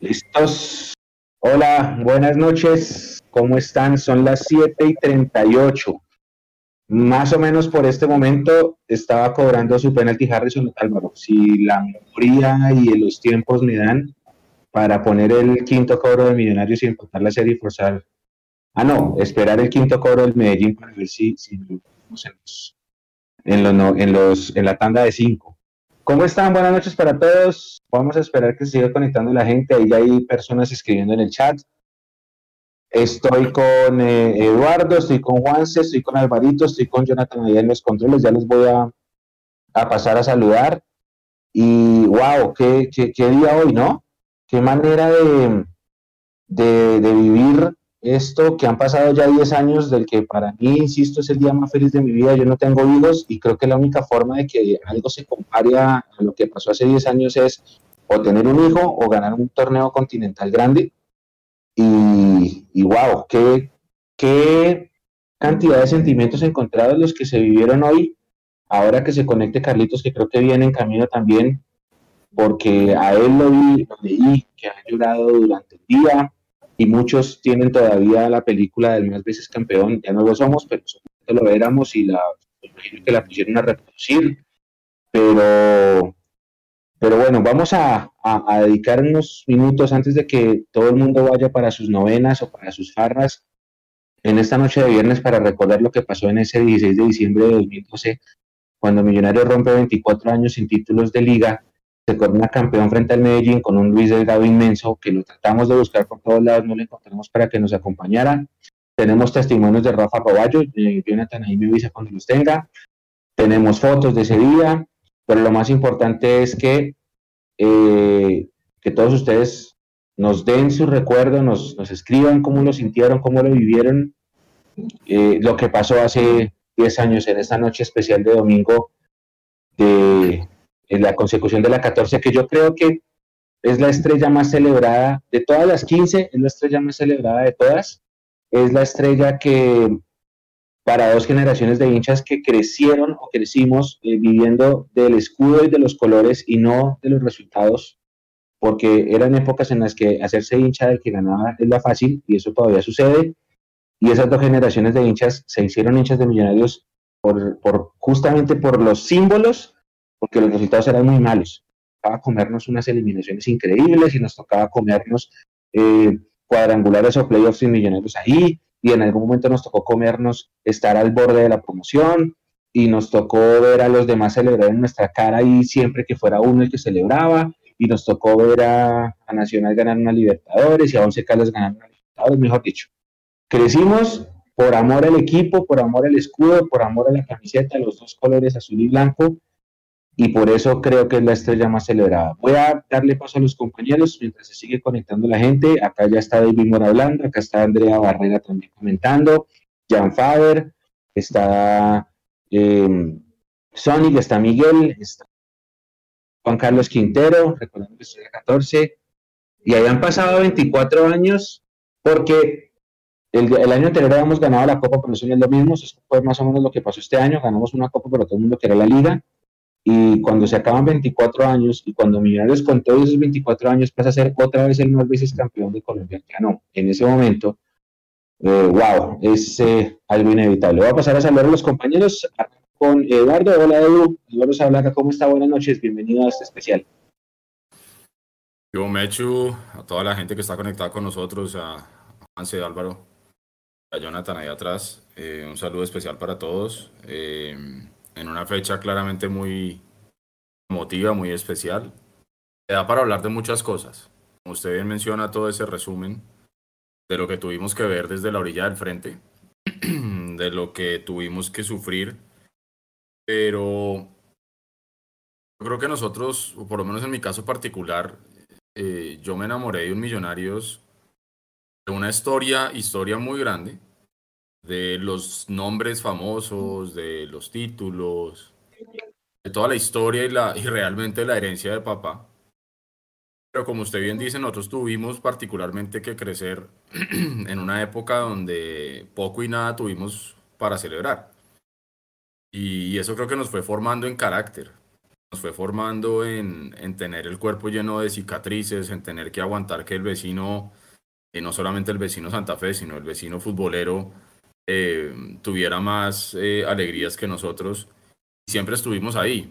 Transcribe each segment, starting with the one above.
Listos. Hola, buenas noches. ¿Cómo están? Son las 7 y 38. Más o menos por este momento estaba cobrando su penalti Harrison Álvaro. Si la memoria y los tiempos me dan para poner el quinto cobro de Millonarios y empatar la serie y forzar. Ah, no, esperar el quinto cobro del Medellín para ver si, si en, los, en, los, en la tanda de cinco. ¿Cómo están? Buenas noches para todos. Vamos a esperar que siga conectando la gente. Ahí hay personas escribiendo en el chat. Estoy con eh, Eduardo, estoy con Juanse, estoy con Alvarito, estoy con Jonathan allá en los controles. Ya les voy a, pasar a saludar. Y wow, qué, día hoy, ¿no? Qué manera de, de vivir esto que han pasado ya 10 años del que para mí, insisto, es el día más feliz de mi vida. Yo no tengo hijos y creo que la única forma de que algo se compare a, lo que pasó hace 10 años es o tener un hijo o ganar un torneo continental grande. Y, wow, qué, qué cantidad de sentimientos encontrados los que se vivieron hoy. Ahora que se conecte Carlitos, que creo que viene en camino también, porque a él lo vi, lo leí, que ha llorado durante el día, y muchos tienen todavía la película del más veces campeón, ya no lo somos, pero lo éramos y la que la pusieron a reproducir, pero, pero bueno, vamos a, a, dedicar unos minutos antes de que todo el mundo vaya para sus novenas o para sus farras en esta noche de viernes para recordar lo que pasó en ese 16 de diciembre de 2012, cuando Millonarios rompe 24 años sin títulos de liga se corona campeón frente al Medellín con un Luis Delgado inmenso que lo tratamos de buscar por todos lados, no lo encontramos para que nos acompañara. Tenemos testimonios de Rafa Caballo, de Jonathan ahí me avisa cuando los tenga. Tenemos fotos de ese día, pero lo más importante es que, eh, que todos ustedes nos den su recuerdo, nos, nos, escriban cómo lo sintieron, cómo lo vivieron, eh, lo que pasó hace 10 años en esta noche especial de domingo de, en la consecución de la 14, que yo creo que es la estrella más celebrada de todas las 15, es la estrella más celebrada de todas, es la estrella que para dos generaciones de hinchas que crecieron o crecimos eh, viviendo del escudo y de los colores y no de los resultados, porque eran épocas en las que hacerse hincha del que ganaba es la fácil y eso todavía sucede. Y esas dos generaciones de hinchas se hicieron hinchas de millonarios por, por justamente por los símbolos porque los resultados eran muy malos. Tocaba comernos unas eliminaciones increíbles y nos tocaba comernos eh, cuadrangulares o playoffs y millonarios ahí, y en algún momento nos tocó comernos estar al borde de la promoción, y nos tocó ver a los demás celebrar en nuestra cara y siempre que fuera uno el que celebraba, y nos tocó ver a, Nacional ganar una Libertadores y a Once Caldas ganar una Libertadores, mejor dicho. Crecimos por amor al equipo, por amor al escudo, por amor a la camiseta, los dos colores azul y blanco, y por eso creo que es la estrella más celebrada. Voy a darle paso a los compañeros mientras se sigue conectando la gente. Acá ya está David Mora hablando, acá está Andrea Barrera también comentando, Jan Faber, está eh, Sonic, está Miguel, está Juan Carlos Quintero, recordando que estoy a 14, y ahí han pasado 24 años porque el, año anterior habíamos ganado la Copa, pero no es lo mismo, eso fue más o menos lo que pasó este año, ganamos una Copa, pero todo el mundo quería la Liga, y cuando se acaban 24 años y cuando Millonarios con todos esos 24 años pasa a ser otra vez el más veces campeón de Colombia, ya no, en ese momento, eh, wow, es eh, algo inevitable. Voy a pasar a saludar a los compañeros con Eduardo. Hola Edu, Eduardo Sablaca, ¿cómo está? Buenas noches, bienvenido a este especial. Yo, Mechu, a toda la gente que está conectada con nosotros, a Juanse Álvaro, a Jonathan ahí atrás, eh, un saludo especial para todos en una fecha claramente muy emotiva, muy especial. Le da para hablar de muchas cosas. Como usted bien menciona, todo ese resumen de lo que tuvimos que ver desde la orilla del frente, de lo que tuvimos que sufrir, pero yo creo que nosotros, o por lo menos en mi caso particular, eh, yo me enamoré de un Millonarios, de una historia, historia muy grande, de los nombres famosos, de los títulos, de toda la historia y, la, y realmente la herencia de papá. Pero como usted bien dice, nosotros tuvimos particularmente que crecer en una época donde poco y nada tuvimos para celebrar. Y eso creo que nos fue formando en carácter. nos fue formando en, tener el cuerpo lleno de cicatrices, en tener que aguantar que el vecino, y no solamente el vecino Santa Fe, sino el vecino futbolero, eh, tuviera más eh, alegrías que nosotros. Siempre estuvimos ahí.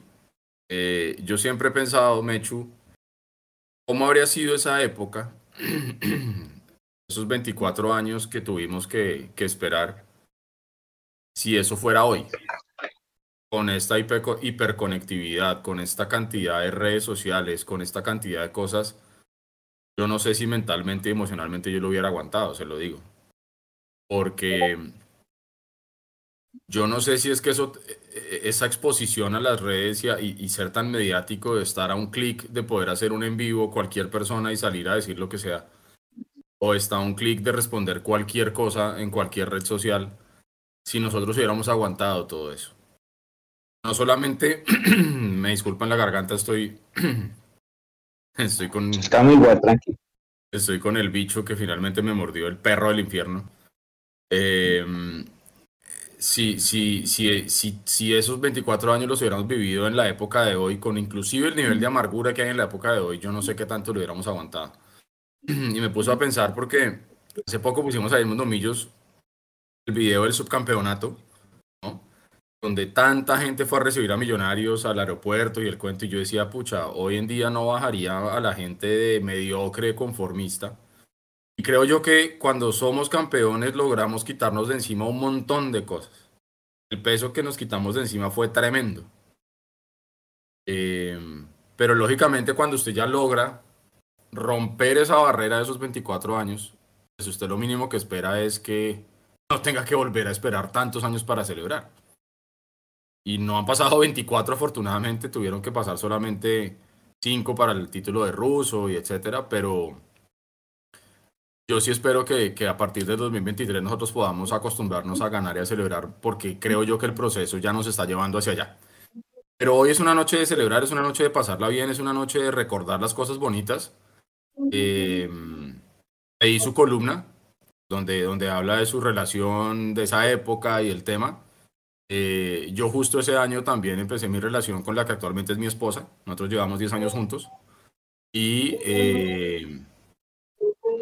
Eh, yo siempre he pensado, Mechu, ¿cómo habría sido esa época? Esos 24 años que tuvimos que, que esperar, si eso fuera hoy con esta hiperconectividad, con esta cantidad de redes sociales, con esta cantidad de cosas, yo no sé si mentalmente y emocionalmente yo lo hubiera aguantado, se lo digo. Porque yo no sé si es que eso, e, e, esa exposición a las redes y, y ser tan mediático de estar a un clic de poder hacer un en vivo cualquier persona y salir a decir lo que sea, o está a un clic de responder cualquier cosa en cualquier red social, si nosotros hubiéramos aguantado todo eso. No solamente, me disculpan la garganta, estoy, estoy con... Está muy igual, tranquilo. Estoy con el bicho que finalmente me mordió, el perro del infierno. Eh, si, si, si, si, esos 24 años los hubiéramos vivido en la época de hoy, con inclusive el nivel de amargura que hay en la época de hoy, yo no sé qué tanto lo hubiéramos aguantado. Y me puso a pensar porque hace poco pusimos ahí en Mundomillos el video del subcampeonato, donde tanta gente fue a recibir a millonarios al aeropuerto y el cuento, y yo decía, pucha, hoy en día no bajaría a la gente de mediocre, conformista. Y creo yo que cuando somos campeones logramos quitarnos de encima un montón de cosas. El peso que nos quitamos de encima fue tremendo. Em, pero lógicamente cuando usted ya logra romper esa barrera de esos 24 años, pues usted lo mínimo que espera es que no tenga que volver a esperar tantos años para celebrar y no han pasado 24 afortunadamente, tuvieron que pasar solamente 5 para el título de ruso y etcétera, pero yo sí espero que, que, a partir de 2023 nosotros podamos acostumbrarnos a ganar y a celebrar, porque creo yo que el proceso ya nos está llevando hacia allá. Pero hoy es una noche de celebrar, es una noche de pasarla bien, es una noche de recordar las cosas bonitas. Eh, ahí su columna, donde, donde habla de su relación de esa época y el tema. Eh, yo justo ese año también empecé mi relación con la que actualmente es mi esposa. Nosotros llevamos 10 años juntos. Y eh,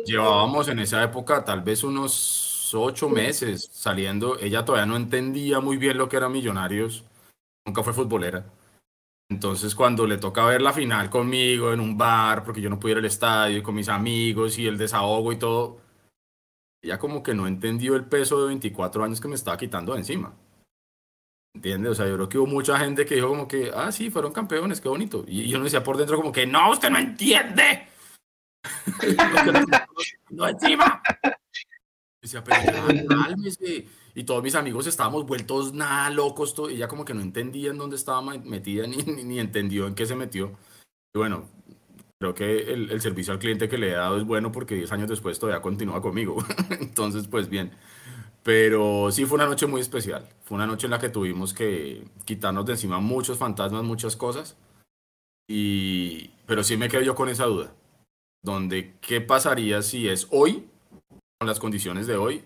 llevábamos en esa época tal vez unos 8 meses saliendo. Ella todavía no entendía muy bien lo que eran millonarios. Nunca fue futbolera. Entonces cuando le toca ver la final conmigo en un bar, porque yo no pude ir al estadio y con mis amigos y el desahogo y todo, ella como que no entendió el peso de 24 años que me estaba quitando de encima. ¿Entiendes? O sea, yo creo que hubo mucha gente que dijo como que, ah, sí, fueron campeones, qué bonito. Y yo no decía por dentro como que, no, usted no entiende. No encima. Decía, pero cálmese. Y todos mis amigos estábamos vueltos nada locos. Todo, y ella como que no entendía en dónde estaba metida ni, ni, entendió en qué se metió. Y bueno, creo que el, el, servicio al cliente que le he dado es bueno porque 10 años después todavía continúa conmigo. Entonces, pues bien. Pero sí fue una noche muy especial. Fue una noche en la que tuvimos que quitarnos de encima muchos fantasmas, muchas cosas. Y, pero sí me quedo yo con esa duda. Donde, ¿qué pasaría si es hoy, con las condiciones de hoy,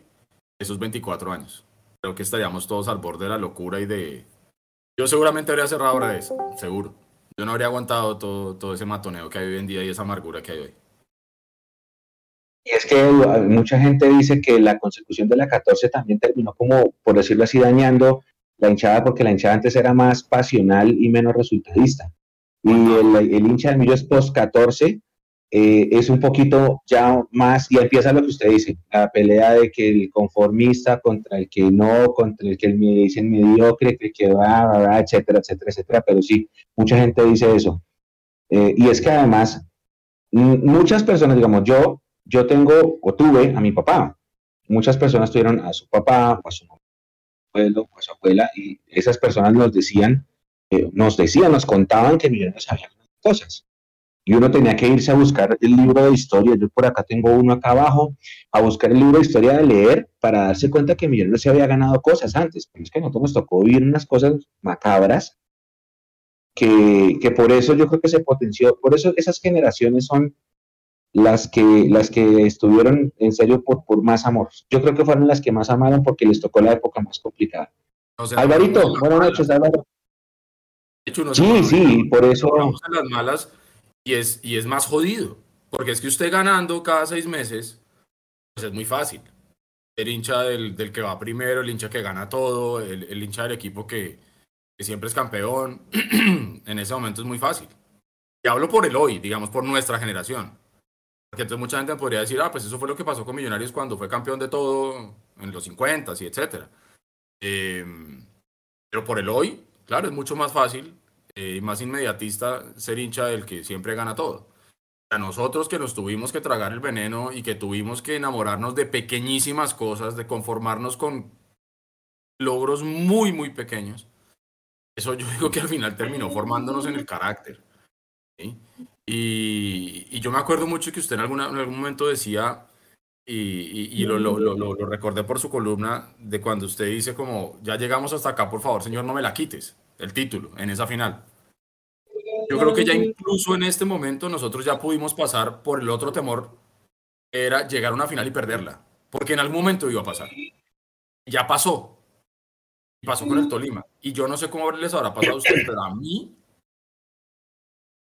esos 24 años? Creo que estaríamos todos al borde de la locura y de... Yo seguramente habría cerrado ahora eso, seguro. Yo no habría aguantado todo, todo ese matoneo que hay hoy en día y esa amargura que hay hoy. Y es que mucha gente dice que la consecución de la 14 también terminó como, por decirlo así, dañando la hinchada porque la hinchada antes era más pasional y menos resultadista. Y el, hincha del Millos post 14 eh, es un poquito ya más, y empieza lo que usted dice, la pelea de que el conformista contra el que no, contra el que me dicen mediocre, que, va, etcétera, etcétera, etcétera. Pero sí, mucha gente dice eso. Eh, y es que además, muchas personas, digamos, yo yo tengo o tuve a mi papá. Muchas personas tuvieron a su papá, a su abuelo, a su abuela, y esas personas nos decían, eh, nos decían, nos contaban que Millonarios sabían cosas. Y uno tenía que irse a buscar el libro de historia. Yo por acá tengo uno acá abajo, a buscar el libro de historia de leer para darse cuenta que Millonarios se había ganado cosas antes. Pero es que a nosotros nos tocó vivir unas cosas macabras que, que por eso yo creo que se potenció. Por eso esas generaciones son las que, las que estuvieron en serio por, por más amor. Yo creo que fueron las que más amaron porque les tocó la época más complicada. Alvarito, buenas noches, Álvaro. hecho, sí, sí, por eso. En las malas y es, y es más jodido. Porque es que usted ganando cada seis meses, pues es muy fácil. El hincha del, del que va primero, el hincha que gana todo, el, el hincha del equipo que, siempre es campeón, en ese momento es muy fácil. Y hablo por el hoy, digamos, por nuestra generación. Porque entonces mucha gente podría decir, ah, pues eso fue lo que pasó con Millonarios cuando fue campeón de todo en los 50 y etcétera. Eh, pero por el hoy, claro, es mucho más fácil eh, y más inmediatista ser hincha del que siempre gana todo. A nosotros que nos tuvimos que tragar el veneno y que tuvimos que enamorarnos de pequeñísimas cosas, de conformarnos con logros muy, muy pequeños, eso yo digo que al final terminó formándonos en el carácter. Y, yo me acuerdo mucho que usted en, alguna, en algún momento decía, y, lo, lo, lo, lo, recordé por su columna, de cuando usted dice como, ya llegamos hasta acá, por favor, señor, no me la quites, el título, en esa final. Yo creo que ya incluso en este momento nosotros ya pudimos pasar por el otro temor, era llegar a una final y perderla, porque en algún momento iba a pasar. Ya pasó. Pasó con el Tolima. Y yo no sé cómo les habrá pasado a ustedes, pero a mí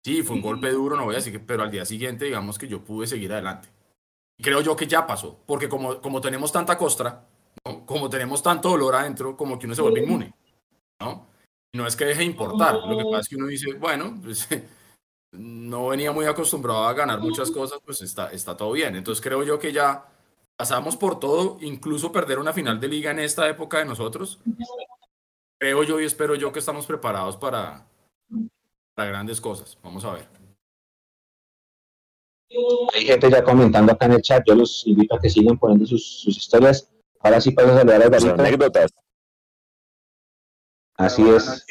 Sí, fue un golpe duro, no voy a decir, pero al día siguiente, digamos que yo pude seguir adelante. Creo yo que ya pasó, porque como, como tenemos tanta costra, como tenemos tanto dolor adentro, como que uno se vuelve inmune, ¿no? No es que deje de importar, lo que pasa es que uno dice, bueno, pues no venía muy acostumbrado a ganar muchas cosas, pues está, está todo bien. Entonces creo yo que ya pasamos por todo, incluso perder una final de liga en esta época de nosotros. Creo yo y espero yo que estamos preparados para, para grandes cosas. Vamos a ver. Hay gente ya comentando acá en el chat. Yo los invito a que sigan poniendo sus, sus historias. Ahora sí paso a saludar a Sus anécdotas. Así es.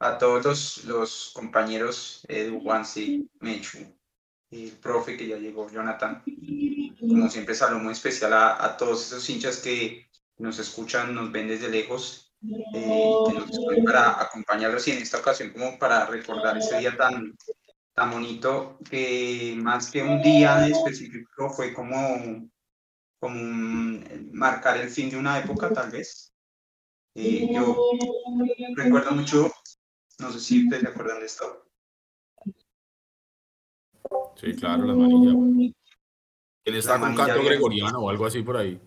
A todos los, los compañeros, Edu, Juansi, Mechu, el profe que ya llegó, Jonathan. Como siempre, saludo muy especial a, a todos esos hinchas que nos escuchan, nos ven desde lejos eh, para acompañarlos y en esta ocasión como para recordar ese día tan, tan bonito que más que un día específico fue como, como marcar el fin de una época tal vez. Eh, yo recuerdo mucho, no sé si ustedes se acuerdan de esto. Sí, claro, la manilla. ¿Quién está con canto gregoriano o algo así por ahí?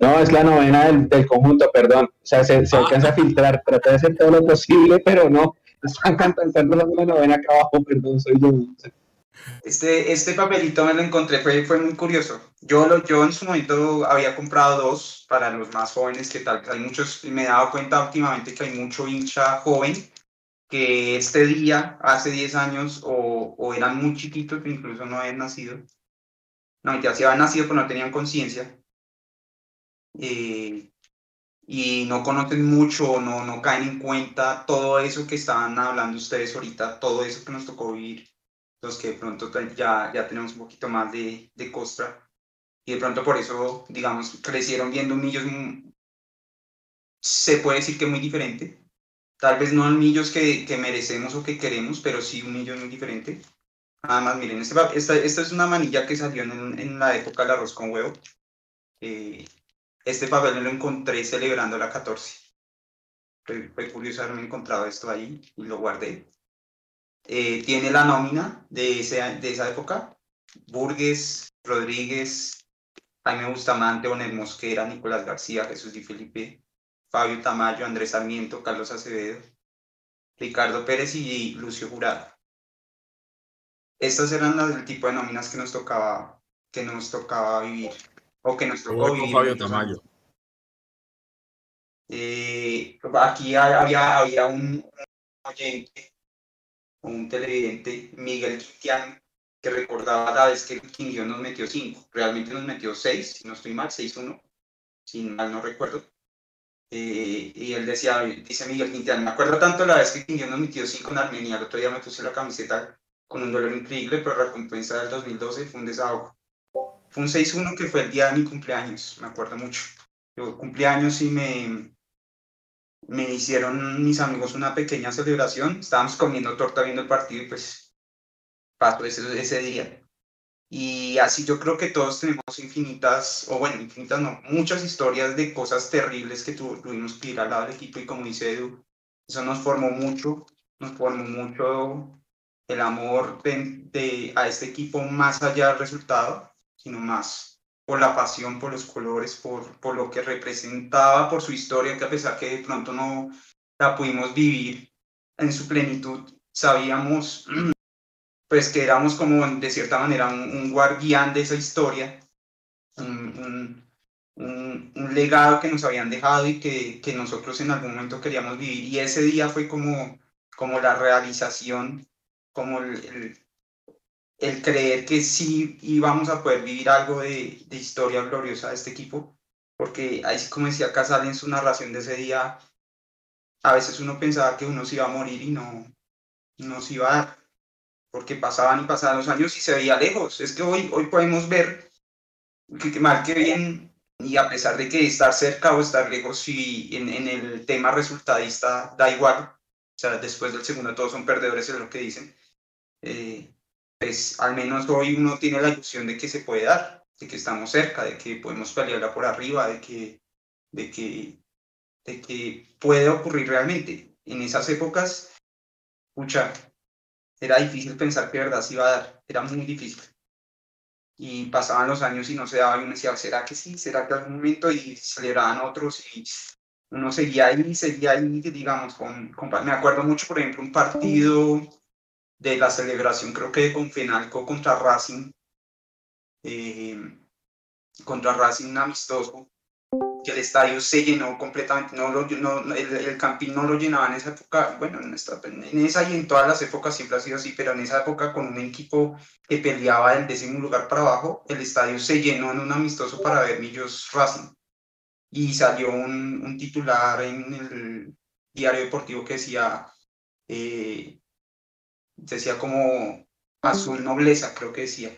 No, es la novena del, conjunto, perdón. O sea, se, se alcanza a filtrar. Traté de hacer todo lo posible, pero no. Están cantando la novena acá abajo, perdón, soy yo. Este, este papelito me lo encontré, fue, fue muy curioso. Yo, lo, yo en su momento había comprado dos para los más jóvenes, que tal, hay muchos, me he dado cuenta últimamente que hay mucho hincha joven que este día, hace 10 años, o, o eran muy chiquitos, que incluso no habían nacido. No, ya sí habían nacido, pero no tenían conciencia eh, y no conocen mucho, no, no caen en cuenta todo eso que estaban hablando ustedes ahorita, todo eso que nos tocó vivir, los que de pronto ya, ya tenemos un poquito más de, de costra, y de pronto por eso, digamos, crecieron viendo millos, se puede decir que muy diferente, tal vez no millos que, que merecemos o que queremos, pero sí un millo muy diferente. Nada más, miren, este, esta, esta es una manilla que salió en, en la época del arroz con huevo. Eh, este papel lo encontré celebrando la 14. Fue, curioso haberme encontrado esto ahí y lo guardé. Eh, tiene la nómina de, ese, de esa época. Burgues, Rodríguez, Jaime Bustamante, Onel Mosquera, Nicolás García, Jesús Di Felipe, Fabio Tamayo, Andrés Sarmiento, Carlos Acevedo, Ricardo Pérez y Lucio Jurado. Estas eran las del tipo de nóminas que nos tocaba, que nos tocaba vivir o que nos tocó vivir. Fabio Tamayo. Eh, aquí había, había un, oyente, un televidente, Miguel Quintiano, que recordaba la vez que Quindío nos metió 5. Realmente nos metió 6, si no estoy mal, 6-1, si mal no recuerdo. Eh, y él decía, dice Miguel Quintiano, me acuerdo tanto la vez que Quindío nos metió 5 en Armenia, el otro día me puse la camiseta con un dolor increíble, pero la recompensa del 2012 fue un desahogo. Fue un 6-1 que fue el día de mi cumpleaños, me acuerdo mucho. Yo cumpleaños y me, me hicieron mis amigos una pequeña celebración. Estábamos comiendo torta viendo el partido y pues pasó ese, ese día. Y así yo creo que todos tenemos infinitas, o bueno, infinitas no, muchas historias de cosas terribles que tuvimos que ir al lado del equipo y como dice Edu, Eso nos formó mucho, nos formó mucho el amor de, a este equipo más allá del resultado, sino más por la pasión, por los colores, por, por lo que representaba, por su historia, que a pesar que de pronto no la pudimos vivir en su plenitud, sabíamos pues que éramos como de cierta manera un, guardián de esa historia, un, un, un, legado que nos habían dejado y que, que, nosotros en algún momento queríamos vivir. Y ese día fue como, como la realización, como el, el, creer que sí íbamos a poder vivir algo de, de, historia gloriosa de este equipo, porque ahí como decía Casal en su narración de ese día, a veces uno pensaba que uno se iba a morir y no, no se iba a dar, porque pasaban y pasaban los años y se veía lejos. Es que hoy, hoy podemos ver que, que mal que bien y a pesar de que estar cerca o estar lejos, si en, en, el tema resultadista da igual, o sea, después del segundo todos son perdedores, es lo que dicen, eh, pues al menos hoy uno tiene la ilusión de que se puede dar, de que estamos cerca, de que podemos pelearla por arriba, de que, de que, de que puede ocurrir realmente. En esas épocas, pucha, era difícil pensar que verdad se iba a dar, era muy difícil y pasaban los años y no se daba y uno decía, ¿será que sí? ¿Será que algún momento? Y celebraban otros y uno seguía ahí, seguía ahí, digamos, con, con, me acuerdo mucho, por ejemplo, un partido de la celebración, creo que con Fenalco contra Racing, eh, contra Racing amistoso, que el estadio se llenó completamente, no, lo, no el, el, Campín no lo llenaba en esa época, bueno, en, esta, en esa y en todas las épocas siempre ha sido así, pero en esa época con un equipo que peleaba del décimo lugar para abajo, el estadio se llenó en un amistoso para ver Millos Racing. Y salió un, un titular en el diario deportivo que decía, eh, decía como azul nobleza, creo que decía.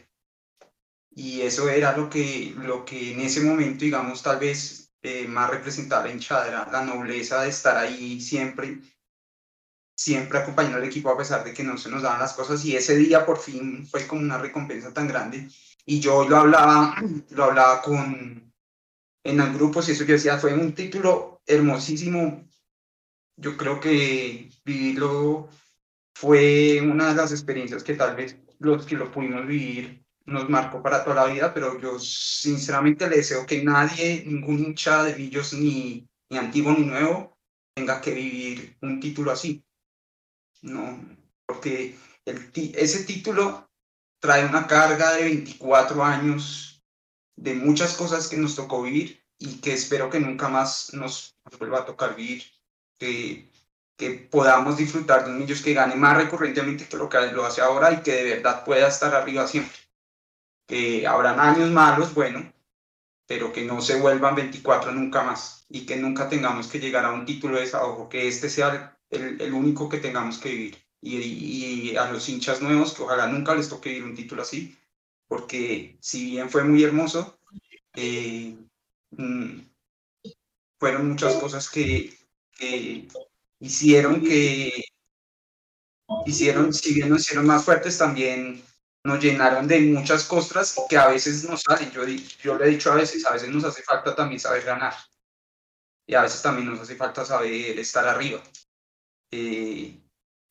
Y eso era lo que, lo que en ese momento, digamos, tal vez eh, más representar la hinchada, la nobleza de estar ahí siempre, siempre acompañando al equipo a pesar de que no se nos daban las cosas. Y ese día por fin fue como una recompensa tan grande. Y yo lo hablaba, lo hablaba con, en el grupo, si eso yo decía, fue un título hermosísimo, yo creo que vivirlo fue una de las experiencias que tal vez los que lo pudimos vivir nos marcó para toda la vida, pero yo sinceramente le deseo que nadie, ningún hincha de Villos, ni, ni antiguo ni nuevo, tenga que vivir un título así. No, porque el, ese título trae una carga de 24 años de muchas cosas que nos tocó vivir y que espero que nunca más nos, vuelva a tocar vivir, que, que podamos disfrutar de un Millos que gane más recurrentemente que lo que lo hace ahora y que de verdad pueda estar arriba siempre que habrán años malos, bueno, pero que no se vuelvan 24 nunca más y que nunca tengamos que llegar a un título de desahogo, que este sea el, el único que tengamos que vivir. Y, y, a los hinchas nuevos, que ojalá nunca les toque vivir un título así, porque si bien fue muy hermoso, eh, mm, fueron muchas cosas que, que hicieron que hicieron, si bien nos hicieron más fuertes, también nos llenaron de muchas costras que a veces nos salen. Yo, yo le he dicho a veces, a veces nos hace falta también saber ganar. Y a veces también nos hace falta saber estar arriba. Eh,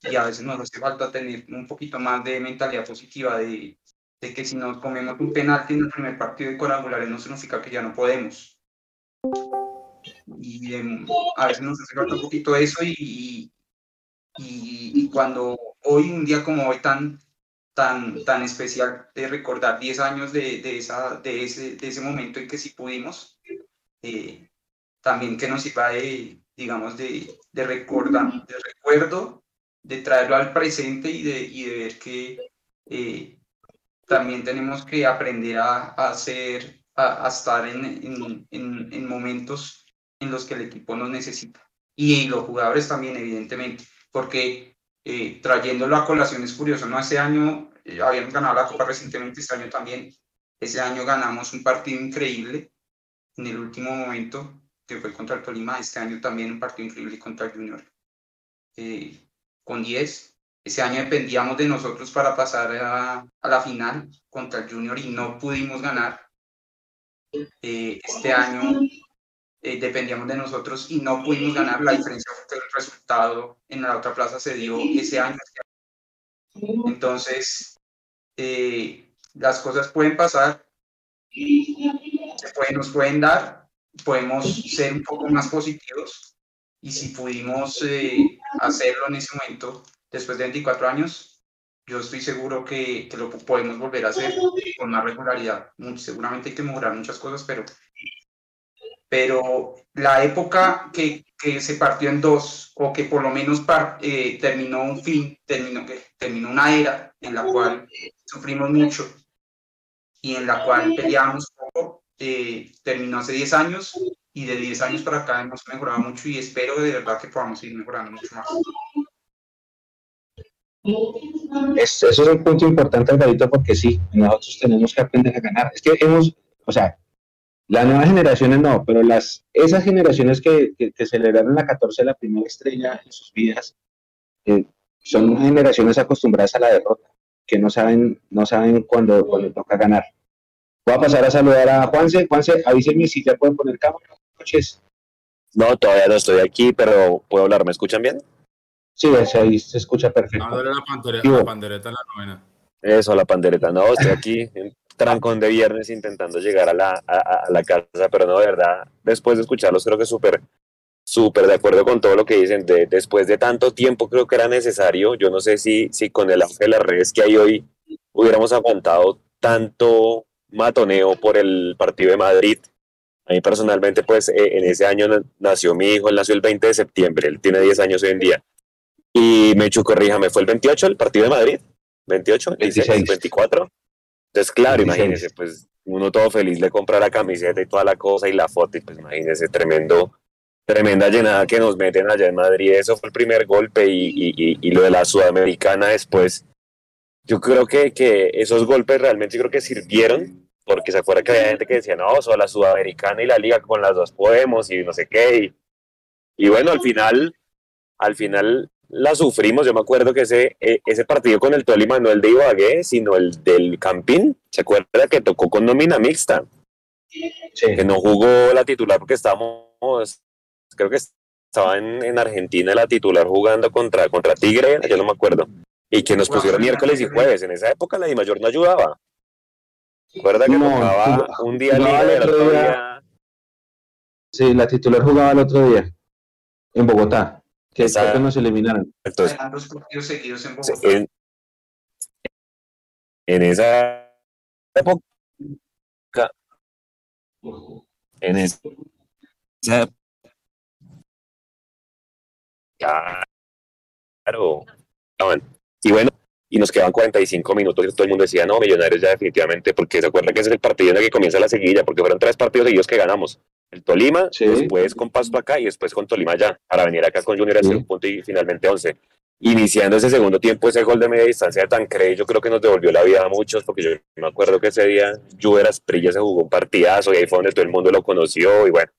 y a veces nos hace falta tener un poquito más de mentalidad positiva de, de que si nos comemos un penalti en el primer partido de cuadrangulares no significa que ya no podemos. Y em, a veces nos hace falta un poquito eso y, y, y cuando hoy, un día como hoy tan tan, tan especial de recordar 10 años de, de, esa, de, ese, de ese momento en que sí pudimos. Eh, también que nos sirva de, digamos, de, de, recordar, de recuerdo, de traerlo al presente y de, y de ver que eh, también tenemos que aprender a, a hacer, a, a estar en, en, en, en, momentos en los que el equipo nos necesita. Y los jugadores también, evidentemente, porque eh, trayéndolo a colación es curioso, ¿no? Ese año eh, habíamos ganado la Copa recientemente, este año también. Ese año ganamos un partido increíble en el último momento, que fue contra el Tolima. Este año también un partido increíble contra el Junior. Eh, con 10. Ese año dependíamos de nosotros para pasar a, a, la final contra el Junior y no pudimos ganar. este año eh, dependíamos de nosotros y no pudimos ganar. La diferencia fue el resultado en la otra plaza se dio ese año. Entonces, eh, las cosas pueden pasar, se nos pueden dar, podemos ser un poco más positivos y si pudimos eh, hacerlo en ese momento, después de 24 años, yo estoy seguro que, que, lo podemos volver a hacer con más regularidad. Seguramente hay que mejorar muchas cosas, pero, pero la época que, que se partió en dos, o que por lo menos eh, terminó un fin, terminó, terminó una era en la cual sufrimos mucho y en la cual peleábamos poco, eh, terminó hace 10 años y de 10 años para acá hemos mejorado mucho y espero de verdad que podamos ir mejorando mucho más. eso es un punto importante, Alvarito, porque sí, nosotros tenemos que aprender a ganar. Es que hemos, o sea, las nuevas generaciones no, pero las, esas generaciones que, que, celebraron la 14, la primera estrella en sus vidas, eh, son generaciones acostumbradas a la derrota, que no saben, no saben cuándo, cuando toca ganar. Voy a pasar a saludar a Juanse. Juanse, avísenme si ya pueden poner cámara. Noches. No, todavía no estoy aquí, pero puedo hablar. ¿Me escuchan bien? Sí, ahí se escucha perfecto. No, la, pandereta, la pandereta la novena. Eso, la pandereta. No, estoy aquí en trancón de viernes intentando llegar a la, a, la casa, pero no, de verdad, después de escucharlos creo que súper, súper de acuerdo con todo lo que dicen. De, después de tanto tiempo creo que era necesario. Yo no sé si, si con el auge de las redes que hay hoy hubiéramos aguantado tanto matoneo por el partido de Madrid. A mí personalmente, pues eh, en ese año nació mi hijo, él nació el 20 de septiembre, él tiene 10 años hoy en día. Y me corríjame, ¿fue el 28 el partido de Madrid? ¿28? 16, 24. Entonces, claro, imagínese, pues uno todo feliz de comprar la camiseta y toda la cosa y la foto, y pues imagínese, tremendo, tremenda llenada que nos meten allá en Madrid. Eso fue el primer golpe y, y, y lo de la Sudamericana después. Yo creo que, que esos golpes realmente yo creo que sirvieron porque se acuerda que había gente que decía, no, solo la Sudamericana y la Liga con las dos podemos y no sé qué. Y, bueno, al final, al final la sufrimos. Yo me acuerdo que ese, e, ese partido con el Tolima, no el de Ibagué, sino el del Campín, ¿se acuerda que tocó con nómina mixta? Que no jugó la titular porque estábamos, creo que estaba en, en, Argentina la titular jugando contra, contra Tigre, yo no me acuerdo. Y que nos pusieron miércoles y jueves. En esa época la Di Mayor no ayudaba. Recuerda que jugaba un día libre el otro día. Sí, la titular jugaba el otro día en Bogotá, que que nos eliminaron. Entonces, los partidos seguidos en Bogotá. En, en esa época, en esa claro, y bueno, y nos quedaban 45 minutos y todo el mundo decía, no, Millonarios ya definitivamente, porque se acuerda que ese es el partido en el que comienza la seguilla, porque fueron tres partidos seguidos que ganamos. El Tolima, después con Pasto acá y después con Tolima ya, para venir acá con Junior a hacer un punto y finalmente 11. Iniciando ese segundo tiempo, ese gol de media distancia de Tancredi, yo creo que nos devolvió la vida a muchos, porque yo me acuerdo que ese día Juve Prilla se jugó un partidazo y ahí fue donde todo el mundo lo conoció y bueno,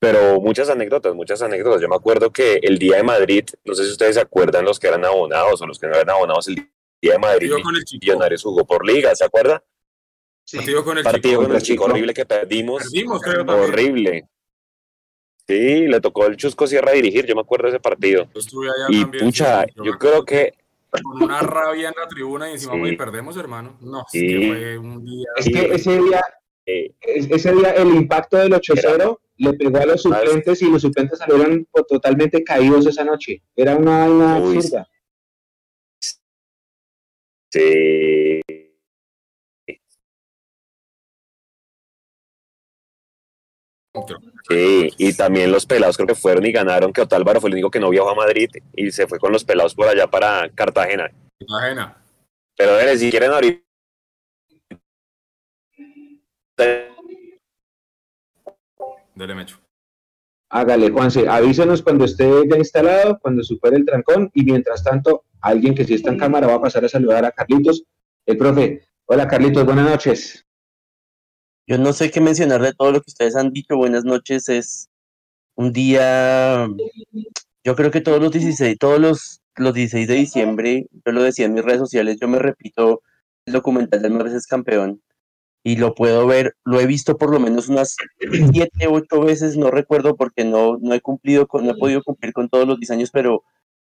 pero muchas anécdotas, muchas anécdotas. Yo me acuerdo que el día de Madrid, no sé si ustedes se acuerdan los que eran abonados o los que no eran abonados, el de Madrid Millonarios jugó por liga, ¿se acuerda? Sí. Partido con el Partido Con el chico horrible que perdimos. Perdimos, creo Horrible. Sí, le tocó el Chusco Sierra dirigir, yo me acuerdo de ese partido. y pucha, yo, creo que con una rabia en la tribuna y encima sí. perdemos, hermano. No, sí. es que fue un día. Es que ese día, ese día el impacto del 8-0 le pegó a los suplentes y los suplentes salieron totalmente caídos esa noche. Era una vaina absurda. Sí. Sí, y también los pelados creo que fueron y ganaron, que Otálvaro fue el único que no viajó a Madrid y se fue con los pelados por allá para Cartagena. Cartagena. Pero si quieren ahorita... Dele, Mecho. Hágale, Juanse, avísenos cuando esté ya instalado, cuando supere el trancón, y mientras tanto, alguien que sí está en cámara va a pasar a saludar a Carlitos. El profe, hola Carlitos, buenas noches. Yo no sé qué mencionar de todo lo que ustedes han dicho. Buenas noches, es un día, yo creo que todos los 16, todos los, los 16 de diciembre, yo lo decía en mis redes sociales, yo me repito el documental de Más veces campeón, y lo puedo ver, lo he visto por lo menos unas siete, ocho veces, no recuerdo porque no, no he cumplido con, no he podido cumplir con todos los diseños, pero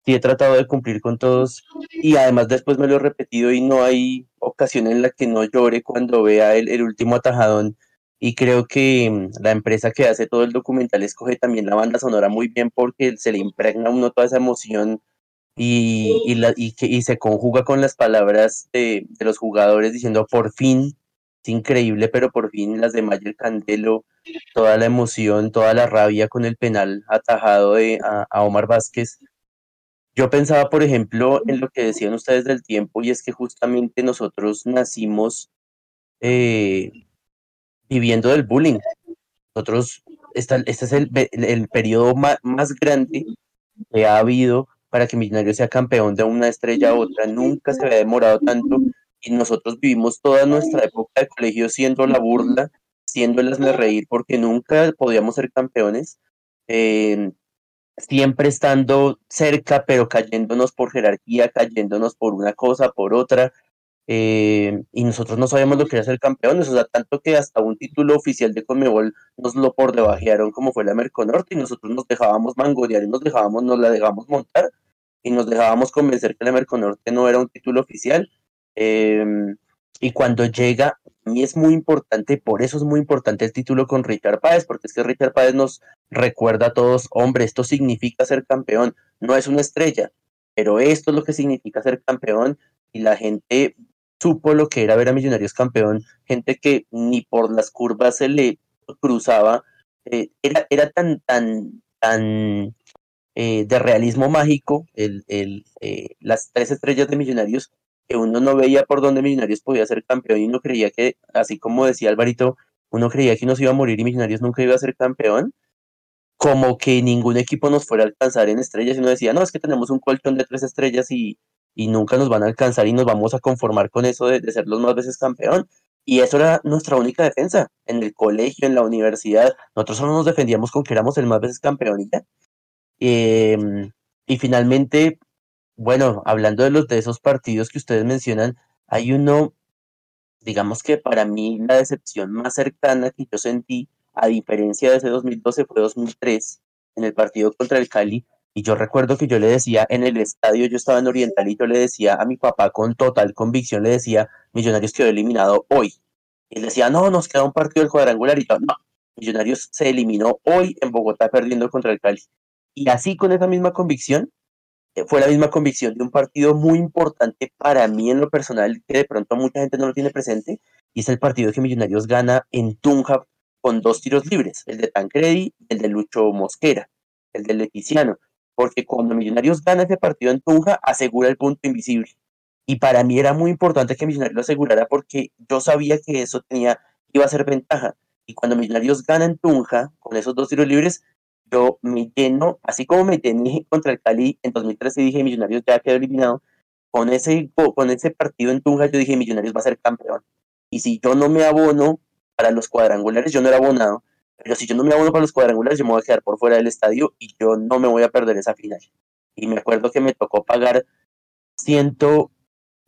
sí he tratado de cumplir con todos y además después me lo he repetido y no hay ocasión en la que no llore cuando vea el, último atajadón y creo que mm, la empresa que hace todo el documental escoge también la banda sonora muy bien porque se le impregna a uno toda esa emoción y, y, la, y, y se conjuga con las palabras de, de los jugadores diciendo por fin increíble, pero por fin las de Mayer Candelo, toda la emoción, toda la rabia con el penal atajado de, a, Omar Vázquez. Yo pensaba, por ejemplo, en lo que decían ustedes del tiempo, y es que justamente nosotros nacimos eh, viviendo del bullying. Nosotros, este es el, el periodo más, más grande que ha habido para que Millonarios sea campeón de una estrella a otra. Nunca se había demorado tanto y nosotros vivimos toda nuestra época de colegio siendo la burla, siendo el hazme reír, porque nunca podíamos ser campeones, eh, siempre estando cerca, pero cayéndonos por jerarquía, cayéndonos por una cosa, por otra, eh, y nosotros no sabíamos lo que era ser campeones, o sea, tanto que hasta un título oficial de Conmebol nos lo por debajearon como fue la Merconorte, y nosotros nos dejábamos mangodear y nos dejábamos, nos la dejamos montar, y nos dejábamos convencer que la Merconorte no era un título oficial, Em, y cuando llega, mí es muy importante, por eso es muy importante el título con Richard Páez, porque es que Richard Páez nos recuerda a todos, hombre, esto significa ser campeón, no es una estrella, pero esto es lo que significa ser campeón y la gente supo lo que era ver a Millonarios campeón, gente que ni por las curvas se le cruzaba, eh, era, era tan, tan, tan eh, de realismo mágico el, el, eh, las tres estrellas de Millonarios uno no veía por dónde Millonarios podía ser campeón y uno creía que, así como decía Alvarito, uno creía que nos iba a morir y Millonarios nunca iba a ser campeón, como que ningún equipo nos fuera a alcanzar en estrellas y uno decía, no, es que tenemos un colchón de tres estrellas y, y nunca nos van a alcanzar y nos vamos a conformar con eso de, ser los más veces campeón. Y eso era nuestra única defensa. En el colegio, en la universidad, nosotros solo nos defendíamos con que éramos el más veces campeón y ya. Em, y finalmente, bueno, hablando de los de esos partidos que ustedes mencionan, hay uno, digamos que para mí la decepción más cercana que yo sentí, a diferencia de ese 2012, fue 2003, en el partido contra el Cali. Y yo recuerdo que yo le decía en el estadio, yo estaba en Oriental y yo le decía a mi papá con total convicción, le decía, Millonarios quedó eliminado hoy. Y él decía, no, nos queda un partido del cuadrangular. Y yo, no, Millonarios se eliminó hoy en Bogotá perdiendo contra el Cali. Y así con esa misma convicción, fue la misma convicción de un partido muy importante para mí en lo personal, que de pronto mucha gente no lo tiene presente, y es el partido que Millonarios gana en Tunja con dos tiros libres, el de Tancredi y el de Lucho Mosquera, el de Leticiano, porque cuando Millonarios gana ese partido en Tunja, asegura el punto invisible. Y para mí era muy importante que Millonarios lo asegurara porque yo sabía que eso tenía, iba a ser ventaja. Y cuando Millonarios gana en Tunja, con esos dos tiros libres, yo me lleno, así como me tenía contra el Cali en 2013 dije Millonarios ya quedó eliminado, con ese, con ese partido en Tunja yo dije Millonarios va a ser campeón. Y si yo no me abono para los cuadrangulares, yo no era abonado, pero si yo no me abono para los cuadrangulares, yo me voy a quedar por fuera del estadio y yo no me voy a perder esa final. Y me acuerdo que me tocó pagar ciento,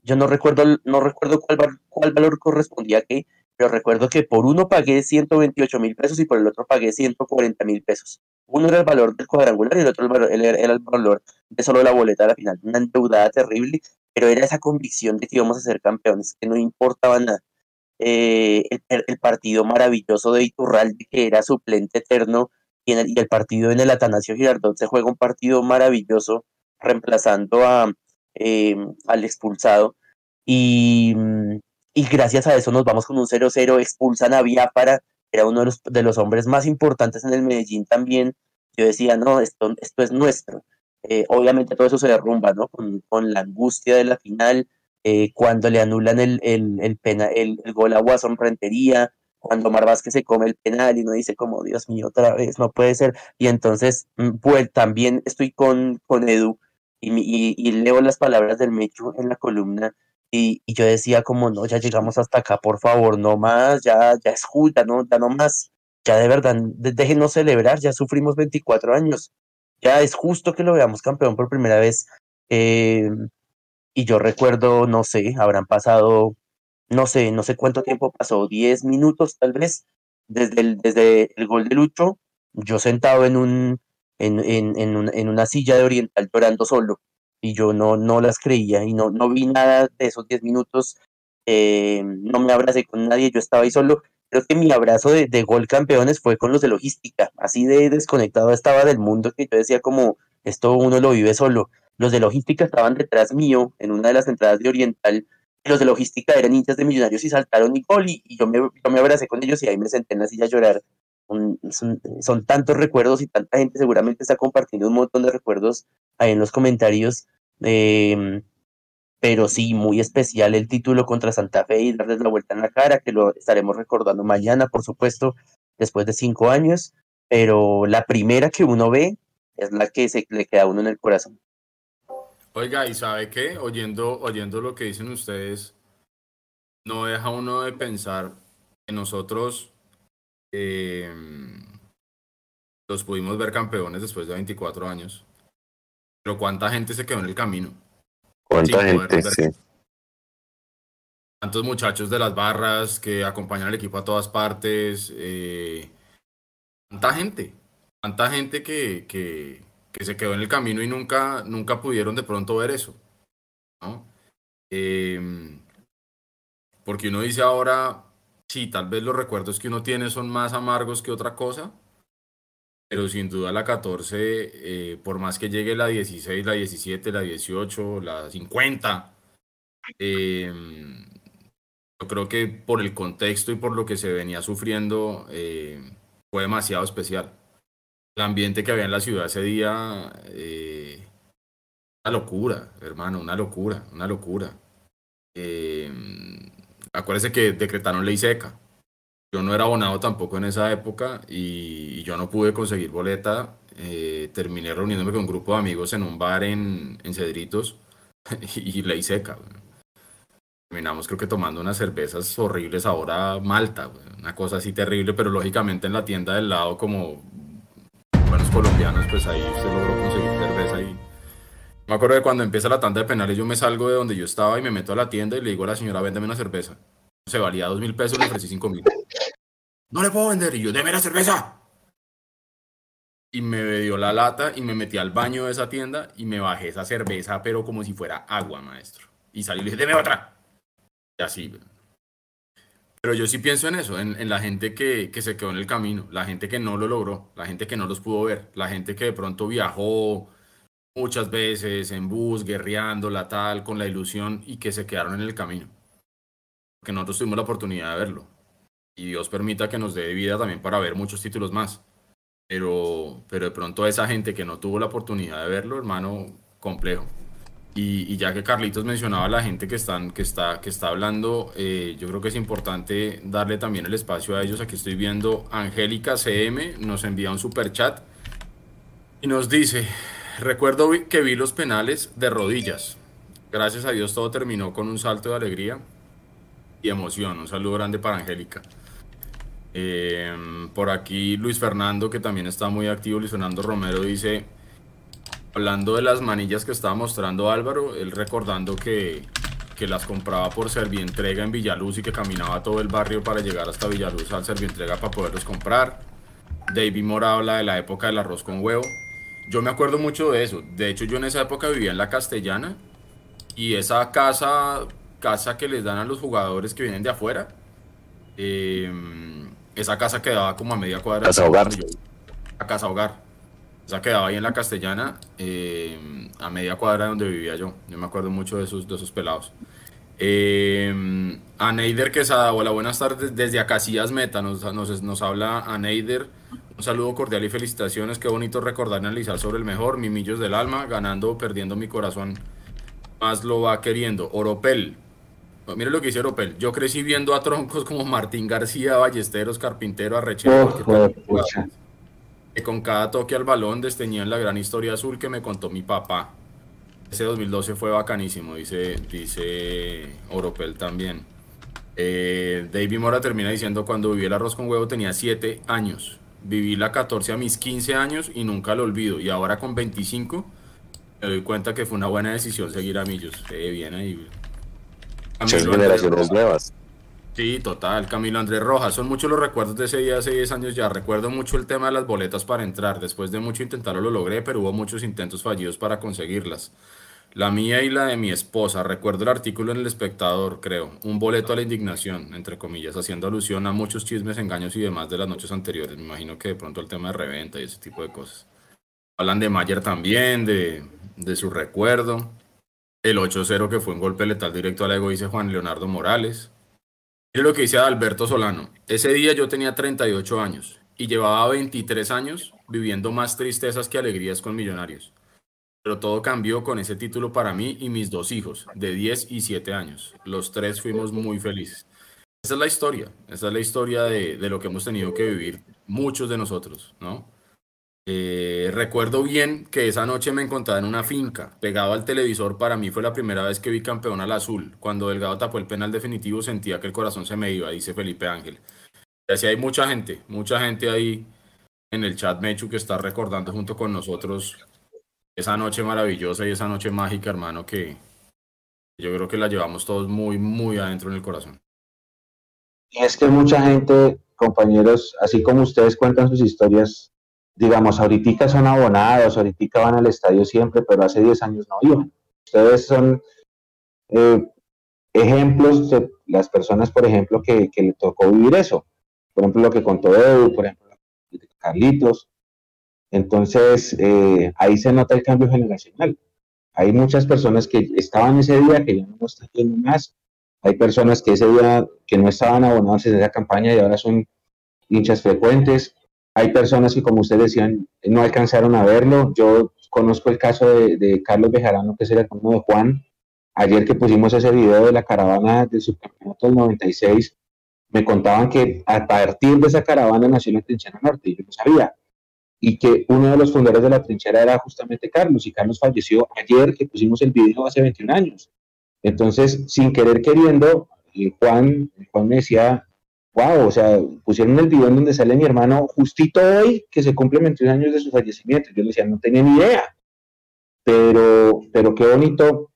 yo no recuerdo, no recuerdo cuál, cuál valor correspondía a qué, pero recuerdo que por uno pagué 128 mil pesos y por el otro pagué 140 mil pesos. Uno era el valor del cuadrangular y el otro era el valor de solo la boleta de la final. Una endeudada terrible, pero era esa convicción de que íbamos a ser campeones, que no importaba nada. Eh, el, partido maravilloso de Iturralde, que era suplente eterno, y, el, el partido en el Atanasio Girardot se juega un partido maravilloso, reemplazando a, eh, al expulsado. Y, y gracias a eso nos vamos con un 0-0, expulsan a Biafara, era uno de los, de los hombres más importantes en el Medellín también. Yo decía, no, esto, esto es nuestro. Eh, obviamente todo eso se derrumba, ¿no? Con, la angustia de la final, eh, cuando le anulan el, el, el, el, el, gol a Watson Rentería, cuando Mar Vázquez se come el penal y uno dice como, Dios mío, otra vez, no puede ser. Y entonces, pues también estoy con, con Edu y, y, leo las palabras del Mecho en la columna y, yo decía como, no, ya llegamos hasta acá, por favor, no más, ya, ya es justa, no, ya no más, ya de verdad, déjenos celebrar, ya sufrimos 24 años, ya es justo que lo veamos campeón por primera vez. Eh, y yo recuerdo, no sé, habrán pasado no sé, no sé cuánto tiempo pasó, 10 minutos tal vez, desde el, desde el gol de Lucho, yo sentado en, un, en, en, en una silla de Oriental llorando solo, y yo no, no las creía y no, no vi nada de esos 10 minutos, eh, no me abracé con nadie, yo estaba ahí solo. Creo que mi abrazo de, de, gol campeones fue con los de logística, así de desconectado estaba del mundo que yo decía como, esto uno lo vive solo. Los de logística estaban detrás mío en una de las entradas de Oriental, los de logística eran hinchas de millonarios y saltaron y gol, y, y yo, me, yo me abracé con ellos y ahí me senté en la silla a llorar. Son, tantos recuerdos y tanta gente seguramente está compartiendo un montón de recuerdos ahí en los comentarios. Eh, pero sí, muy especial el título contra Santa Fe y darles la vuelta en la cara, que lo estaremos recordando mañana, por supuesto, después de cinco años, pero la primera que uno ve es la que se le queda a uno en el corazón. Oiga, ¿y sabe qué? Oyendo, oyendo lo que dicen ustedes, no deja uno de pensar que nosotros eh, los pudimos ver campeones después de 24 años. Pero cuánta gente se quedó en el camino. Cuánta gente, sí. Tantos muchachos de las barras que acompañan al equipo a todas partes. Eh, tanta gente. Tanta gente que, que, que, se quedó en el camino y nunca, nunca pudieron de pronto ver eso. ¿no? Eh, porque uno dice ahora, sí, tal vez los recuerdos que uno tiene son más amargos que otra cosa, pero sin duda la 14, eh, por más que llegue la 16, la 17, la 18, la 50, eh, yo creo que por el contexto y por lo que se venía sufriendo, eh, fue demasiado especial. El ambiente que había en la ciudad ese día, eh, una locura, hermano, una locura, una locura. Eh, acuérdese que decretaron ley seca. Yo no era abonado tampoco en esa época y, yo no pude conseguir boleta. Eh, terminé reuniéndome con un grupo de amigos en un bar en, Cedritos y, y ley seca. Terminamos creo que tomando unas cervezas horribles ahora Malta, una cosa así terrible, pero lógicamente en la tienda del lado como buenos colombianos, pues ahí se logró conseguir cerveza y me acuerdo de cuando empieza la tanda de penales, yo me salgo de donde yo estaba y me meto a la tienda y le digo a la señora, véndeme una cerveza. Se valía dos mil pesos, le ofrecí cinco mil. No le puedo vender. Y yo, deme la cerveza. Y me dio la lata y me metí al baño de esa tienda y me bajé esa cerveza, pero como si fuera agua, maestro. Y salí y le dije, deme otra. Y así. Pero yo sí pienso en eso, en, en la gente que, que se quedó en el camino, la gente que no lo logró, la gente que no los pudo ver, la gente que de pronto viajó, muchas veces en bus, guerreando, la tal, con la ilusión y que se quedaron en el camino. Porque nosotros tuvimos la oportunidad de verlo. Y Dios permita que nos dé vida también para ver muchos títulos más. Pero, pero de pronto esa gente que no tuvo la oportunidad de verlo, hermano, complejo. Y, y ya que Carlitos mencionaba a la gente que, están, que, está, que está hablando, eh, yo creo que es importante darle también el espacio a ellos. Aquí estoy viendo Angélica CM, nos envía un super chat y nos dice, Recuerdo que vi los penales de rodillas. Gracias a Dios todo terminó con un salto de alegría y emoción. Un saludo grande para Angélica. Eh, por aquí Luis Fernando, que también está muy activo, Luis Fernando Romero dice, hablando de las manillas que estaba mostrando Álvaro, él recordando que, que las compraba por Servientrega en Villaluz y que caminaba todo el barrio para llegar hasta Villaluz al Servientrega para poderlos comprar. David Mora habla de la época del arroz con huevo. Yo me acuerdo mucho de eso. De hecho, yo en esa época vivía en la Castellana y esa casa, casa que les dan a los jugadores que vienen de afuera, eh, esa casa quedaba como a media cuadra. Casa hogar. A casa hogar. Esa quedaba ahí en la Castellana, eh, a media cuadra de donde vivía yo. Yo me acuerdo mucho de esos, de esos pelados. Eh, a Neider Quesada, hola, buenas tardes. Desde Acacias Meta nos, nos, nos habla a Neider. Un saludo cordial y felicitaciones. Qué bonito recordar y analizar sobre el mejor. Mimillos del alma, ganando o perdiendo mi corazón. Más lo va queriendo. Oropel. Mire lo que dice Oropel. Yo crecí viendo a troncos como Martín García, Ballesteros, Carpintero, Arrechero. Oh, que con cada toque al balón desteñían la gran historia azul que me contó mi papá. Ese 2012 fue bacanísimo, dice, dice Oropel también. Eh, David Mora termina diciendo, cuando viví el arroz con huevo tenía 7 años. Viví la 14 a mis 15 años y nunca lo olvido. Y ahora con 25 me doy cuenta que fue una buena decisión seguir a Millos. Eh, bien ahí. Muchas generaciones nuevas. Sí, total, Camilo Andrés Rojas. Son muchos los recuerdos de ese día hace 10 años ya. Recuerdo mucho el tema de las boletas para entrar. Después de mucho intentarlo lo logré, pero hubo muchos intentos fallidos para conseguirlas. La mía y la de mi esposa. Recuerdo el artículo en El Espectador, creo. Un boleto a la indignación, entre comillas, haciendo alusión a muchos chismes, engaños y demás de las noches anteriores. Me imagino que de pronto el tema de reventa y ese tipo de cosas. Hablan de Mayer también, de, de su recuerdo. El 8-0 que fue un golpe letal directo al ego, dice Juan Leonardo Morales. Mire lo que dice Alberto Solano. Ese día yo tenía 38 años y llevaba 23 años viviendo más tristezas que alegrías con millonarios. Pero todo cambió con ese título para mí y mis dos hijos, de 10 y 7 años. Los tres fuimos muy felices. Esa es la historia, esa es la historia de lo que hemos tenido que vivir muchos de nosotros, ¿no? Eh, recuerdo bien que esa noche me encontraba en una finca, pegado al televisor. Para mí fue la primera vez que vi campeón al azul. Cuando Delgado tapó el penal definitivo, sentía que el corazón se me iba, dice Felipe Ángel. Y así hay mucha gente, mucha gente ahí en el chat Mechu que está recordando junto con nosotros esa noche maravillosa y esa noche mágica, hermano, que yo creo que la llevamos todos muy, muy adentro en el corazón. Y es que mucha gente, compañeros, así como ustedes cuentan sus historias, digamos, ahorita son abonados, ahorita van al estadio siempre, pero hace 10 años no iban. Ustedes son eh, ejemplos de las personas, por ejemplo, que, le tocó vivir eso. Por ejemplo, lo que contó Edu, por ejemplo, Carlitos. Entonces, eh, ahí se nota el cambio generacional. Hay muchas personas que estaban ese día que ya no están yendo más. Hay personas que ese día que no estaban abonados en esa campaña y ahora son hinchas frecuentes hay personas que, como ustedes decían, no alcanzaron a verlo. Yo conozco el caso de, Carlos Bejarano, que es el hermano de Juan. Ayer que pusimos ese video de la caravana del subcampeonato del 96, me contaban que a partir de esa caravana nació la trinchera norte, yo no sabía. Y que uno de los fundadores de la trinchera era justamente Carlos, y Carlos falleció ayer que pusimos el video hace 21 años. Entonces, sin querer queriendo, eh, Juan, Juan me decía, wow, o sea, pusieron el video en donde sale mi hermano justito hoy que se cumplen 21 años de su fallecimiento. Yo le decía, no tenía ni idea, pero, pero qué bonito.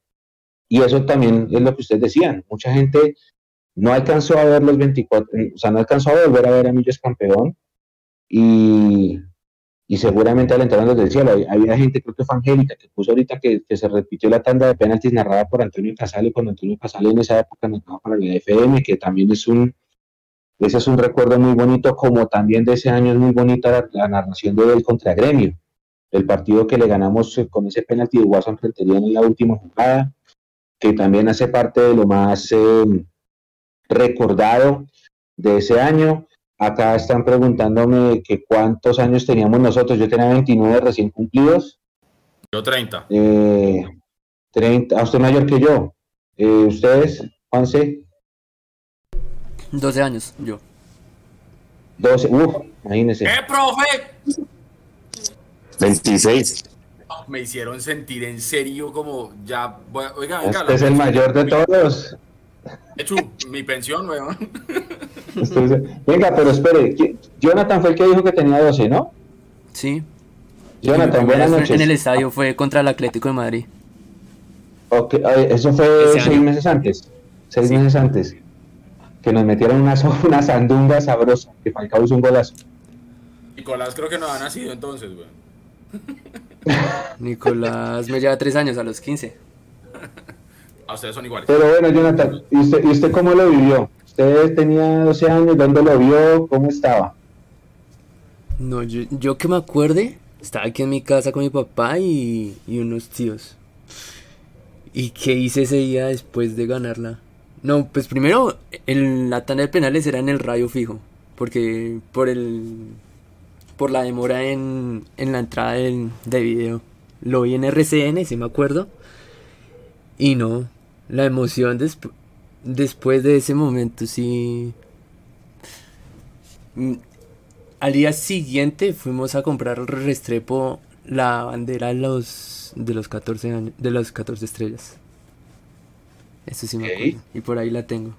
Y eso también es lo que ustedes decían. Mucha gente no alcanzó a ver los 24, o sea, no alcanzó a volver a ver a Millos campeón y, y seguramente alentaron desde el cielo. Había gente, creo que fue Angélica, que puso ahorita que, se repitió la tanda de penaltis narrada por Antonio Casale, cuando Antonio Casale en esa época narraba para la FM, que también es un, ese es un recuerdo muy bonito, como también de ese año es muy bonita la, narración de él contra Gremio, el partido que le ganamos eh, con ese penalti de Watson Rentería en la última jugada, que también hace parte de lo más em, recordado de ese año. Acá están preguntándome que cuántos años teníamos nosotros. Yo tenía 29 recién cumplidos. Yo 30. Eh, 30. ¿A usted mayor que yo? Eh, ¿Ustedes, Juanse? 12 años, yo. 12, uff, imagínese. ¡Eh, profe! 26. Me hicieron sentir en serio como ya. Oiga, venga. Este es el mayor de todos. Hecho, mi pensión, weón. venga, pero espere. Jonathan fue el que dijo que tenía 12, ¿no? Sí. Jonathan, buenas noches. En el estadio fue contra el Atlético de Madrid. Ok, eso fue seis meses antes. Seis sí. meses antes que nos metieron una, una sandunga sabrosa, que Falcao hizo un golazo. Nicolás creo que no ha nacido entonces, güey. Nicolás me lleva tres años, a los 15. A ustedes son iguales. Pero bueno, Jonathan, ¿y usted, ¿y usted cómo lo vivió? ¿Usted tenía 12 años? ¿Dónde lo vio? ¿Cómo estaba? No, yo, yo que me acuerde, estaba aquí en mi casa con mi papá y, y unos tíos. ¿Y qué hice ese día después de ganarla? No, pues primero, el, la tanda de penales era en el radio fijo, porque por el por la demora en, en la entrada de video. Lo vi en RCN, si me acuerdo. Y no, la emoción desp después de ese momento, sí. Mm, al día siguiente fuimos a comprar Restrepo la bandera de los, de los 14 años, de los 14 estrellas. Eso sí me Ok. acuerdo. Y por ahí la tengo.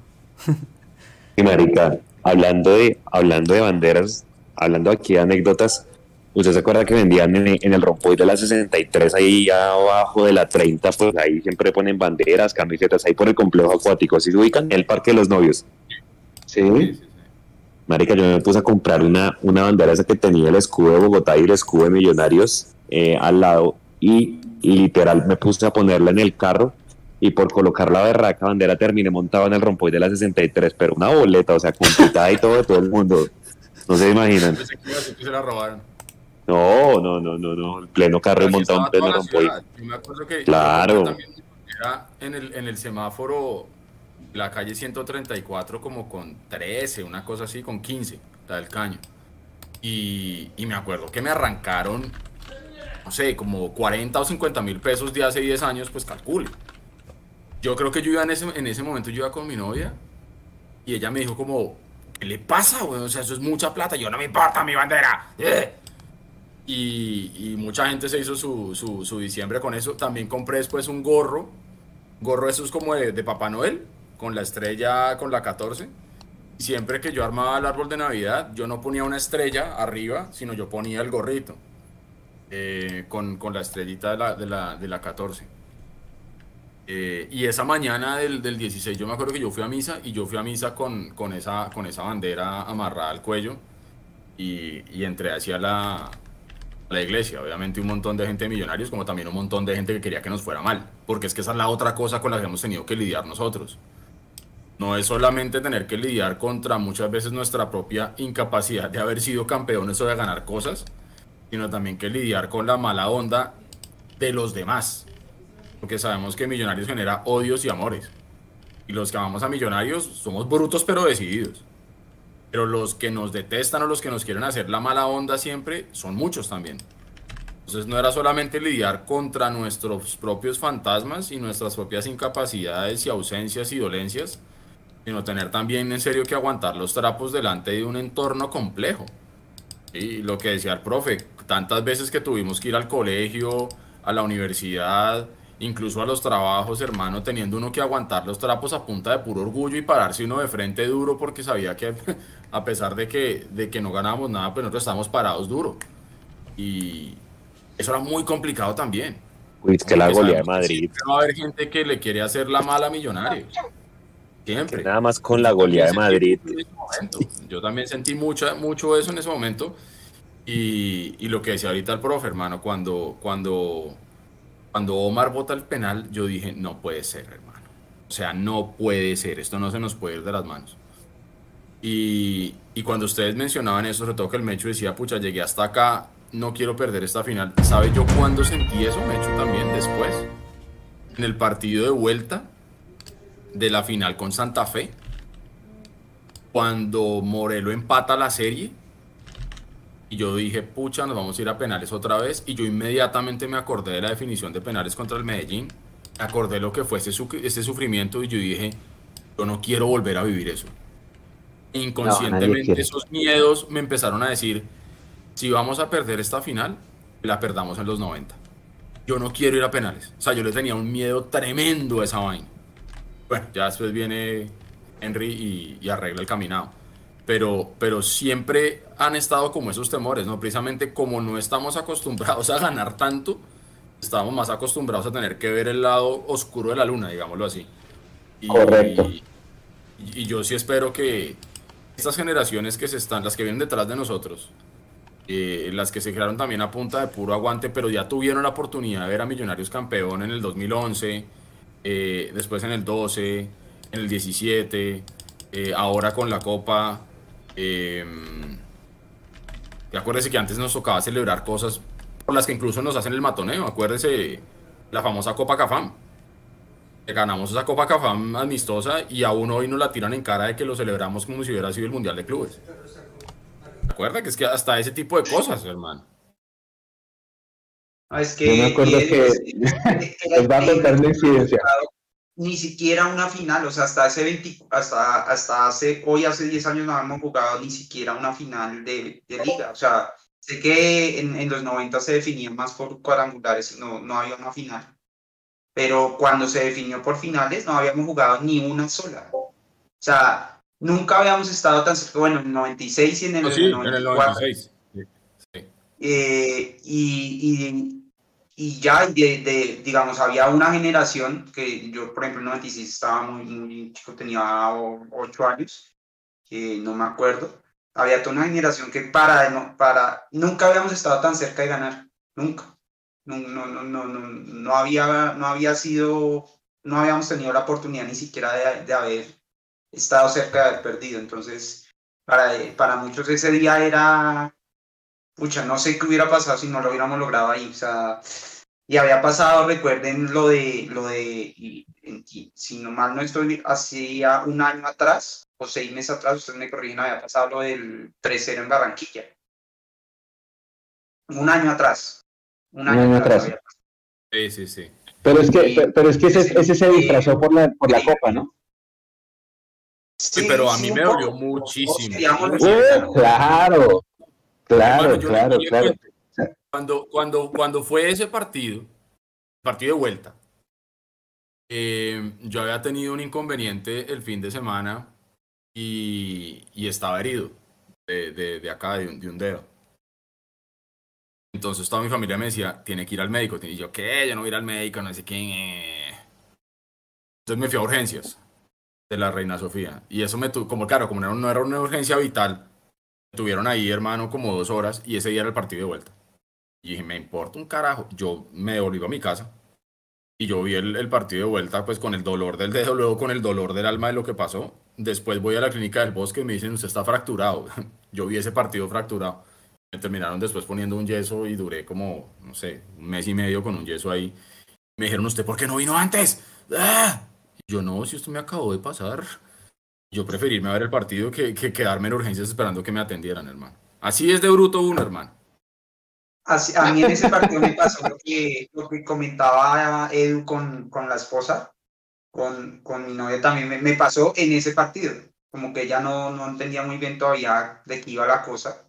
Y marica, hablando de, hablando de banderas, hablando aquí de anécdotas, ¿usted se acuerda que vendían en, en el rompoy de la 63 ahí abajo de la 30? Pues ahí siempre ponen banderas, camisetas, ahí por el complejo acuático, ¿sí se ubican? En el Parque de los Novios. Sí. Sí, sí, sí. Marica, yo me puse a comprar una, una bandera esa que tenía el escudo de Bogotá y el escudo de Millonarios eh, al lado y literal me puse a ponerla en el carro y por colocar la berraca bandera terminé montado en el rompoy de la 63, pero una boleta, o sea, completada y todo de todo el mundo. No se imaginan. Pensé que que se la robaron. No, no, no, no, no. En pleno carro montado en pleno rompoy. Yo me acuerdo que Claro. también era en el, en el semáforo, la calle 134, como con 13, una cosa así, con 15, la del caño. Y, y me acuerdo que me arrancaron, no sé, como 40 o 50 mil pesos de hace 10 años, pues calcule. Yo creo que yo iba en ese, en ese momento, yo iba con mi novia y ella me dijo como, ¿qué le pasa, güey? O sea, eso es mucha plata. Yo, no me importa mi bandera. ¡Eh! Y, mucha gente se hizo su, su, su diciembre con eso. También compré después un gorro. Gorro esos como de, de Papá Noel, con la estrella, con la 14. Y Siempre que yo armaba el árbol de Navidad, yo no ponía una estrella arriba, sino yo ponía el gorrito. eh, con, con la estrellita de la, de la, de la 14. Eh, y esa mañana del, del 16 yo me acuerdo que yo fui a misa y yo fui a misa con, con, esa, con esa bandera amarrada al cuello y, y entré hacia la, la iglesia. Obviamente un montón de gente millonarios como también un montón de gente que quería que nos fuera mal. Porque es que esa es la otra cosa con la que hemos tenido que lidiar nosotros. No es solamente tener que lidiar contra muchas veces nuestra propia incapacidad de haber sido campeones o de ganar cosas, sino también que lidiar con la mala onda de los demás. Porque sabemos que Millonarios genera odios y amores. Y los que amamos a Millonarios somos brutos pero decididos. Pero los que nos detestan o los que nos quieren hacer la mala onda siempre son muchos también. Entonces no era solamente lidiar contra nuestros propios fantasmas y nuestras propias incapacidades y ausencias y dolencias, sino tener también en serio que aguantar los trapos delante de un entorno complejo. Y lo que decía el profe, tantas veces que tuvimos que ir al colegio, a la universidad, incluso a los trabajos, hermano, teniendo uno que aguantar los trapos a punta de puro orgullo y pararse uno de frente duro porque sabía que a pesar de que, de que no ganábamos nada, pues nosotros estábamos parados duro. Y eso era muy complicado también. Uy, es que la goleada de Madrid. siempre va a haber gente que le quiere hacer la mala a Millonarios. Siempre. Nada más con la goleada de Madrid. Yo también sentí mucho, mucho eso en ese momento. Y, y lo que decía ahorita el profe, hermano, cuando, cuando, cuando Omar bota el penal, yo dije, no puede ser, hermano. O sea, no puede ser, esto no se nos puede ir de las manos. Y, y cuando ustedes mencionaban eso, sobre todo que el Mecho decía, pucha, llegué hasta acá, no quiero perder esta final. ¿Sabe yo cuándo sentí eso, Mecho, también después? En el partido de vuelta de la final con Santa Fe, cuando Morelo empata la serie, y yo dije, pucha, nos vamos a ir a penales otra vez, y yo inmediatamente me acordé de la definición de penales contra el Medellín, me acordé lo que fue ese, ese sufrimiento, y yo dije, yo no quiero volver a vivir eso. Inconscientemente quiere. esos miedos me empezaron a decir, si vamos a perder esta final, la perdamos en los 90. Yo no quiero ir a penales. O sea, yo le tenía un miedo tremendo a esa vaina. Bueno, ya después viene Henry y, y arregla el caminado. Pero, pero siempre han estado como esos temores, ¿no? Precisamente como no estamos acostumbrados a ganar tanto, estamos más acostumbrados a tener que ver el lado oscuro de la luna, digámoslo así. Y, Correcto. Y, y yo sí espero que estas generaciones que se están, las que vienen detrás de nosotros, eh, las que se crearon también a punta de puro aguante, pero ya tuvieron la oportunidad de ver a Millonarios campeón en el 2011, eh, después en el 12, en el 17, eh, ahora con la Copa. Eh, y acuérdese que antes nos tocaba celebrar cosas por las que incluso nos hacen el matoneo. Acuérdese la famosa Copa Cafam. Que ganamos esa Copa Cafam amistosa y aún hoy nos la tiran en cara de que lo celebramos como si hubiera sido el Mundial de Clubes. Recuerda que es que hasta ese tipo de cosas, hermano. Ah, es que, me acuerdo que- Les va a contar incidencia. Ni siquiera una final, o sea, hasta hace 20, hasta, hasta hace, hoy hace 10 años no habíamos jugado ni siquiera una final de, de liga, o sea, sé que en, en los 90 se definía más por cuadrangulares, no, no había una final, pero cuando se definió por finales no habíamos jugado ni una sola, o sea, nunca habíamos estado tan cerca, bueno, en el 96 y en el, No, sí, en el 94, 96. Sí. eh, y, y, ya, de, de, digamos, había una generación que yo, por ejemplo, en el 96 estaba muy, muy chico, tenía 8 años, que no me acuerdo, había toda una generación que para, no, para, nunca habíamos estado tan cerca de ganar, nunca. No, no, no, no, no, no había, no había sido, no habíamos tenido la oportunidad ni siquiera de, de haber estado cerca de haber perdido. Entonces, para, para muchos ese día era, pucha, no sé qué hubiera pasado si no lo hubiéramos logrado ahí. O sea, y había pasado, recuerden lo de, lo de, si no mal no estoy, hacía un año atrás o seis meses atrás, ustedes me corrigen, había pasado lo del 3-0 en Barranquilla. Un año atrás. Un año, atrás. Sí, sí, sí. Pero es que, pero es que ese, ese se disfrazó por la, por la copa, ¿no? Sí, pero a mí me dolió muchísimo. claro, claro, claro, claro. Cuando, cuando, cuando fue ese partido, partido de vuelta, eh, yo había tenido un inconveniente el fin de semana y, y estaba herido de, de, de acá, de un, de un, dedo. Entonces toda mi familia me decía, tiene que ir al médico. Y yo, ¿qué? Yo no voy a ir al médico, no sé quién. Entonces me fui a urgencias de la Reina Sofía. Y eso me tuvo, como claro, como no era una urgencia vital, tuvieron ahí, hermano, como dos horas y ese día era el partido de vuelta. Y dije, me importa un carajo. Yo me devolví a mi casa y yo vi el, partido de vuelta pues con el dolor del dedo, luego con el dolor del alma de lo que pasó. Después voy a la clínica del bosque y me dicen, usted está fracturado. yo vi ese partido fracturado. Me terminaron después poniendo un yeso y duré como, no sé, un mes y medio con un yeso ahí. Me dijeron, ¿usted por qué no vino antes? ¡Ah! Yo no, si esto me acabó de pasar. Yo preferirme a ver el partido que, que quedarme en urgencias esperando que me atendieran, hermano. Así es de bruto uno, hermano. Así, a mí en ese partido me pasó lo que, lo que comentaba Edu con, con la esposa, con, con mi novia también me, me, pasó en ese partido. Como que ella no, no entendía muy bien todavía de qué iba la cosa.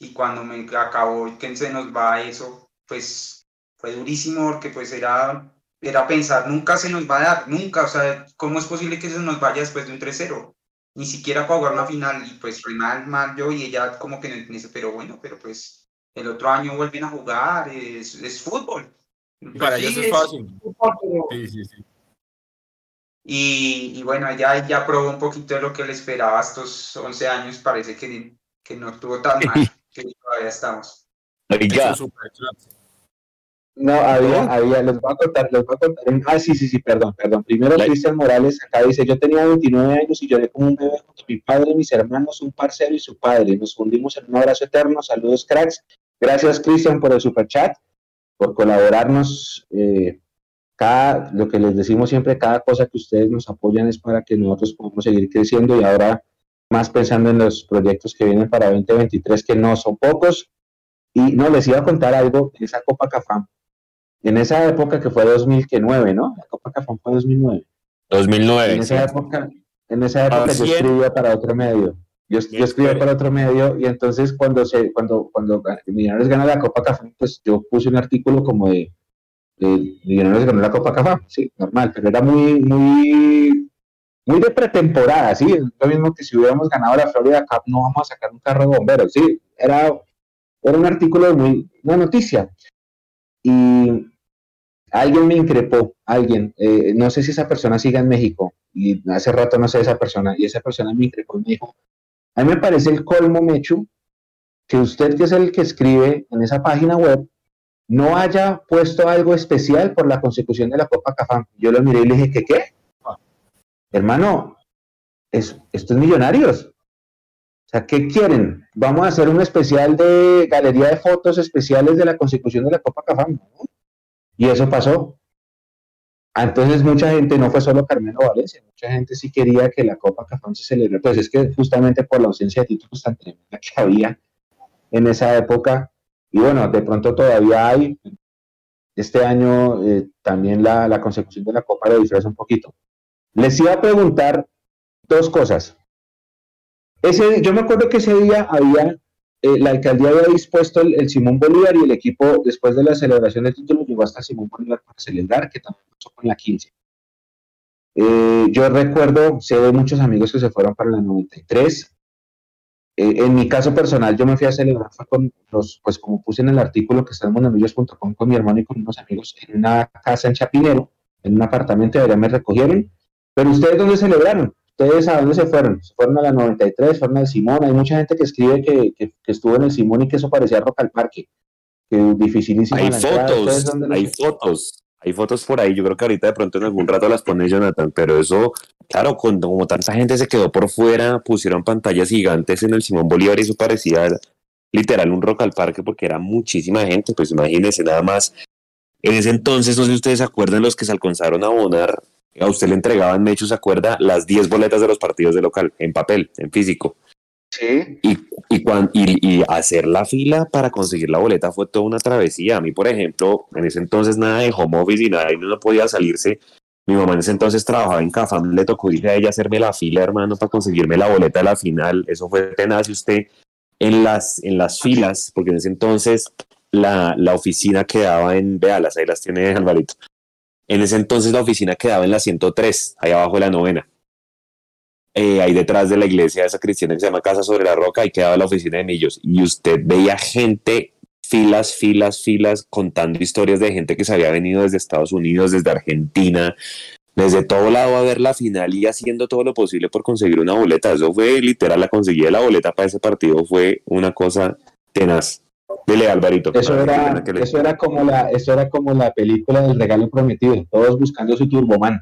Y cuando me acabó que se nos va eso, pues fue durísimo porque pues era, era pensar, nunca se nos va a dar, nunca. O sea, ¿cómo es posible que se nos vaya después de un 3-0? Ni siquiera para jugar una final. Y pues fue mal, mal yo y ella como que no entiende, pero bueno, pero pues el otro año vuelven a jugar, es, es fútbol. Para sí, ellos es fácil. Fútbol, pero... sí, sí, sí. Y, y, bueno, ya, ya probó un poquito de lo que le esperaba estos 11 años, parece que, que no estuvo tan mal, que todavía estamos. Oiga. No, había, había, les voy a contar, les voy a contar. Ah, sí, sí, sí, perdón, perdón. Primero, like. Cristian Morales acá dice, yo tenía 29 años y lloré como un bebé junto a mi padre, mis hermanos, un parcero y su padre. Nos fundimos en un abrazo eterno. Saludos, cracks. Gracias, Cristian, por el super chat, por colaborarnos. Eh, cada, lo que les decimos siempre, cada cosa que ustedes nos apoyan es para que nosotros podamos seguir creciendo y ahora más pensando en los proyectos que vienen para 2023, que no son pocos. Y no, les iba a contar algo, esa Copa Cafam. En esa época que fue 2009, ¿no? La Copa Cafam fue 2009. 2009. En esa época, en esa época yo escribía para otro medio. Yo, yo escribía para otro medio y entonces cuando se cuando cuando Millonarios gana la Copa Cafam, pues yo puse un artículo como de, de Millonarios ganó la Copa Cafam, sí, normal, pero era muy muy muy de pretemporada, sí, lo mismo que si hubiéramos ganado la Florida Cup no vamos a sacar un carro de bomberos, sí, era era un artículo muy una noticia y alguien me increpó, alguien, eh, no sé si esa persona siga en México, y hace rato no sé esa persona, y esa persona me increpó y me dijo, a mí me parece el colmo, Mechu, que usted, que es el que escribe en esa página web, no haya puesto algo especial por la consecución de la Copa Cafam. Yo lo miré y le dije, ¿qué qué? Hermano, es, esto es millonarios. O sea, ¿qué quieren? Vamos a hacer un especial de galería de fotos especiales de la consecución de la Copa Cafam. Y eso pasó. Entonces mucha gente, no fue solo Carmelo Valencia, mucha gente sí quería que la Copa Cafam se celebrara, pues es que justamente por la ausencia de títulos tan tremenda que había en esa época, y bueno, de pronto todavía hay, este año eh, también la, la, consecución de la Copa lo disfraza un poquito. Les iba a preguntar dos cosas. Ese, yo me acuerdo que ese día había eh, la alcaldía había dispuesto el, Simón Bolívar y el equipo, después de la celebración del título, llegó hasta Simón Bolívar para celebrar, que también pasó con la 15. Eh, yo recuerdo, sé de muchos amigos que se fueron para la 93. Eh, en mi caso personal, yo me fui a celebrar con los, pues como puse en el artículo que está en monamillos.com con mi hermano y con unos amigos en una casa en Chapinero, en un apartamento, y allá me recogieron. Pero ustedes, ¿dónde celebraron? ¿Ustedes a dónde se fueron? Se fueron a la 93, fueron al Simón. Hay mucha gente que escribe que, que, estuvo en el Simón y que eso parecía Rock al Parque. Que dificilísimo. Hay fotos, hay fotos. Hay fotos por ahí, yo creo que ahorita de pronto en algún rato las pone Jonathan, pero eso, claro, cuando como tanta gente se quedó por fuera, pusieron pantallas gigantes en el Simón Bolívar y eso parecía literal un rock al parque porque era muchísima gente, pues imagínense nada más. En ese entonces, no sé si ustedes se acuerdan los que se alcanzaron a abonar, a usted le entregaban, Mecho, ¿se acuerda? Las 10 boletas de los partidos de local, en papel, en físico. Sí. Y, y, y, hacer la fila para conseguir la boleta fue toda una travesía. A mí, por ejemplo, en ese entonces nada de home office y nada, y no podía salirse. Mi mamá en ese entonces trabajaba en Cafam, le tocó ir a ella hacerme la fila, hermano, para conseguirme la boleta de la final. Eso fue tenaz. Y usted en las, en las filas, porque en ese entonces la, la oficina quedaba en, véalas, ahí las tiene Alvarito. En ese entonces la oficina quedaba en la 103, ahí abajo de la novena. Eh, ahí detrás de la iglesia esa cristiana que se llama Casa sobre la Roca, y quedaba la oficina de Millos. Y usted veía gente, filas, filas, filas, contando historias de gente que se había venido desde Estados Unidos, desde Argentina, desde todo lado a ver la final y haciendo todo lo posible por conseguir una boleta. Eso fue literal, la conseguí de la boleta para ese partido, fue una cosa tenaz. Dile, Alvarito. Eso era, eso era como la, eso era como la película del regalo prometido, todos buscando su turboman.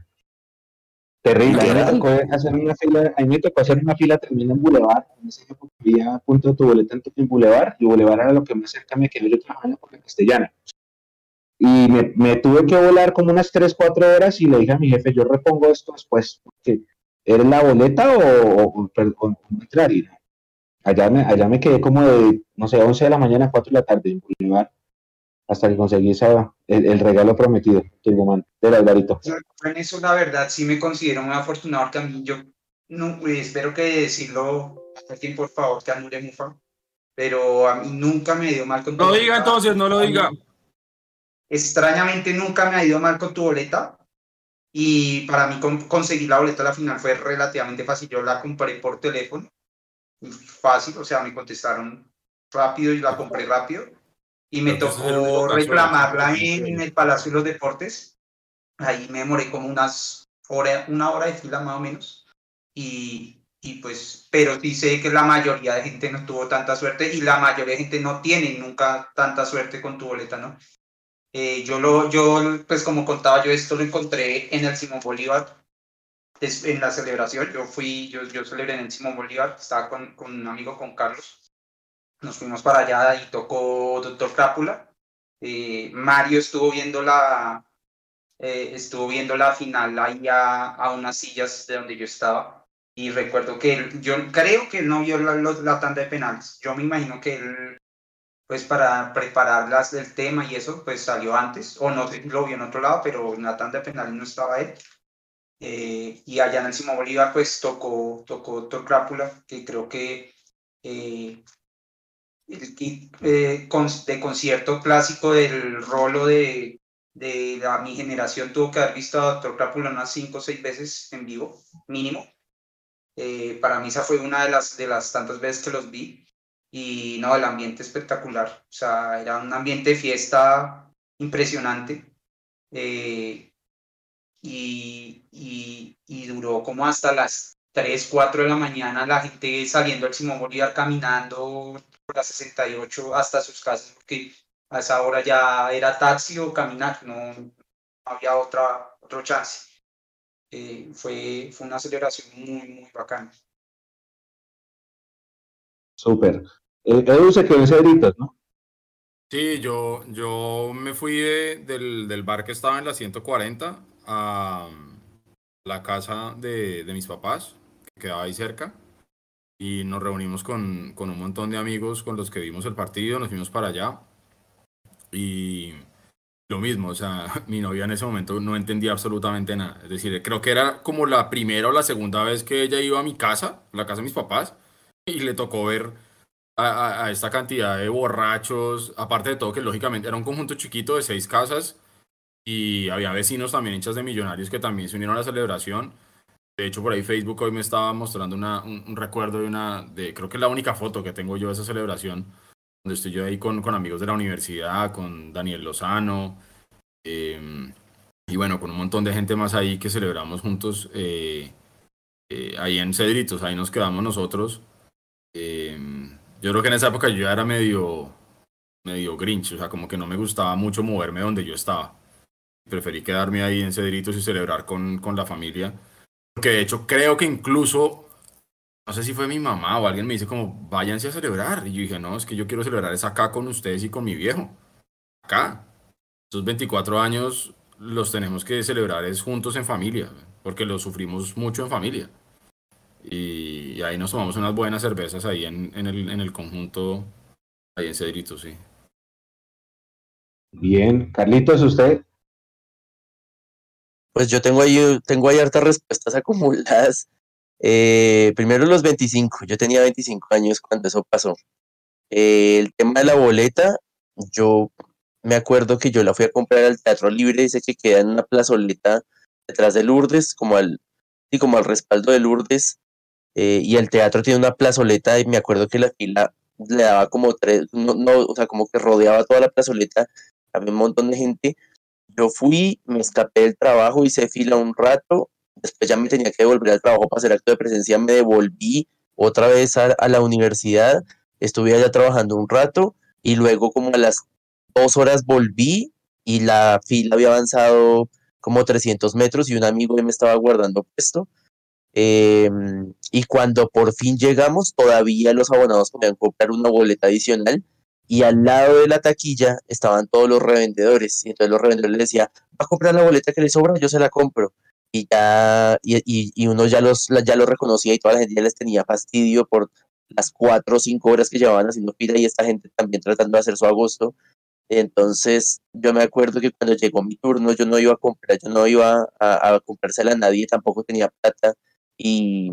Terrible. A mí, me tocó hacer una fila, a mí me tocó hacer una fila tremenda en Boulevard. En ese época había punto de tu boleta en Boulevard y Boulevard era lo que más cerca me quedó yo trabajando en la época castellana. Y me, me, tuve que volar como unas 3, 4 horas y le dije a mi jefe, yo repongo esto después, porque ¿era la boleta o, o, entrar? Y allá, me, allá me quedé como de, no sé, 11 de la mañana a 4 de la tarde en Boulevard hasta que conseguí esa, el, regalo prometido, Turboman, del Alvarito. En eso, la verdad, sí me considero muy afortunado que a mí, yo no, eh, espero que decirlo por favor, que anule Mufa, pero a mí nunca me dio mal con No diga entonces, no lo diga. Extrañamente nunca me ha ido mal con tu boleta y para mí conseguir la boleta a la final fue relativamente fácil. Yo la compré por teléfono, fácil, o sea, me contestaron rápido y la compré rápido y me tocó reclamarla en, el Palacio de los Deportes. Ahí me demoré como unas hora, una hora de fila más o menos. Y, y pues, pero sí sé que la mayoría de gente no tuvo tanta suerte y la mayoría de gente no tiene nunca tanta suerte con tu boleta, ¿no? Eh, yo, lo, yo, pues como contaba, yo esto lo encontré en el Simón Bolívar, en la celebración. Yo fui, yo, yo celebré en el Simón Bolívar, estaba con, con un amigo, con Carlos nos fuimos para allá y tocó Doctor Crápula. Eh, Mario estuvo viendo la eh, estuvo viendo la final ahí a, unas sillas de donde yo estaba y recuerdo que él, yo creo que no vio la, la, tanda de penales. Yo me imagino que él, pues para prepararlas del tema y eso, pues salió antes, o no lo vio en otro lado, pero en la tanda de penales no estaba él. Eh, y allá en el Simón Bolívar, pues tocó, tocó Doctor Crápula, que creo que eh, de concierto clásico del rolo de, de mi generación tuvo que haber visto a Doctor Crápula unas cinco o seis veces en vivo, mínimo. Eh, para mí esa fue una de las, de las tantas veces que los vi. Y no, el ambiente espectacular, o sea, era un ambiente de fiesta impresionante. Eh, y, y, duró como hasta las 3, 4 de la mañana la gente saliendo del Simón Bolívar caminando, por la 68 hasta sus casas, porque a esa hora ya era taxi o caminar, no, había otra, otro chance. Eh, fue, fue una celebración muy, muy bacana. Súper. Eh, Edu se quedó en ¿no? Sí, yo, yo me fui del, del, bar que estaba en la 140 a la casa de, de mis papás, que quedaba ahí cerca y nos reunimos con, con, un montón de amigos con los que vimos el partido, nos fuimos para allá y lo mismo, o sea, mi novia en ese momento no entendía absolutamente nada, es decir, creo que era como la primera o la segunda vez que ella iba a mi casa, la casa de mis papás, y le tocó ver a, a, esta cantidad de borrachos, aparte de todo que lógicamente era un conjunto chiquito de seis casas y había vecinos también hinchas de millonarios que también se unieron a la celebración de hecho, por ahí Facebook hoy me estaba mostrando una, un, recuerdo de una, de, creo que es la única foto que tengo yo de esa celebración, donde estoy yo ahí con, con amigos de la universidad, con Daniel Lozano, em, y bueno, con un montón de gente más ahí que celebramos juntos. Eh, eh, ahí en Cedritos, ahí nos quedamos nosotros. Eh, yo creo que en esa época yo ya era medio, medio grinch, o sea, como que no me gustaba mucho moverme donde yo estaba. Preferí quedarme ahí en Cedritos y celebrar con, con la familia. Porque de hecho creo que incluso, no sé si fue mi mamá o alguien me dice como, váyanse a celebrar. Y yo dije, no, es que yo quiero celebrar es acá con ustedes y con mi viejo. Acá. Esos 24 años los tenemos que celebrar es juntos en familia, porque lo sufrimos mucho en familia. Y, y ahí nos tomamos unas buenas cervezas ahí en, en, el, en el conjunto, ahí en Cedritos, sí. Bien, Carlitos, ¿usted? Pues yo tengo ahí, tengo ahí hartas respuestas acumuladas. Eh, primero los 25, yo tenía 25 años cuando eso pasó. Eh, el tema de la boleta, yo me acuerdo que yo la fui a comprar al Teatro Libre, dice que queda en una plazoleta detrás de Lourdes, como al, sí, como al respaldo de Lourdes, eh, y el teatro tiene una plazoleta, y me acuerdo que la fila le daba como tres, no, no, o sea, como que rodeaba toda la plazoleta, había un montón de gente. Yo fui, me escapé del trabajo, hice fila un rato, después ya me tenía que devolver al trabajo para hacer acto de presencia, me devolví otra vez a, a la universidad, estuve allá trabajando un rato, y luego como a las dos horas volví y la fila había avanzado como 300 metros y un amigo me estaba guardando puesto. Eh, y cuando por fin llegamos, todavía los abonados podían comprar una boleta adicional y al lado de la taquilla estaban todos los revendedores. Y entonces los revendedores le decían, va a comprar la boleta que le sobra, yo se la compro. Y ya, y, y, y uno ya los, ya los reconocía y toda la gente ya les tenía fastidio por las cuatro o cinco horas que llevaban haciendo fila y esta gente también tratando de hacer su agosto. Entonces, yo me acuerdo que cuando llegó mi turno, yo no iba a comprar, yo no iba a, a comprársela a nadie, tampoco tenía plata. Y,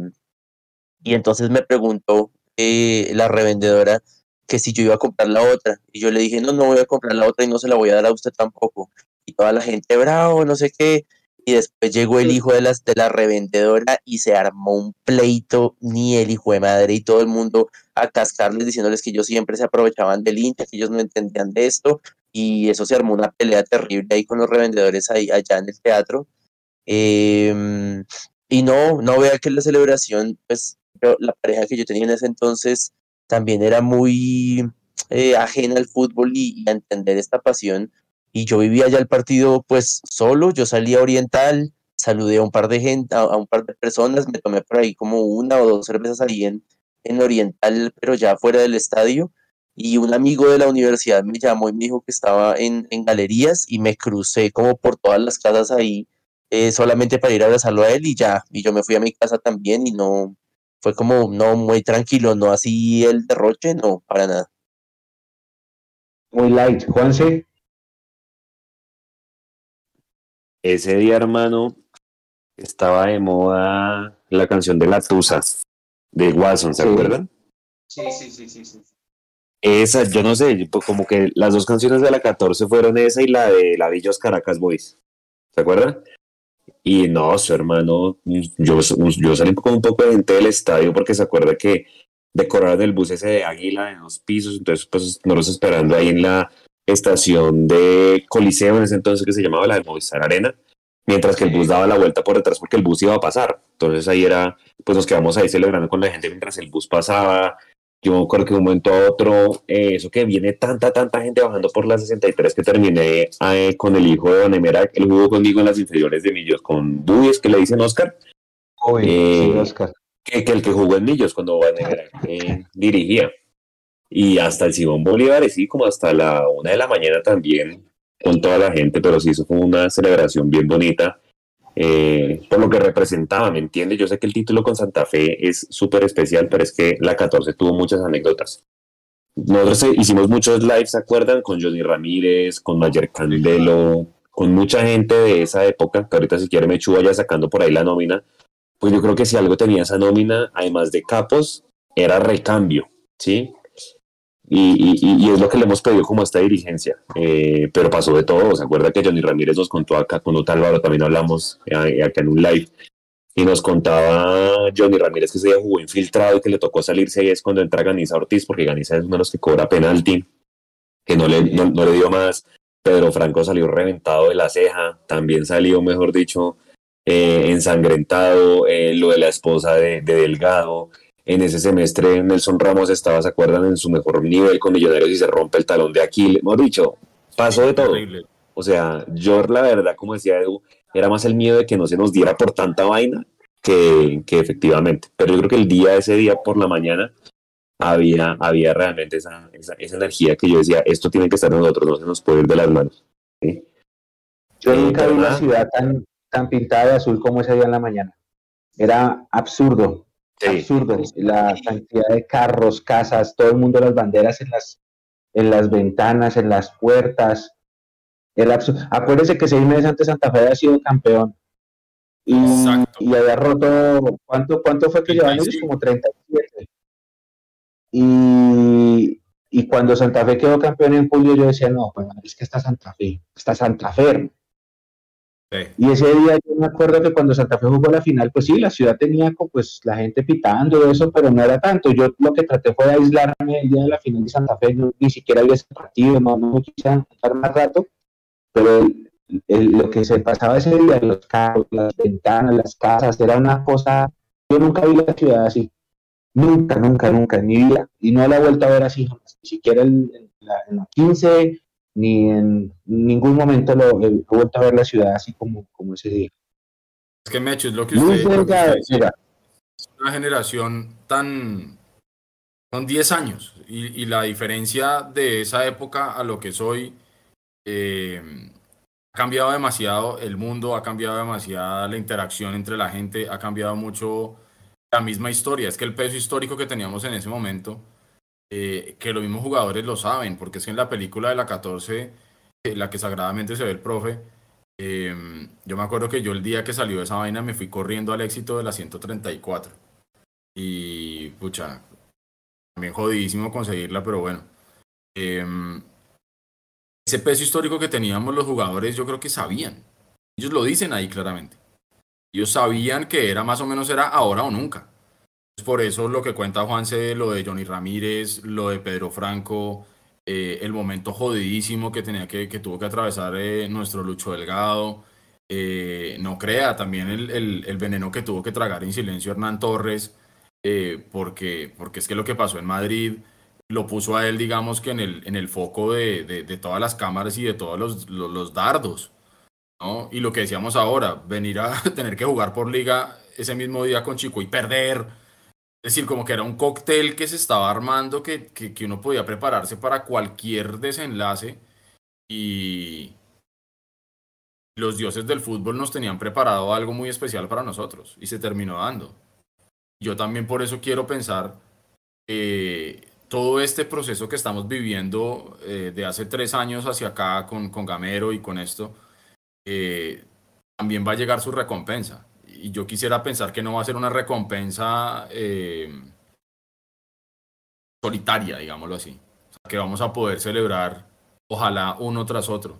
y entonces me preguntó eh, la revendedora que si yo iba a comprar la otra. Y yo le dije, no, no voy a comprar la otra y no se la voy a dar a usted tampoco. Y toda la gente, bravo, no sé qué. Y después llegó el hijo de, las, de la revendedora y se armó un pleito, ni el hijo de madre y todo el mundo a cascarles diciéndoles que ellos siempre se aprovechaban del Inter, que ellos no entendían de esto. Y eso se armó una pelea terrible ahí con los revendedores ahí, allá en el teatro. Eh, y no, no vea que la celebración, pues yo, la pareja que yo tenía en ese entonces también era muy eh, ajena al fútbol y, y, a entender esta pasión. Y yo vivía ya el partido pues solo, yo salí a Oriental, saludé a un par de gente, a, a, un par de personas, me tomé por ahí como una o dos cervezas ahí en, en Oriental, pero ya fuera del estadio. Y un amigo de la universidad me llamó y me dijo que estaba en, en galerías y me crucé como por todas las casas ahí eh, solamente para ir a abrazarlo a él y ya, y yo me fui a mi casa también y no, fue como, no, muy tranquilo, no así el derroche, no, para nada. Muy light, Juanse. Ese día, hermano, estaba de moda la canción de La Tusa, de Watson, ¿se Sí. acuerdan? Sí, sí, sí, sí, sí. Esa, yo no sé, pues como que las dos canciones de la 14 fueron esa y la de la Villos Caracas Boys. ¿Se acuerdan? Y no, su hermano, yo, yo salí con un poco de gente del estadio porque se acuerda que decoraron el bus ese de águila de dos pisos, entonces pues nosotros esperando ahí en la estación de Coliseo en ese entonces que se llamaba la de Movistar Arena, mientras que el bus daba la vuelta por detrás porque el bus iba a pasar. Entonces ahí era, pues nos quedamos ahí celebrando con la gente mientras el bus pasaba. Yo me acuerdo que de un momento a otro, eh, eso que viene tanta, tanta gente bajando por la 63 que terminé eh, con el hijo de Don Emera, él jugó conmigo en las inferiores de Millos, con Buyes, que le dicen Oscar, Uy, Eh, sí, Oscar. que, que el que jugó en Millos cuando Don Emera eh, dirigía. Y hasta el Simón Bolívar, y sí, como hasta la una de la mañana también, con toda la gente, pero sí, eso fue una celebración bien bonita. Eh, por lo que representaba, ¿me entiendes? Yo sé que el título con Santa Fe es súper especial, pero es que la 14 tuvo muchas anécdotas. Nosotros eh, hicimos muchos lives, ¿se acuerdan? Con Johnny Ramírez, con Mayer Candelo, con mucha gente de esa época, que ahorita si quiere me vaya sacando por ahí la nómina. Pues yo creo que si algo tenía esa nómina, además de capos, era recambio, ¿sí? Y, y, y, es lo que le hemos pedido como esta dirigencia. Eh, pero pasó de todo. ¿Se acuerda que Johnny Ramírez nos contó acá con Otto Álvaro? También hablamos eh, acá en un live. Y nos contaba Johnny Ramírez que ese día jugó infiltrado y que le tocó salirse. Y es cuando entra Ganiza Ortiz, porque Ganiza es uno de los que cobra penalti, que no le, no, no le dio más. Pedro Franco salió reventado de la ceja. También salió, mejor dicho, eh, ensangrentado, eh, lo de la esposa de, de Delgado. En ese semestre Nelson Ramos estaba, ¿se acuerdan? En su mejor nivel con Millonarios y se rompe el talón de Aquiles. Hemos dicho, pasó de todo. O sea, yo la verdad, como decía Edu, era más el miedo de que no se nos diera por tanta vaina que, que efectivamente. Pero yo creo que el día, ese día por la mañana, había, había realmente esa, esa, esa energía que yo decía, esto tiene que estar en nosotros, no se nos puede ir de las manos. ¿sí? Yo Eh, nunca vi una ciudad tan, tan pintada de azul como ese día en la mañana. Era absurdo, absurdo. La cantidad de carros, casas, todo el mundo las banderas en las, en las ventanas, en las puertas. Acuérdese que seis meses antes Santa Fe había sido campeón. Y, Exacto. y había roto, ¿cuánto, cuánto fue que llevaban ellos? 35. Como 37. Y, y cuando Santa Fe quedó campeón en julio, yo decía, no, bueno, es que está Santa Fe, está Santa Fe. Hermano". Sí. Y ese día yo me acuerdo que cuando Santa Fe jugó la final, pues sí, la ciudad tenía pues la gente pitando eso, pero no era tanto. Yo lo que traté fue de aislarme el día de la final de Santa Fe, ni siquiera vi ese partido, no, no me quise estar más rato, pero el- el- lo que se pasaba ese día, los carros, las ventanas, las casas, era una cosa, yo nunca vi la ciudad así, nunca, nunca, nunca en mi vida, y no la he vuelto a ver así ni siquiera en, en la, en la 15, ni en ningún momento lo, he, vuelto a ver la ciudad así como, como ese día. Es que Mecho, es lo que usted, lo que usted dice. es una generación tan... Son 10 años y, y la diferencia de esa época a lo que soy eh, ha cambiado demasiado el mundo, ha cambiado demasiado la interacción entre la gente, ha cambiado mucho la misma historia. Es que el peso histórico que teníamos en ese momento, eh, que los mismos jugadores lo saben, porque es que en la película de la 14, eh, la que sagradamente se ve el profe, eh, yo me acuerdo que yo el día que salió esa vaina me fui corriendo al éxito de la 134. Y pucha, también jodidísimo conseguirla, pero bueno. Em, ese peso histórico que teníamos los jugadores, yo creo que sabían. Ellos lo dicen ahí claramente. Ellos sabían que era más o menos era ahora o nunca. Es por eso lo que cuenta Juanse, lo de Johnny Ramírez, lo de Pedro Franco, eh, el momento jodidísimo que tenía que, que tuvo que atravesar eh, nuestro Lucho Delgado. Eh, no crea también el, el- el veneno que tuvo que tragar en silencio Hernán Torres, porque, porque es que lo que pasó en Madrid lo puso a él, digamos que en el, en el foco de, de- de todas las cámaras y de todos los, los- los dardos. ¿no? Y lo que decíamos ahora, venir a tener que jugar por liga ese mismo día con Chico y perder. Es decir, como que era un cóctel que se estaba armando, que, que, uno podía prepararse para cualquier desenlace. Y los dioses del fútbol nos tenían preparado algo muy especial para nosotros. Y se terminó dando. Yo también por eso quiero pensar que todo este proceso que estamos viviendo eh, de hace tres años hacia acá con, con Gamero y con esto, eh, también va a llegar su recompensa. Y yo quisiera pensar que no va a ser una recompensa eh, solitaria, digámoslo así. Que vamos a poder celebrar, ojalá uno tras otro,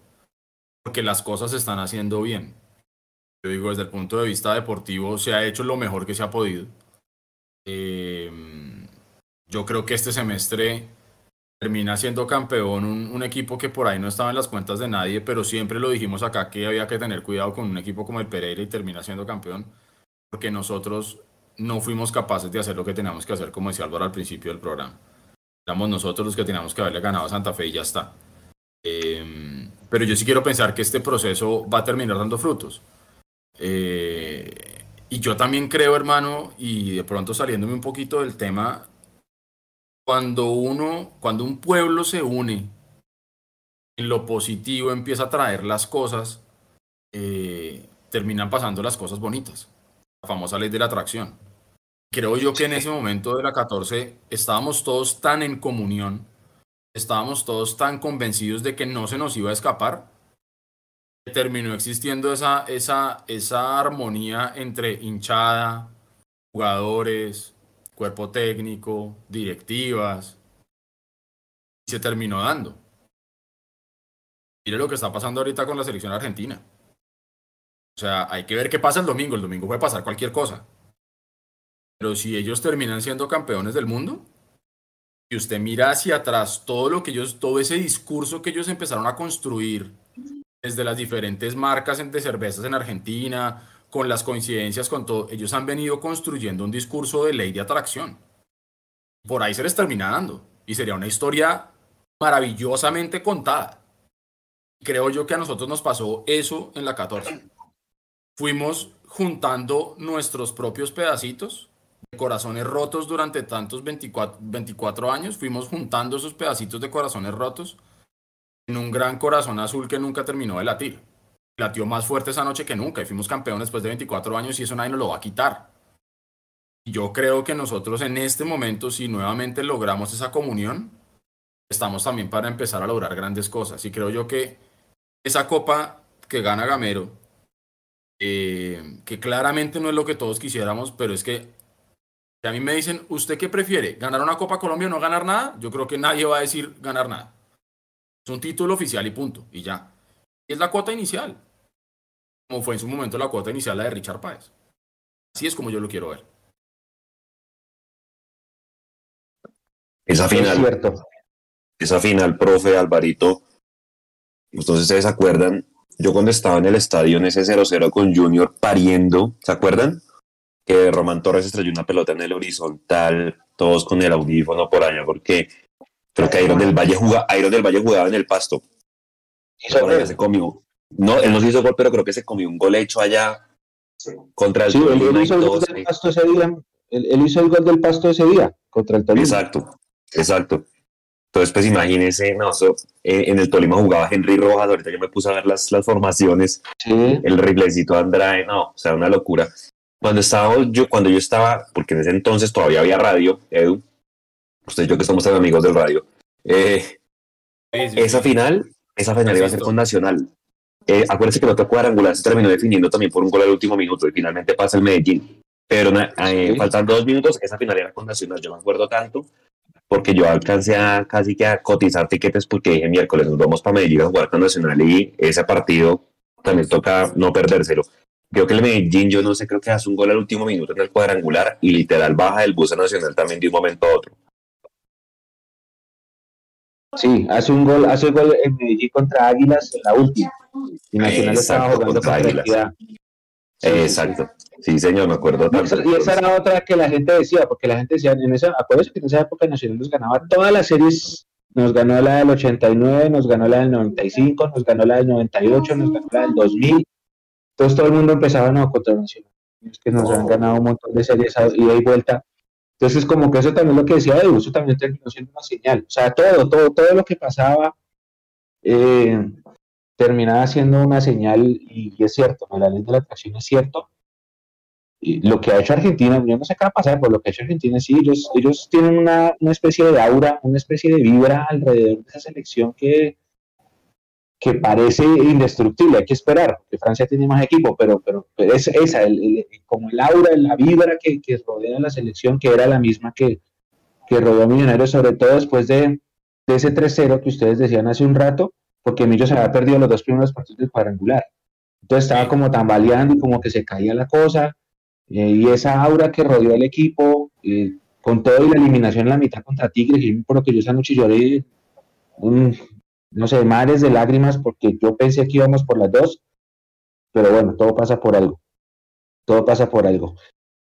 porque las cosas se están haciendo bien. Yo digo, desde el punto de vista deportivo, se ha hecho lo mejor que se ha podido. Eh, yo creo que este semestre termina siendo campeón un, un equipo que por ahí no estaba en las cuentas de nadie, pero siempre lo dijimos acá que había que tener cuidado con un equipo como el Pereira y termina siendo campeón, porque nosotros no fuimos capaces de hacer lo que teníamos que hacer, como decía Álvaro al principio del programa. Éramos nosotros los que teníamos que haberle ganado a Santa Fe y ya está. Eh, pero yo sí quiero pensar que este proceso va a terminar dando frutos. Eh, y yo también creo, hermano, y de pronto saliéndome un poquito del tema, cuando uno, cuando un pueblo se une en lo positivo, empieza a traer las cosas, eh, terminan pasando las cosas bonitas. La famosa ley de la atracción. Creo yo que en ese momento de la 14 estábamos todos tan en comunión, estábamos todos tan convencidos de que no se nos iba a escapar, que terminó existiendo esa, esa, esa armonía entre hinchada, jugadores, cuerpo técnico, directivas, y se terminó dando. Mire lo que está pasando ahorita con la selección argentina. O sea, hay que ver qué pasa el domingo. El domingo puede pasar cualquier cosa. Pero si ellos terminan siendo campeones del mundo, y usted mira hacia atrás todo lo que ellos, todo ese discurso que ellos empezaron a construir desde las diferentes marcas de cervezas en Argentina, con las coincidencias, con todo, ellos han venido construyendo un discurso de ley de atracción. Por ahí se les termina dando. Y sería una historia maravillosamente contada. Creo yo que a nosotros nos pasó eso en la 14. Fuimos juntando nuestros propios pedacitos de corazones rotos durante tantos 24, 24 años. Fuimos juntando esos pedacitos de corazones rotos en un gran corazón azul que nunca terminó de latir. Latió más fuerte esa noche que nunca y fuimos campeones después de 24 años y eso nadie nos lo va a quitar. Yo creo que nosotros en este momento, si nuevamente logramos esa comunión, estamos también para empezar a lograr grandes cosas. Y creo yo que esa copa que gana Gamero, eh, que claramente no es lo que todos quisiéramos, pero es que si a mí me dicen, ¿usted qué prefiere? ¿Ganar una Copa Colombia o no ganar nada? Yo creo que nadie va a decir ganar nada. Es un título oficial y punto, y ya. Y es la cuota inicial, como fue en su momento la cuota inicial la de Richard Páez. Así es como yo lo quiero ver. Esa final, esa final, profe Alvarito, entonces ustedes se acuerdan, yo cuando estaba en el estadio en ese 0-0 con Junior pariendo, ¿se acuerdan? Que Román Torres estrelló una pelota en el horizontal, todos con el audífono por allá, porque creo que Iron del Valle, jugaba, del Valle jugaba en el pasto. Se comió. No, él no se hizo gol, pero creo que se comió un gol hecho allá contra el sí, él, hizo el gol del pasto ese día. Él, hizo el gol del pasto ese día contra el Tolima. Exacto. Exacto. Entonces, pues imagínense, no, eh, en el Tolima jugaba Henry Rojas, ahorita yo me puse a ver las, las formaciones, el riflecito Andrade, no, o sea, una locura. Cuando estaba yo, cuando yo estaba, porque en ese entonces todavía había radio, Edu, usted y yo que somos amigos del radio, eh, esa final, esa final iba a ser con Nacional. Eh, acuérdense que el otro cuadrangular se terminó definiendo también por un gol al último minuto y finalmente pasa el Medellín. Pero eh, faltando dos minutos, esa final era con Nacional, yo me acuerdo tanto, porque yo alcancé a casi que a cotizar tiquetes porque dije miércoles nos vamos para Medellín a jugar con Nacional y ese partido también toca no perdérselo. Creo que el Medellín, yo no sé, creo que hace un gol al último minuto en el cuadrangular y literal baja el bus a Nacional también de un momento a otro. Sí, hace un gol, hace un gol en Medellín contra Águilas en la última. Y Nacional estaba jugando contra Águilas. Exacto. Sí, señor, me acuerdo. y esa era otra que la gente decía, porque la gente decía, en esa, acuérdense que en esa época Nacional nos ganaba todas las series, nos ganó la del 89, nos ganó la del 95, nos ganó la del 98, nos ganó la del 2000. Entonces todo el mundo empezaba, no, contra Nacional. Es que nos han ganado un montón de series ida y vuelta. Entonces, como que eso también lo que decía Edu, eso también terminó siendo una señal. O sea, todo, todo, todo lo que pasaba eh, terminaba siendo una señal, y, es cierto, la ley de la atracción es cierto. Y lo que ha hecho Argentina, yo no sé qué va a pasar, pero lo que ha hecho Argentina, sí, ellos, ellos tienen una, una especie de aura, una especie de vibra alrededor de esa selección que, que parece indestructible, hay que esperar, porque Francia tiene más equipo, pero, pero, es esa, como el aura, la vibra que, que rodea la selección, que era la misma que, que rodeó a Millonarios, sobre todo después de, de ese 3-0 que ustedes decían hace un rato, porque Millo se había perdido los dos primeros partidos del cuadrangular. Entonces estaba como tambaleando y como que se caía la cosa. Eh, y esa aura que rodeó al equipo, eh, con todo y la eliminación en la mitad contra Tigres, y por lo que yo esa noche lloré, un, no sé, mares de lágrimas, porque yo pensé que íbamos por las dos, pero bueno, todo pasa por algo. Todo pasa por algo.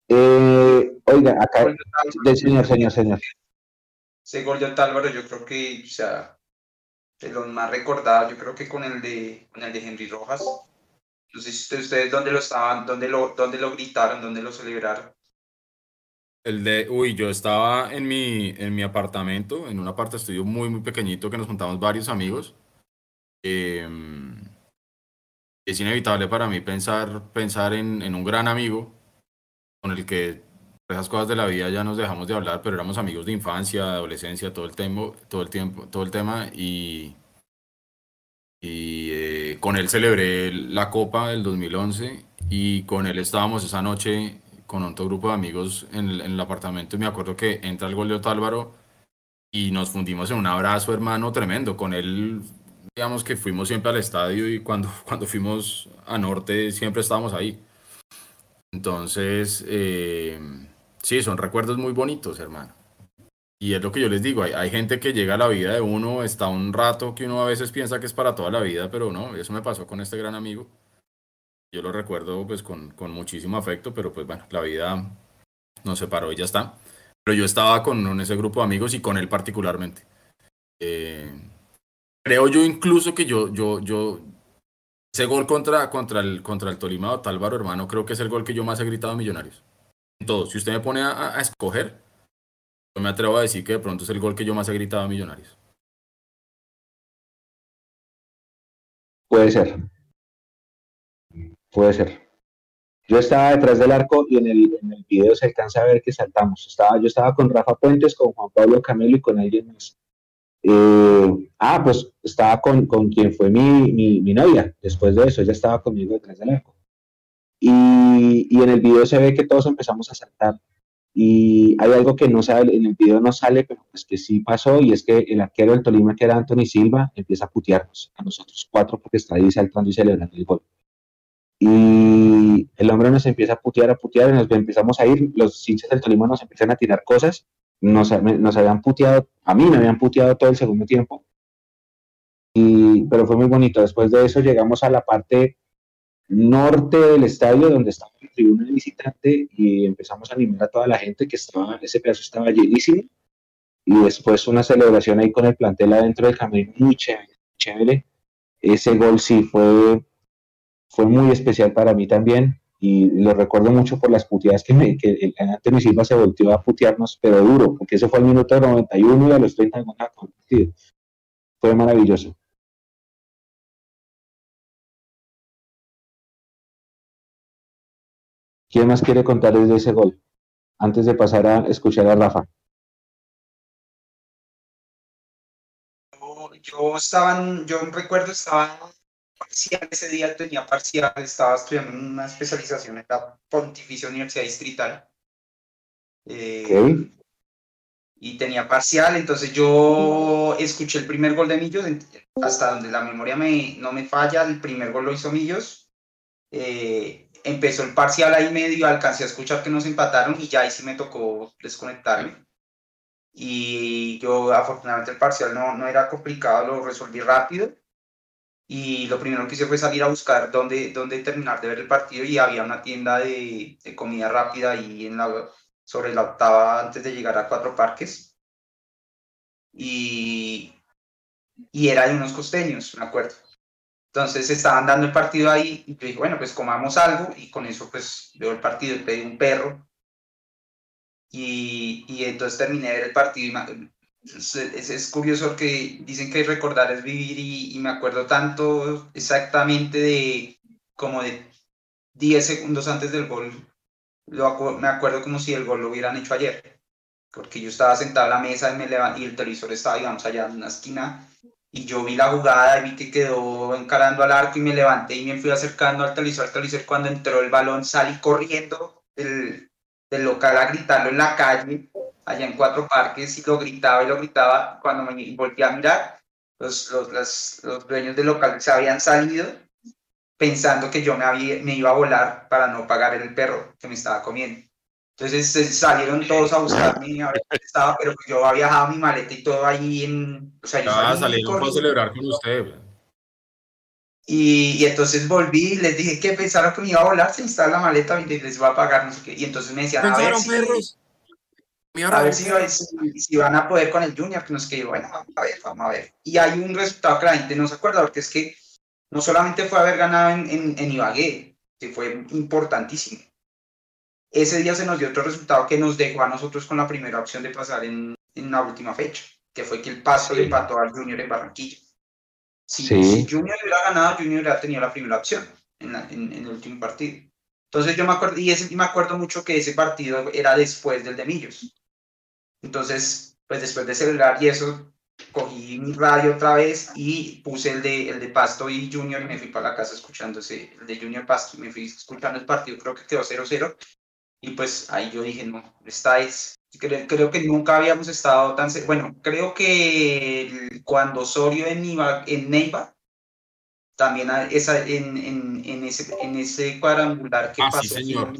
Eh, oiga, acá, del señor, señor, señor. Gol de Álvaro, yo creo que, o sea, de los más recordados, yo creo que con el de, con el de Henry Rojas. No sé si ustedes dónde lo estaban, dónde lo, dónde lo gritaron, dónde lo celebraron. El de, uy, yo estaba en mi, en mi apartamento, en un aparta estudio muy, muy pequeñito que nos juntamos varios amigos. Em, es inevitable para mí pensar, pensar en, en un gran amigo con el que esas cosas de la vida ya nos dejamos de hablar, pero éramos amigos de infancia, adolescencia, todo el tiempo, todo el tiempo, todo el tema y, y eh, con él celebré la Copa del 2011 y con él estábamos esa noche con otro grupo de amigos en el, en el apartamento y me acuerdo que entra el gol de Otálvaro y nos fundimos en un abrazo hermano tremendo. Con él, digamos que fuimos siempre al estadio y cuando, cuando fuimos a Norte siempre estábamos ahí. Entonces, eh, Sí, son recuerdos muy bonitos, hermano. Y es lo que yo les digo, hay, hay, gente que llega a la vida de uno, está un rato que uno a veces piensa que es para toda la vida, pero no, eso me pasó con este gran amigo. Yo lo recuerdo pues con, con muchísimo afecto, pero pues bueno, la vida nos separó y ya está. Pero yo estaba con ese grupo de amigos y con él particularmente. Eh, creo yo incluso que yo, yo, yo, ese gol contra, contra, el, contra el Tolima de Otálvaro, hermano, creo que es el gol que yo más he gritado a Millonarios. En todo. Si usted me pone a, a escoger, yo me atrevo a decir que de pronto es el gol que yo más he gritado a Millonarios. Puede ser. Puede ser. Yo estaba detrás del arco y en el, en el video se alcanza a ver que saltamos. Estaba, yo estaba con Rafa Puentes, con Juan Pablo Camelo y con alguien más. Eh, ah, pues estaba con, con quien fue mi, mi, novia. Después de eso, ella estaba conmigo detrás del arco. Y, y, en el video se ve que todos empezamos a saltar. Y hay algo que no sale, en el video no sale, pero pues que sí pasó, y es que el arquero del Tolima, que era Anthony Silva, empieza a putearnos a nosotros cuatro porque está ahí saltando y celebrando el gol. Y el hombre nos empieza a putear, a putear, y nos empezamos a ir, los hinchas del Tolima nos empiezan a tirar cosas, nos, nos habían puteado, a mí me habían puteado todo el segundo tiempo, y, pero fue muy bonito. Después de eso llegamos a la parte norte del estadio donde estaba la tribuna de visitante y empezamos a animar a toda la gente que estaba, ese pedazo estaba llenísimo y después una celebración ahí con el plantel adentro del camino muy chévere, chévere. Ese gol sí fue, fue muy especial para mí también y lo recuerdo mucho por las puteadas que, me, que el Anthony Silva se volteó a putearnos, pero duro, porque eso fue al minuto 91 y a los 30 Fue maravilloso. ¿Quién más quiere contarles de ese gol? Antes de pasar a escuchar a Rafa. Yo, estaba, yo recuerdo, estaba parcial ese día, tenía parcial, estaba estudiando una especialización en la Pontificia Universidad Distrital. Eh, y tenía parcial, entonces yo escuché el primer gol de Millos, hasta donde la memoria me, no me falla, el primer gol lo hizo Millos. Eh, empezó el parcial ahí medio, alcancé a escuchar que nos empataron y ya ahí sí me tocó desconectarme. Y yo afortunadamente el parcial no, no era complicado, lo resolví rápido. Y lo primero que hice fue salir a buscar dónde, dónde terminar de ver el partido y había una tienda de, comida rápida ahí en la, sobre la octava antes de llegar a Cuatro Parques. Y, y era de unos costeños, me acuerdo. Entonces estaban dando el partido ahí y yo dije, bueno, pues comamos algo y con eso pues veo el partido y pedí un perro. Y, y entonces terminé de ver el partido y es, es, curioso que dicen que recordar es vivir y, me acuerdo tanto exactamente de como de 10 segundos antes del gol. Lo, me acuerdo como si el gol lo hubieran hecho ayer. Porque yo estaba sentado a la mesa y, me y el televisor estaba, digamos, allá en una esquina y yo vi la jugada y vi que quedó encarando al arco y me levanté y me fui acercando al televisor, televisor cuando entró el balón salí corriendo del, del, local a gritarlo en la calle, allá en Cuatro Parques y lo gritaba y lo gritaba cuando me volví a mirar, los, los, los, los dueños del local se habían salido pensando que yo me, había, me iba a volar para no pagar el perro que me estaba comiendo. Entonces salieron todos a buscarme a ver estaba, pero yo había dejado mi maleta y todo ahí en... O sea, ah, salieron a celebrar con usted. Y, y, entonces volví y les dije que pensaron que me iba a volar, se instala la maleta y les va a pagar, no sé qué. Y entonces me decían, a ver, si, a ver si, si, van a poder con el Junior, que nos que bueno, vamos a ver, vamos a ver. Y hay un resultado que la gente no se acuerda, porque es que no solamente fue haber ganado en, en, en Ibagué, que fue importantísimo ese día se nos dio otro resultado que nos dejó a nosotros con la primera opción de pasar en, en la última fecha, que fue que el paso le empató al Junior en Barranquilla. Si, Junior hubiera ganado, Junior hubiera tenido la primera opción en, en, el último partido. Entonces yo me acuerdo, y, ese, me acuerdo mucho que ese partido era después del de Millos. Entonces, pues después de celebrar y eso, cogí mi radio otra vez y puse el de, el de Pasto y Junior y me fui para la casa escuchando ese, el de Junior Pasto, me fui escuchando el partido, creo que quedó 0-0 y pues ahí yo dije, no, estáis, creo, creo que nunca habíamos estado tan, bueno, creo que cuando Osorio en, Iba, en Neiva, también esa, en, en, en, ese, en ese cuadrangular que ah, pasó. Sí, señor.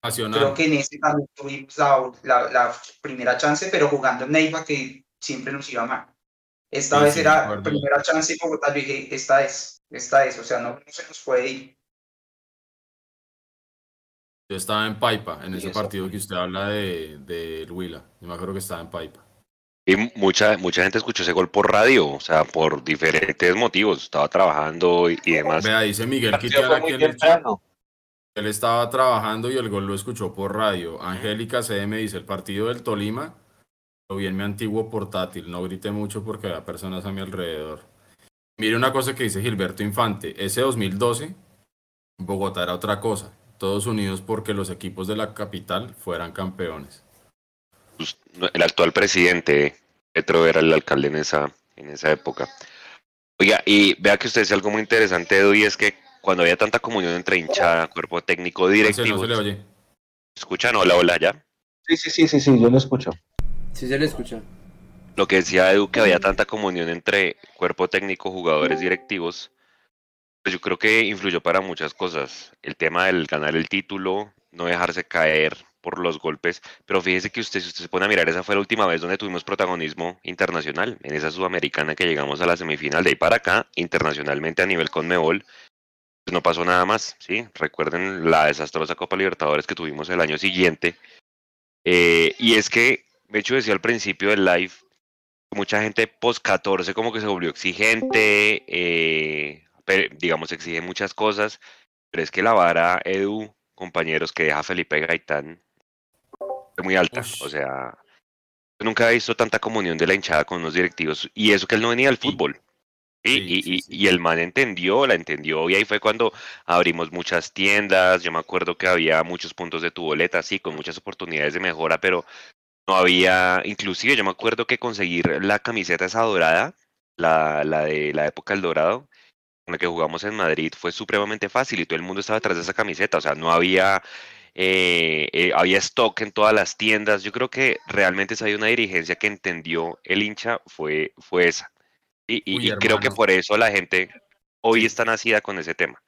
Creo que en ese también tuvimos la, la, la, primera chance, pero jugando en Neiva, que siempre nos iba mal. Esta Sí, vez sí, era acuerdo. primera chance y Bogotá, yo dije, esta es, esta es, o sea, no, no se nos puede ir. Yo estaba en Paipa, en ese eso partido que usted habla de, de Huila. Yo me acuerdo que estaba en Paipa. Y mucha, mucha gente escuchó ese gol por radio, o sea, por diferentes motivos. Estaba trabajando y, y demás. Vea, dice Miguel que muy en el. Él estaba trabajando y el gol lo escuchó por radio. Angélica C me dice, el partido del Tolima lo vi en mi antiguo portátil. No grité mucho porque había personas a mi alrededor. Mire una cosa que dice Gilberto Infante. Ese 2012, Bogotá era otra cosa. Todos unidos porque los equipos de la capital fueran campeones. Pues, el actual presidente, Petro, era el alcalde en esa, en esa época. Oiga, y vea que usted dice algo muy interesante, Edu, y es que cuando había tanta comunión entre hinchada, cuerpo técnico, Marcelo, directivos, no se le oye. escuchan, hola, hola, ya. Sí, sí, sí, sí, sí, yo lo escucho. Sí se le escucha. Lo que decía Edu, que había tanta comunión entre cuerpo técnico, jugadores, directivos, pues yo creo que influyó para muchas cosas. El tema del ganar el título, no dejarse caer por los golpes, pero fíjese que usted, si usted se pone a mirar, esa fue la última vez donde tuvimos protagonismo internacional, en esa sudamericana que llegamos a la semifinal, de ahí para acá, internacionalmente a nivel Conmebol, no pasó nada más, ¿sí? Recuerden la desastrosa Copa Libertadores que tuvimos el año siguiente, eh, y es que, de hecho decía al principio del live, mucha gente post 14 como que se volvió exigente, eh, pe- digamos exige muchas cosas, pero es que la vara Edu, compañeros, que deja Felipe Gaitán es muy alta, Ush. o sea, nunca he visto tanta comunión de la hinchada con los directivos y eso que él no venía Sí. fútbol. ¿Sí? Y, sí, y- sí. y el man entendió, la entendió y ahí fue cuando abrimos muchas tiendas, yo me acuerdo que había muchos puntos de tu boleta, sí, con muchas oportunidades de mejora, pero no había, inclusive yo me acuerdo que conseguir la camiseta esa dorada, la, la de la época del dorado, con la que jugamos en Madrid, fue supremamente fácil y todo el mundo estaba detrás de esa camiseta, o sea, no había, eh, eh, había stock en todas las tiendas, yo creo que realmente esa hay una dirigencia que entendió el hincha, fue, fue esa. Y, y- Uy, y creo que por eso la gente hoy está nacida con ese tema.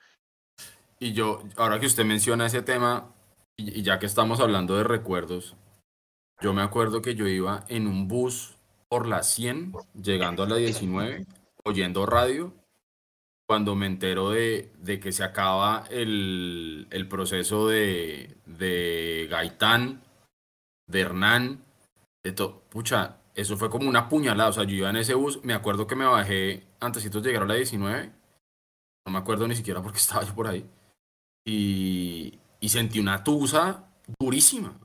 Y yo, ahora que usted menciona ese tema, y, y ya que estamos hablando de recuerdos, yo me acuerdo que yo iba en un bus por la 100, llegando a la 19, oyendo radio, cuando me entero de, de que se acaba el, el proceso de, de Gaitán, de Hernán, de todo. Pucha, eso fue como una puñalada. O sea, yo iba en ese bus, me acuerdo que me bajé antesitos de llegar a la 19, no me acuerdo ni siquiera porque estaba yo por ahí y, y sentí una tusa durísima.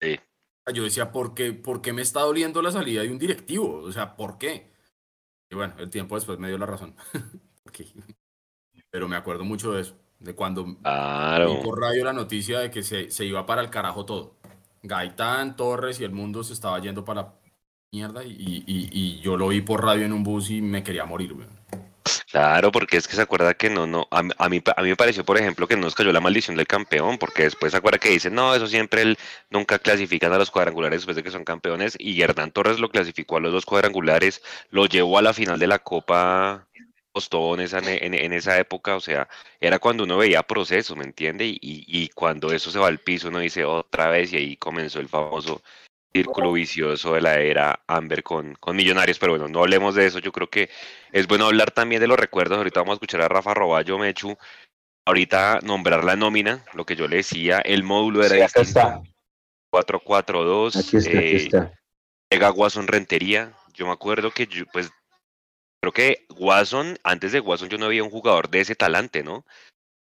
Sí. Yo decía, ¿por qué, ¿por qué me está doliendo la salida de un directivo? O sea, ¿por qué? Y bueno, el tiempo después me dio la razón. Pero me acuerdo mucho de eso, de cuando Claro. por radio la noticia de que se, se iba para el carajo todo. Gaitán, Torres y el mundo se estaba yendo para mierda y, y- y- yo lo vi por radio en un bus y me quería morir, weón. Claro, porque es que se acuerda que no, no, a, a mí a mí me pareció, por ejemplo, que no nos cayó la maldición del campeón, porque después se acuerda que dicen, no, eso siempre él nunca clasifican a los cuadrangulares después de que son campeones, y Hernán Torres lo clasificó a los dos cuadrangulares, lo llevó a la final de la Copa Esa, en, en- en esa época, o sea, era cuando uno veía proceso, ¿me entiende? Y, y, cuando eso se va al piso, uno dice otra vez, y ahí comenzó el famoso círculo vicioso de la era Amber con, con Millonarios, pero bueno, no hablemos de eso, yo creo que es bueno hablar también de los recuerdos, ahorita vamos a escuchar a Rafa Roballo, Mechu, ahorita nombrar la nómina, lo que yo le decía, el módulo era Sí, acá distinto, está. 4-4-2, Aquí está, aquí eh, llega Watson Rentería, yo me acuerdo que yo, pues, creo que Watson, antes de Watson yo no había un jugador de ese talante, ¿no?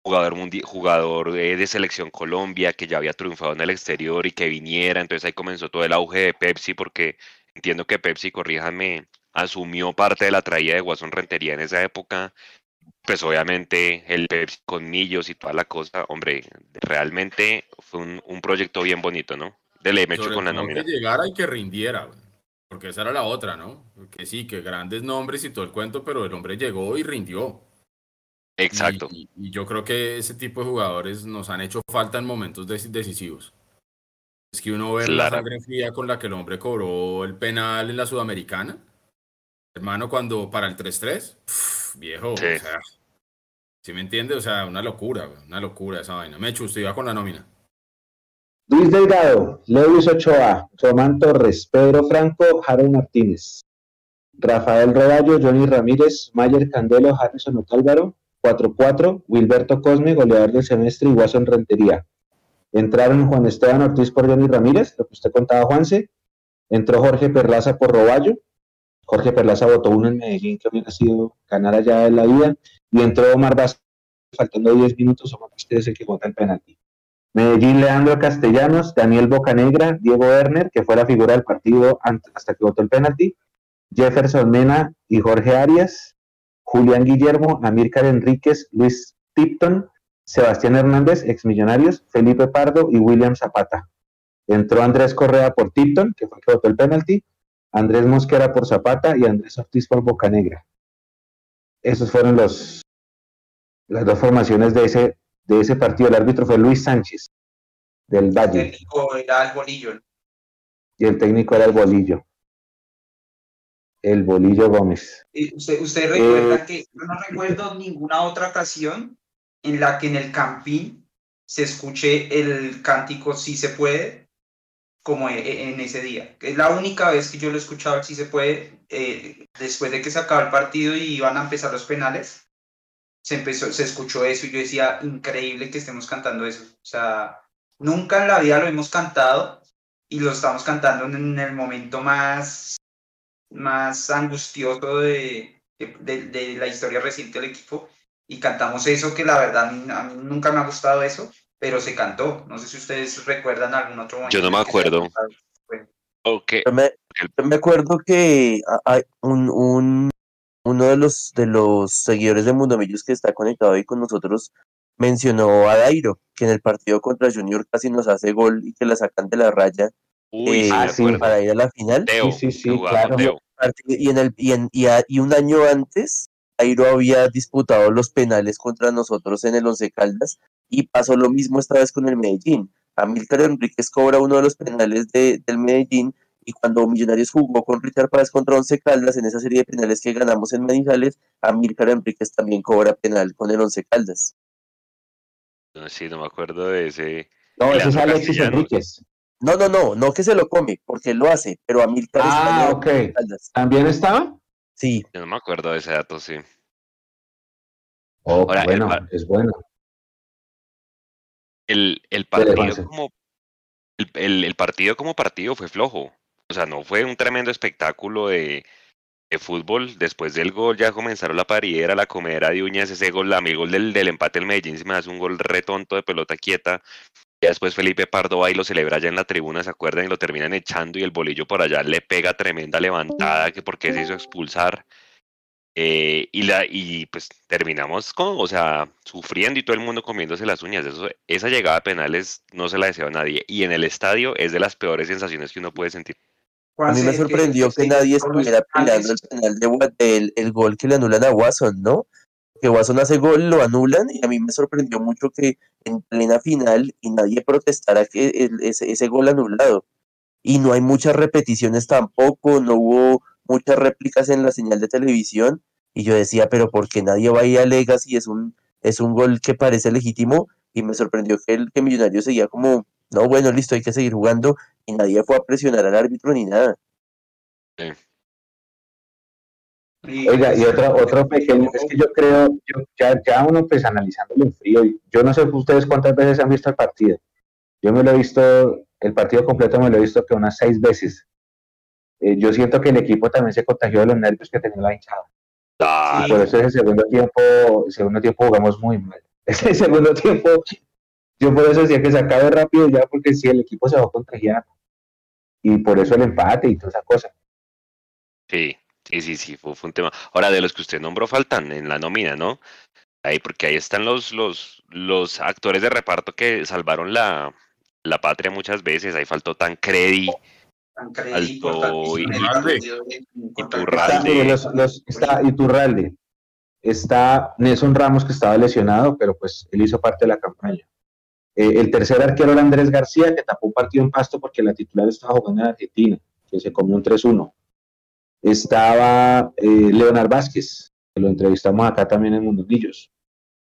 Jugador, jugador de selección Colombia que ya había triunfado en el exterior y que viniera, entonces ahí comenzó todo el auge de Pepsi porque entiendo que Pepsi, corríjanme, asumió parte de la traída de Watson Rentería en esa época, pues obviamente el Pepsi con Millos y toda la cosa, hombre, realmente fue un, un proyecto bien bonito, ¿no? Dele, me echo Sobre con la nómina. que llegara y que rindiera, güey. Porque esa era la otra, ¿no? Que sí, que grandes nombres y todo el cuento, pero el hombre llegó y rindió. Exacto. Y, y yo creo que ese tipo de jugadores nos han hecho falta en momentos deci- decisivos. Es que uno ve la sangre fría con la que el hombre cobró el penal en la Sudamericana. Hermano, cuando para el 3-3, pf, viejo, Sí. o sea, ¿sí me entiende? O sea, una locura, una locura esa vaina. Mechu, usted iba con la nómina. Luis Delgado, Lewis Ochoa, Román Torres, Pedro Franco, Harold Martínez, Rafael Roballo, Johnny Ramírez, Mayer Candelo, Harrison Otálvaro, 4-4, Wilberto Cosme, goleador del semestre y Watson Rentería. Entraron Juan Esteban Ortiz por Johnny Ramírez, lo que usted contaba, Juanse. Entró Jorge Perlaza por Roballo. Jorge Perlaza votó uno en Medellín que hubiera sido ganar allá en la vida. Y entró Omar Vázquez, faltando 10 minutos. Omar Vázquez es el que vota el penalti. Medellín, Leandro Castellanos, Daniel Bocanegra, Diego Werner, que fue la figura del partido hasta que votó el penalti, Jefferson Mena y Jorge Arias, Julián Guillermo, Amílcar Enríquez, Luis Tipton, Sebastián Hernández, exmillonarios, Felipe Pardo y William Zapata. Entró Andrés Correa por Tipton, que fue el que votó el penalti, Andrés Mosquera por Zapata y Andrés Ortiz por Bocanegra. Esos fueron los, las dos formaciones de ese, de ese partido. El árbitro fue Luis Sánchez, del Valle. El técnico era el bolillo. Y el técnico era el bolillo. El bolillo Gómez. ¿Usted, usted recuerda eh, que yo no recuerdo ninguna otra ocasión en la que en el campín se escuche el cántico Si se puede, como e, e, en ese día. Es la única vez que yo lo he escuchado Si se puede, eh, después de que se acaba el partido y iban a empezar los penales, se, empezó, se escuchó eso y yo decía, increíble que estemos cantando eso. O sea, nunca en la vida lo hemos cantado y lo estamos cantando en el momento más, más angustioso de, de, de la historia reciente del equipo y cantamos eso que la verdad a mí, nunca me ha gustado eso, pero se cantó. No sé si ustedes recuerdan algún otro momento. Yo no me acuerdo. Okay. Yo, me, me, acuerdo que hay un, un, uno de los, de los seguidores de Mundo Millos que está conectado ahí con nosotros mencionó a Dairo, que en el partido contra Junior casi nos hace gol y que la sacan de la raya Uy, eh, para ir a la final. sí, sí, sí, claro. Y, en el, y, en, y, y, un año antes Jairo había disputado los penales contra nosotros en el Once Caldas y pasó lo mismo esta vez con el Medellín. Amílcar Enríquez cobra uno de los penales de, del Medellín y cuando Millonarios jugó con Richard Páez contra Once Caldas en esa serie de penales que ganamos en Manizales, Amílcar Enríquez también cobra penal con el Once Caldas. No, sí, no me acuerdo de ese. No, ese es Alexis Enríquez. No, no, no, no que se lo come, porque él lo hace, pero Amílcar ah, ok. ¿También estaba? Sí. Yo no me acuerdo de ese dato, sí. Oh, bueno, es bueno. El, el partido como el, el, partido como partido fue flojo. O sea, no fue un tremendo espectáculo de, fútbol. Después del gol ya comenzaron la pariera, la comedera de uñas, ese gol, a mí el gol del, del empate del Medellín se me hace un gol retonto de pelota quieta. Y después Felipe Pardo va y lo celebra allá en la tribuna, ¿se acuerdan? Y lo terminan echando y el bolillo por allá le pega tremenda levantada que porque se hizo expulsar. Eh, y, la, y pues terminamos con, o sea, sufriendo y todo el mundo comiéndose las uñas. Eso, esa llegada a penales no se la deseo a nadie. Y en el estadio es de las peores sensaciones que uno puede sentir. A mí me sorprendió que, nadie estuviera peleando el penal de, el gol que le anulan a Watson, ¿no? que Watson hace gol, lo anulan y a mí me sorprendió mucho que en plena final y nadie protestara que ese, gol anulado. Y no hay muchas repeticiones tampoco, no hubo muchas réplicas en la señal de televisión y yo decía, pero ¿por qué nadie va a ir a Legacy? Es un, es un gol que parece legítimo y me sorprendió que el que Millonario seguía como, no, bueno, listo, hay que seguir jugando y nadie fue a presionar al árbitro ni nada. Sí. Oiga, y otro, otro pequeño, es que yo creo, yo, ya, ya uno pues analizándolo en frío, yo no sé ustedes cuántas veces han visto el partido. Yo me lo he visto, el partido completo me lo he visto que unas seis veces. Eh, yo siento que el equipo también se contagió de los nervios que tenía la hinchada. por eso ese segundo tiempo, el segundo tiempo jugamos muy mal. Ese segundo tiempo, yo por eso decía que se acabe rápido ya, porque si el equipo se va a contagiar. Y por eso el empate y toda esa cosa. Sí, Sí, sí, sí, fue, un tema. Ahora, de los que usted nombró, faltan en la nómina, ¿no? Ahí, porque ahí están los, los, los actores de reparto que salvaron la, la patria muchas veces. Ahí faltó Tancredi, Tancredi faltó Iturralde. Iturralde. Está, Iturralde. Está Nelson Ramos, que estaba lesionado, pero pues él hizo parte de la campaña. Eh, el tercer arquero era Andrés García, que tapó un partido en pasto porque la titular estaba jugando en Argentina, que se comió un 3-1 estaba eh, Leonard Vázquez, que lo entrevistamos acá también en Mundillos,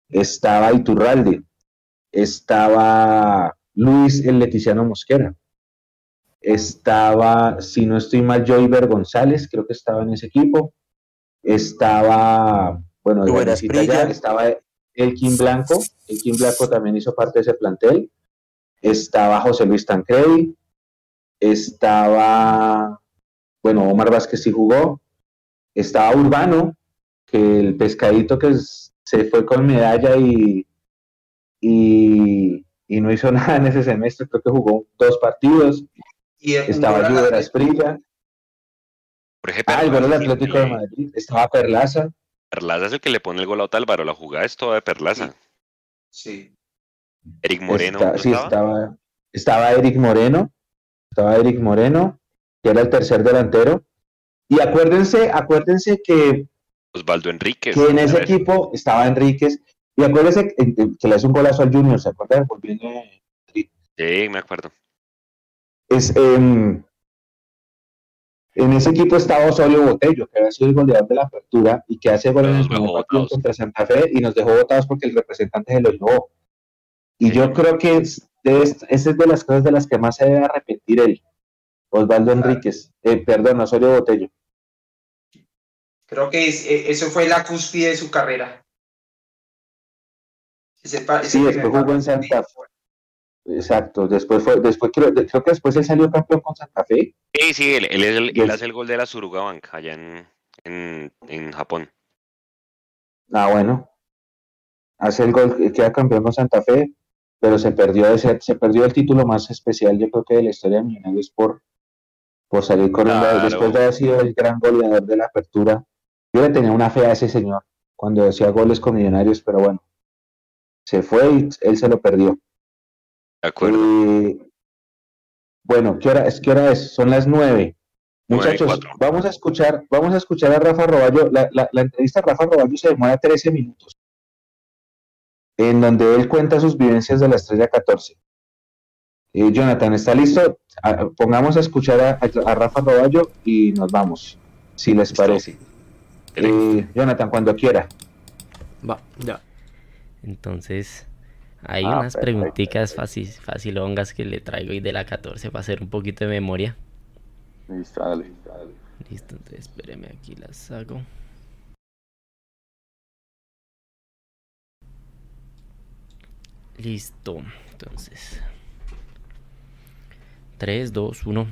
estaba Iturralde, estaba Luis el Leticiano Mosquera, estaba, si no estoy mal, Joyver González, creo que estaba en ese equipo, estaba, bueno, ya, estaba Elkin Blanco, Elkin Blanco también hizo parte de ese plantel, estaba José Luis Tancredi, estaba, bueno, Omar Vázquez sí jugó, estaba Urbano, que el pescadito que se fue con medalla y, y, no hizo nada en ese semestre, creo que jugó dos partidos. Y estaba Lluvia Esprilla. Ah, el gol del Atlético de Madrid. Estaba Perlaza. Perlaza es el que le pone el gol a Otálvaro. La jugada es toda de Perlaza. Sí. Eric Moreno. sí, estaba, estaba Eric Moreno. Estaba Eric Moreno, que era el tercer delantero. Y acuérdense, acuérdense que. Osvaldo Enríquez. Que en ese equipo estaba Enríquez. Y acuérdense que le hace un golazo al Junior, ¿se acuerdan? Sí, me acuerdo. Es, em, en ese equipo estaba Osorio Botello, que había sido el goleador de la apertura y que hace gol en el partido contra Santa Fe y nos dejó votados porque el representante se lo llevó. Y yo creo que es de esa es de las cosas de las que más se debe arrepentir él, Osvaldo Enríquez, eh, perdón, Osorio Botello. Creo que e, eso fue la cúspide de su carrera. sí, después jugó en Santa Fe. Exacto, después fue, después creo, creo, que después él salió campeón con Santa Fe. Sí, sí, él, él, hace el gol de la Suruga allá en, en, Japón. Ah, bueno. Hace el gol, queda campeón con Santa Fe, pero se perdió ese, se perdió el título más especial, yo creo que de la historia de Millonarios por, por salir corriendo después de haber sido el gran goleador de la apertura. Yo le tenía una fe a ese señor cuando hacía goles con Millonarios, pero bueno, se fue y él se lo perdió. De acuerdo. bueno, ¿qué hora es? ¿Qué hora es? Son las nueve. Muchachos, vamos a escuchar, vamos a escuchar a Rafa Roballo. La, la, entrevista a Rafa Roballo se demora 13 minutos, en donde él cuenta sus vivencias de la estrella 14. Eh, Jonathan, ¿está listo? pongamos a escuchar a, Rafa Roballo y nos vamos, si les parece. Eh, Jonathan, cuando quiera. Va, ya. Entonces, hay ah, unas preguntitas fácil, facilongas que le traigo y de la 14 para hacer un poquito de memoria. Listo, dale, Listo, entonces espéreme aquí las hago. Listo, entonces. 3, 2, 1.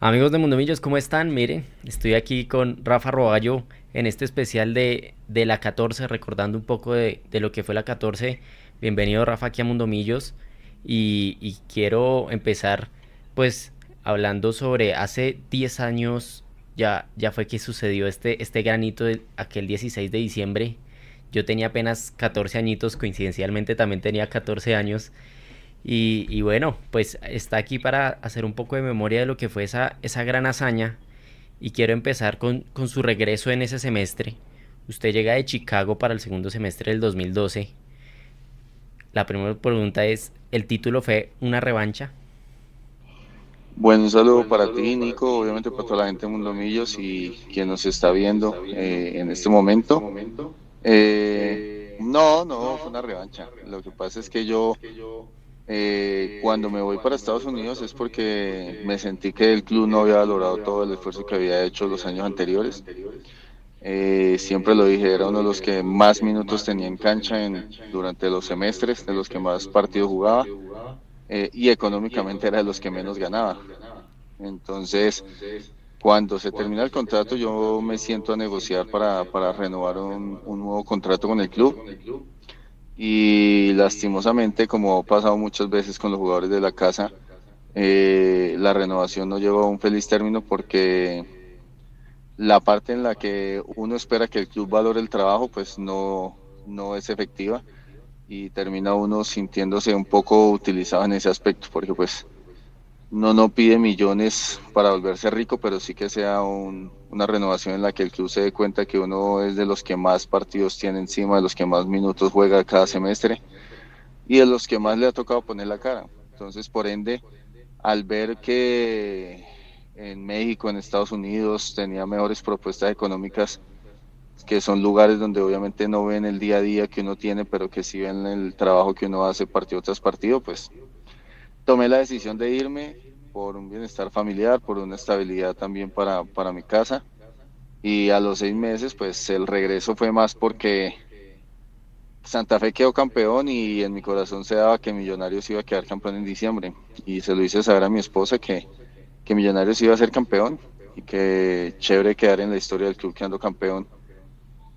Amigos de Mundomillos, ¿cómo están? Miren, estoy aquí con Rafa Roballo en este especial de, de la 14, recordando un poco de, de lo que fue la 14 Bienvenido Rafa aquí a Mundo Millos y, quiero empezar pues hablando sobre hace 10 años ya, ya fue que sucedió este, este granito de aquel 16 de diciembre. Yo tenía apenas 14 añitos, coincidencialmente también tenía 14 años. Y, bueno, pues está aquí para hacer un poco de memoria de lo que fue esa, esa gran hazaña. Y quiero empezar con, con su regreso en ese semestre. Usted llega de Chicago para el segundo semestre del 2012 la primera pregunta es, ¿el título fue una revancha? Bueno, un saludo para ti, Nico, obviamente para toda la gente de Mundo Millos y quien nos está viendo eh, en este momento. Eh, no, no, fue una revancha. Lo que pasa es que yo, eh, cuando me voy para Estados Unidos es porque me sentí que el club no había valorado todo el esfuerzo que había hecho los años anteriores. Eh, siempre lo dije, era uno de los que más minutos tenía en cancha en, durante los semestres, de los que más partidos jugaba eh, y económicamente era de los que menos ganaba. Entonces, cuando se termina el contrato, yo me siento a negociar para, renovar un, nuevo contrato con el club. Y lastimosamente, como ha pasado muchas veces con los jugadores de la casa, eh, la renovación no llegó a un feliz término porque la parte en la que uno espera que el club valore el trabajo, pues no, no es efectiva y termina uno sintiéndose un poco utilizado en ese aspecto, porque pues no no pide millones para volverse rico, pero sí que sea una renovación en la que el club se dé cuenta que uno es de los que más partidos tiene encima, de los que más minutos juega cada semestre y de los que más le ha tocado poner la cara. Entonces, por ende, al ver que en México, en Estados Unidos, tenía mejores propuestas económicas, que son lugares donde obviamente no ven el día a día que uno tiene, pero que sí ven el trabajo que uno hace partido tras partido, pues tomé la decisión de irme por un bienestar familiar, por una estabilidad también para, para mi casa. Y a los seis meses, pues el regreso fue más porque Santa Fe quedó campeón y en mi corazón se daba que Millonarios iba a quedar campeón en diciembre. Y se lo hice saber a mi esposa que, que Millonarios iba a ser campeón y que chévere quedar en la historia del club quedando campeón.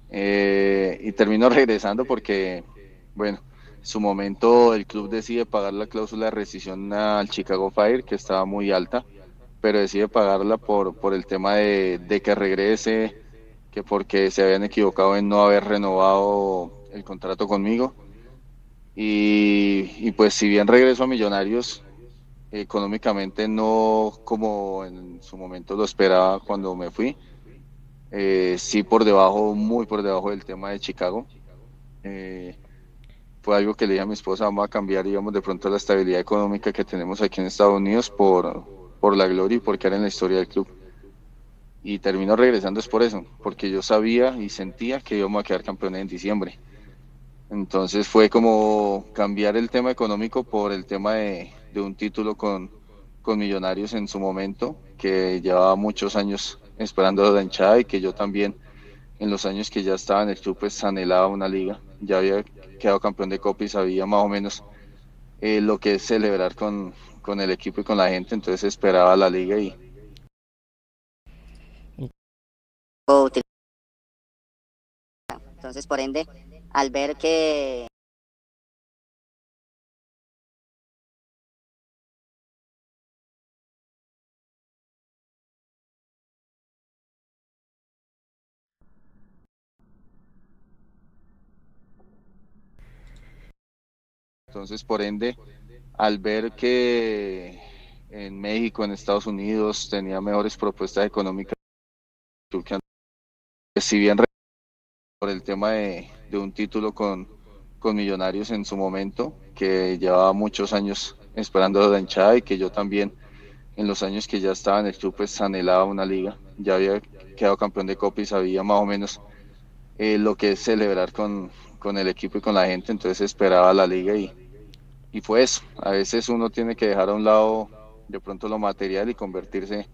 Eh, y termino regresando porque, bueno, en su momento el club decide pagar la cláusula de rescisión al Chicago Fire, que estaba muy alta, pero decide pagarla por, por el tema de, de que regrese, que porque se habían equivocado en no haber renovado el contrato conmigo. Y, y, pues si bien regreso a Millonarios, económicamente no como en su momento lo esperaba cuando me fui, eh, sí por debajo, muy por debajo del tema de Chicago. Eh, fue algo que le dije a mi esposa, vamos a cambiar, digamos, de pronto la estabilidad económica que tenemos aquí en Estados Unidos por, por la gloria y por quedar en la historia del club. Y termino regresando es por eso, porque yo sabía y sentía que íbamos a quedar campeones en diciembre. Entonces fue como cambiar el tema económico por el tema de, de un título con, con Millonarios en su momento, que llevaba muchos años esperando la hinchada y que yo también en los años que ya estaba en el club pues anhelaba una liga. Ya había quedado campeón de Copa y sabía más o menos eh, lo que es celebrar con, con el equipo y con la gente, entonces esperaba la liga y... Entonces, por ende, al ver que Entonces, por ende, al ver que en México, en Estados Unidos, tenía mejores propuestas económicas, si bien por el tema de, un título con, con, Millonarios en su momento, que llevaba muchos años esperando la hinchada y que yo también en los años que ya estaba en el club pues anhelaba una liga, ya había quedado campeón de Copa y sabía más o menos eh, lo que es celebrar con, con el equipo y con la gente, entonces esperaba la liga y, y fue eso. A veces uno tiene que dejar a un lado de pronto lo material y convertirse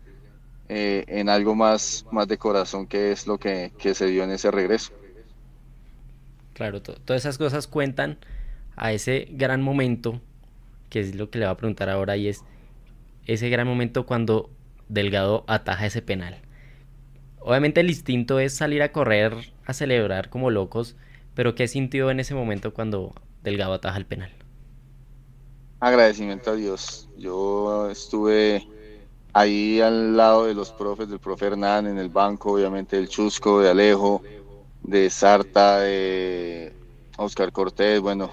eh, en algo más, más de corazón, que es lo que, que se dio en ese regreso. Claro, todas esas cosas cuentan a ese gran momento, que es lo que le va a preguntar ahora, y es ese gran momento cuando Delgado ataja ese penal. Obviamente el instinto es salir a correr, a celebrar como locos, pero ¿qué sintió en ese momento cuando Delgado ataja el penal? Agradecimiento a Dios. Yo estuve ahí al lado de los profes, del profe Hernán en el banco, obviamente del Chusco, de Alejo, de Sarta, de Oscar Cortés, bueno,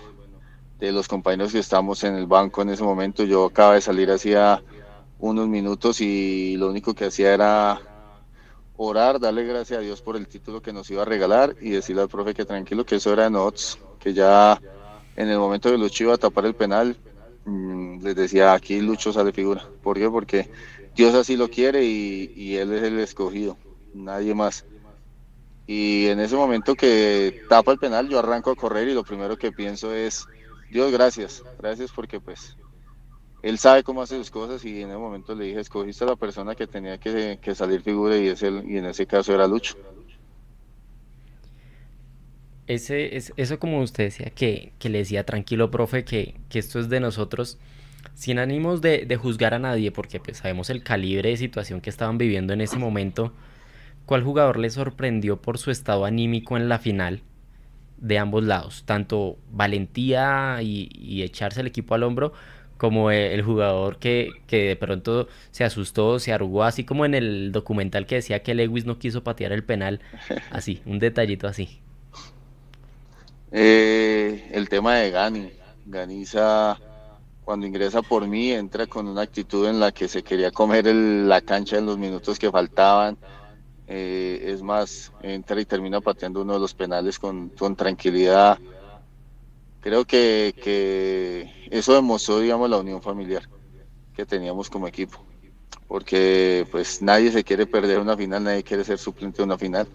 de los compañeros que estamos en el banco en ese momento. Yo acaba de salir hacía unos minutos y lo único que hacía era orar, darle gracias a Dios por el título que nos iba a regalar y decirle al profe que tranquilo, que eso era de que ya en el momento Lucho iba a tapar el penal, les decía, aquí Lucho sale figura. ¿Por qué? Porque Dios así lo quiere y, Él es el escogido, nadie más. Y en ese momento que tapa el penal, yo arranco a correr y lo primero que pienso es, Dios, gracias, gracias porque pues Él sabe cómo hace sus cosas y en ese momento le dije, escogiste a la persona que tenía que, salir figura y, es el, y en ese caso era Lucho ese, es, eso como usted decía, que, que, le decía tranquilo, profe, que, que, esto es de nosotros, sin ánimos de, de, juzgar a nadie, porque pues sabemos el calibre de situación que estaban viviendo en ese momento, ¿cuál jugador le sorprendió por su estado anímico en la final de ambos lados? Tanto valentía y, echarse el equipo al hombro, como el jugador que, que, de pronto se asustó, se arrugó, así como en el documental que decía que Lewis no quiso patear el penal, así, un detallito así. Eh, el tema de Gani. Ganiza, cuando ingresa por mí, entra con una actitud en la que se quería comer la cancha en los minutos que faltaban. Eh, es más, entra y termina pateando uno de los penales con, con tranquilidad. Creo que, que eso demostró, digamos, la unión familiar que teníamos como equipo. Porque pues nadie se quiere perder una final, nadie quiere ser suplente de una final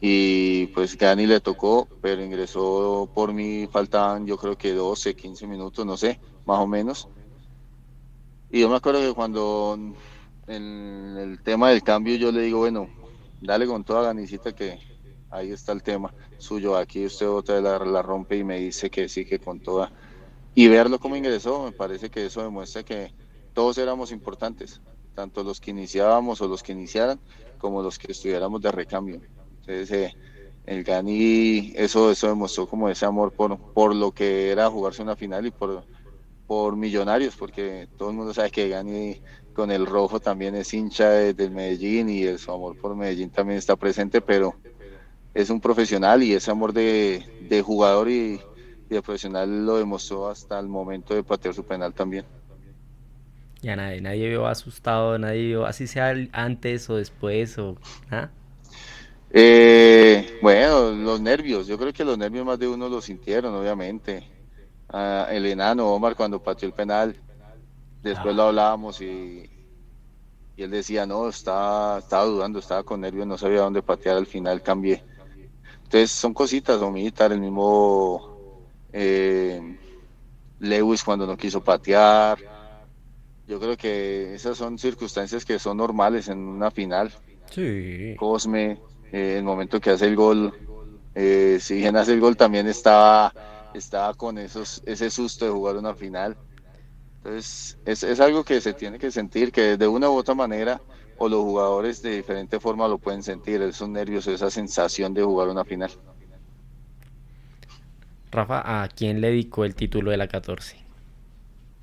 y pues Gani le tocó, pero ingresó por mí, faltaban yo creo que 12, 15 minutos, no sé, más o menos. Y yo me acuerdo que cuando en el tema del cambio yo le digo, bueno, dale con toda Ganicita que, ahí está el tema suyo. Aquí usted otra vez la, la rompe y me dice que sí, que con toda. Y verlo como ingresó, me parece que eso demuestra que todos éramos importantes, tanto los que iniciábamos o los que iniciaran, como los que estuviéramos de recambio. Entonces, eh, el Gani, eso, eso demostró como ese amor por, por lo que era jugarse una final y por, por millonarios, porque todo el mundo sabe que Gani con el rojo también es hincha de- del Medellín y el, su amor por Medellín también está presente, pero es un profesional y ese amor de, de jugador y, de profesional lo demostró hasta el momento de patear su penal también. Ya nadie, nadie vio asustado, nadie vio, así sea antes o después o... ¿ah? Eh, bueno, los nervios, yo creo que los nervios más de uno lo sintieron, obviamente. Ah, el enano Omar cuando pateó el penal, después lo hablábamos y, y él decía, no, estaba, estaba dudando, estaba con nervios, no sabía dónde patear, al final cambié. Entonces son cositas, o militar, el mismo eh, Lewis cuando no quiso patear. Yo creo que esas son circunstancias que son normales en una final. Sí. Cosme, eh, el momento que hace el gol, eh, si bien hace el gol también estaba, estaba con esos, ese susto de jugar una final. Entonces, es, es algo que se tiene que sentir, que de una u otra manera, o los jugadores de diferente forma lo pueden sentir, esos nervios, esa sensación de jugar una final. Rafa, ¿a quién le dedicó el título de la 14?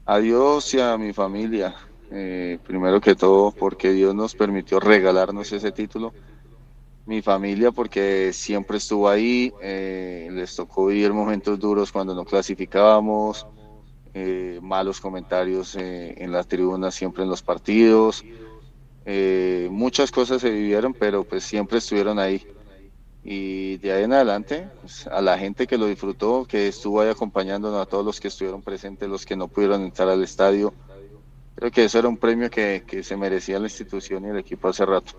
A Dios y a mi familia, eh, primero que todo, porque Dios nos permitió regalarnos ese título. Mi familia, porque siempre estuvo ahí, eh, les tocó vivir momentos duros cuando no clasificábamos, eh, malos comentarios eh, en las tribunas, siempre en los partidos. Muchas cosas se vivieron, pero pues siempre estuvieron ahí. Y de ahí en adelante, pues, a la gente que lo disfrutó, que estuvo ahí acompañándonos, a todos los que estuvieron presentes, los que no pudieron entrar al estadio, creo que eso era un premio que, que se merecía la institución y el equipo hace rato.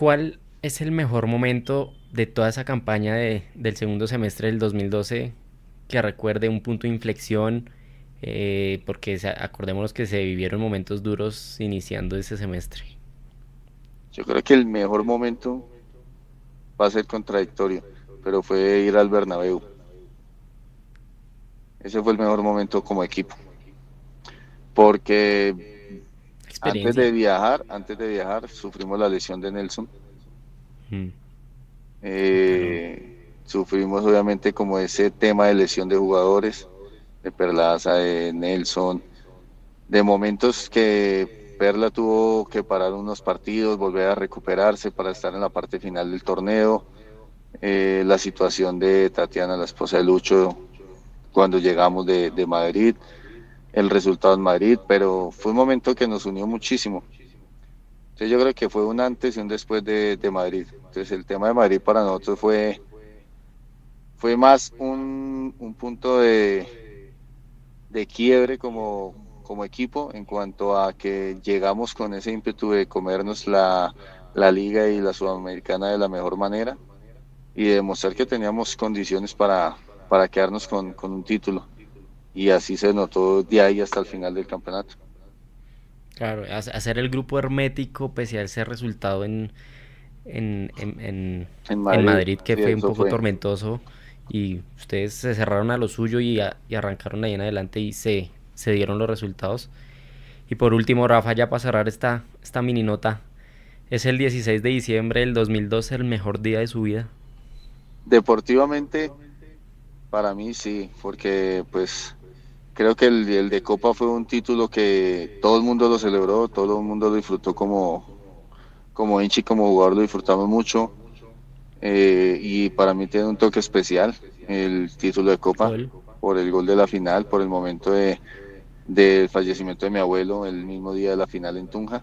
¿Cuál es el mejor momento de toda esa campaña de- del segundo semestre del 2012 que recuerde un punto de inflexión? Eh, porque acordémonos que se vivieron momentos duros iniciando ese semestre. Yo creo que el mejor momento va a ser contradictorio, pero fue ir al Bernabéu. Ese fue el mejor momento como equipo. Porque antes de viajar, antes de viajar, sufrimos la lesión de Nelson. Mm. Eh, sufrimos obviamente como ese tema de lesión de jugadores, de Perlaza, de Nelson, de momentos que Perla tuvo que parar unos partidos, volver a recuperarse para estar en la parte final del torneo, eh, la situación de Tatiana, la esposa de Lucho, cuando llegamos de, de Madrid, el resultado en Madrid, pero fue un momento que nos unió muchísimo. Entonces yo creo que fue un antes y un después de, de Madrid. Entonces el tema de Madrid para nosotros fue, fue más un, un punto de, de quiebre como, como equipo en cuanto a que llegamos con ese ímpetu de comernos la, la liga y la sudamericana de la mejor manera y de demostrar que teníamos condiciones para, para quedarnos con, con un título. Y así se notó de ahí hasta el final del campeonato. Claro, hace- hacer el grupo hermético pese a ese resultado en, en, en, en- En Madrid, Madrid, que sí, fue un poco fue. tormentoso y ustedes se cerraron a lo suyo y, a- y arrancaron ahí en adelante y se, se dieron los resultados. Y por último, Rafa, ya para cerrar esta, esta mini nota, es el 16 de diciembre del 2012 el mejor día de su vida. Deportivamente, para mí sí, porque pues creo que el, el de Copa fue un título que todo el mundo lo celebró, todo el mundo lo disfrutó como, como hincha y como jugador lo disfrutamos mucho. eh, y para mí tiene un toque especial el título de Copa por el gol de la final, por el momento de, del fallecimiento de mi abuelo el mismo día de la final en Tunja.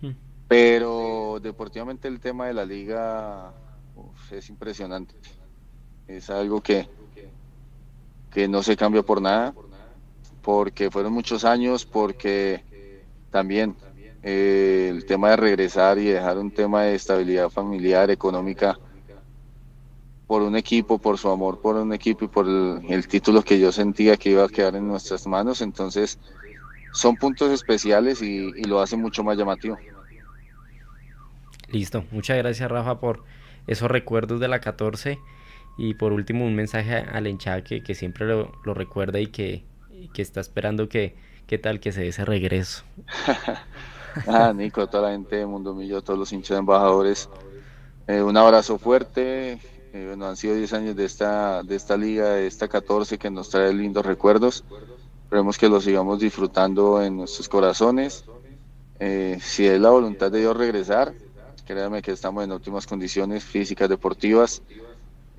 Mm. Pero deportivamente el tema de la liga uf, es impresionante. Es algo que, que no se cambia por nada, porque fueron muchos años, porque también eh, el tema de regresar y dejar un tema de estabilidad familiar, económica, por un equipo, por su amor por un equipo y por el, título que yo sentía que iba a quedar en nuestras manos. Entonces, son puntos especiales y, lo hace mucho más llamativo. Listo, muchas gracias Rafa por esos recuerdos de la 14 y por último un mensaje a la hinchada que, siempre lo, recuerda y que, que está esperando que, que tal que se dé ese regreso. ah, Nico, toda la gente de Mundo Millo, todos los hinchas embajadores, eh, un abrazo fuerte. Eh, bueno, han sido 10 años de esta, de esta liga, de esta 14 que nos trae lindos recuerdos. Esperemos que los sigamos disfrutando en nuestros corazones. Eh, si es la voluntad de Dios regresar, créanme que estamos en óptimas condiciones físicas, deportivas.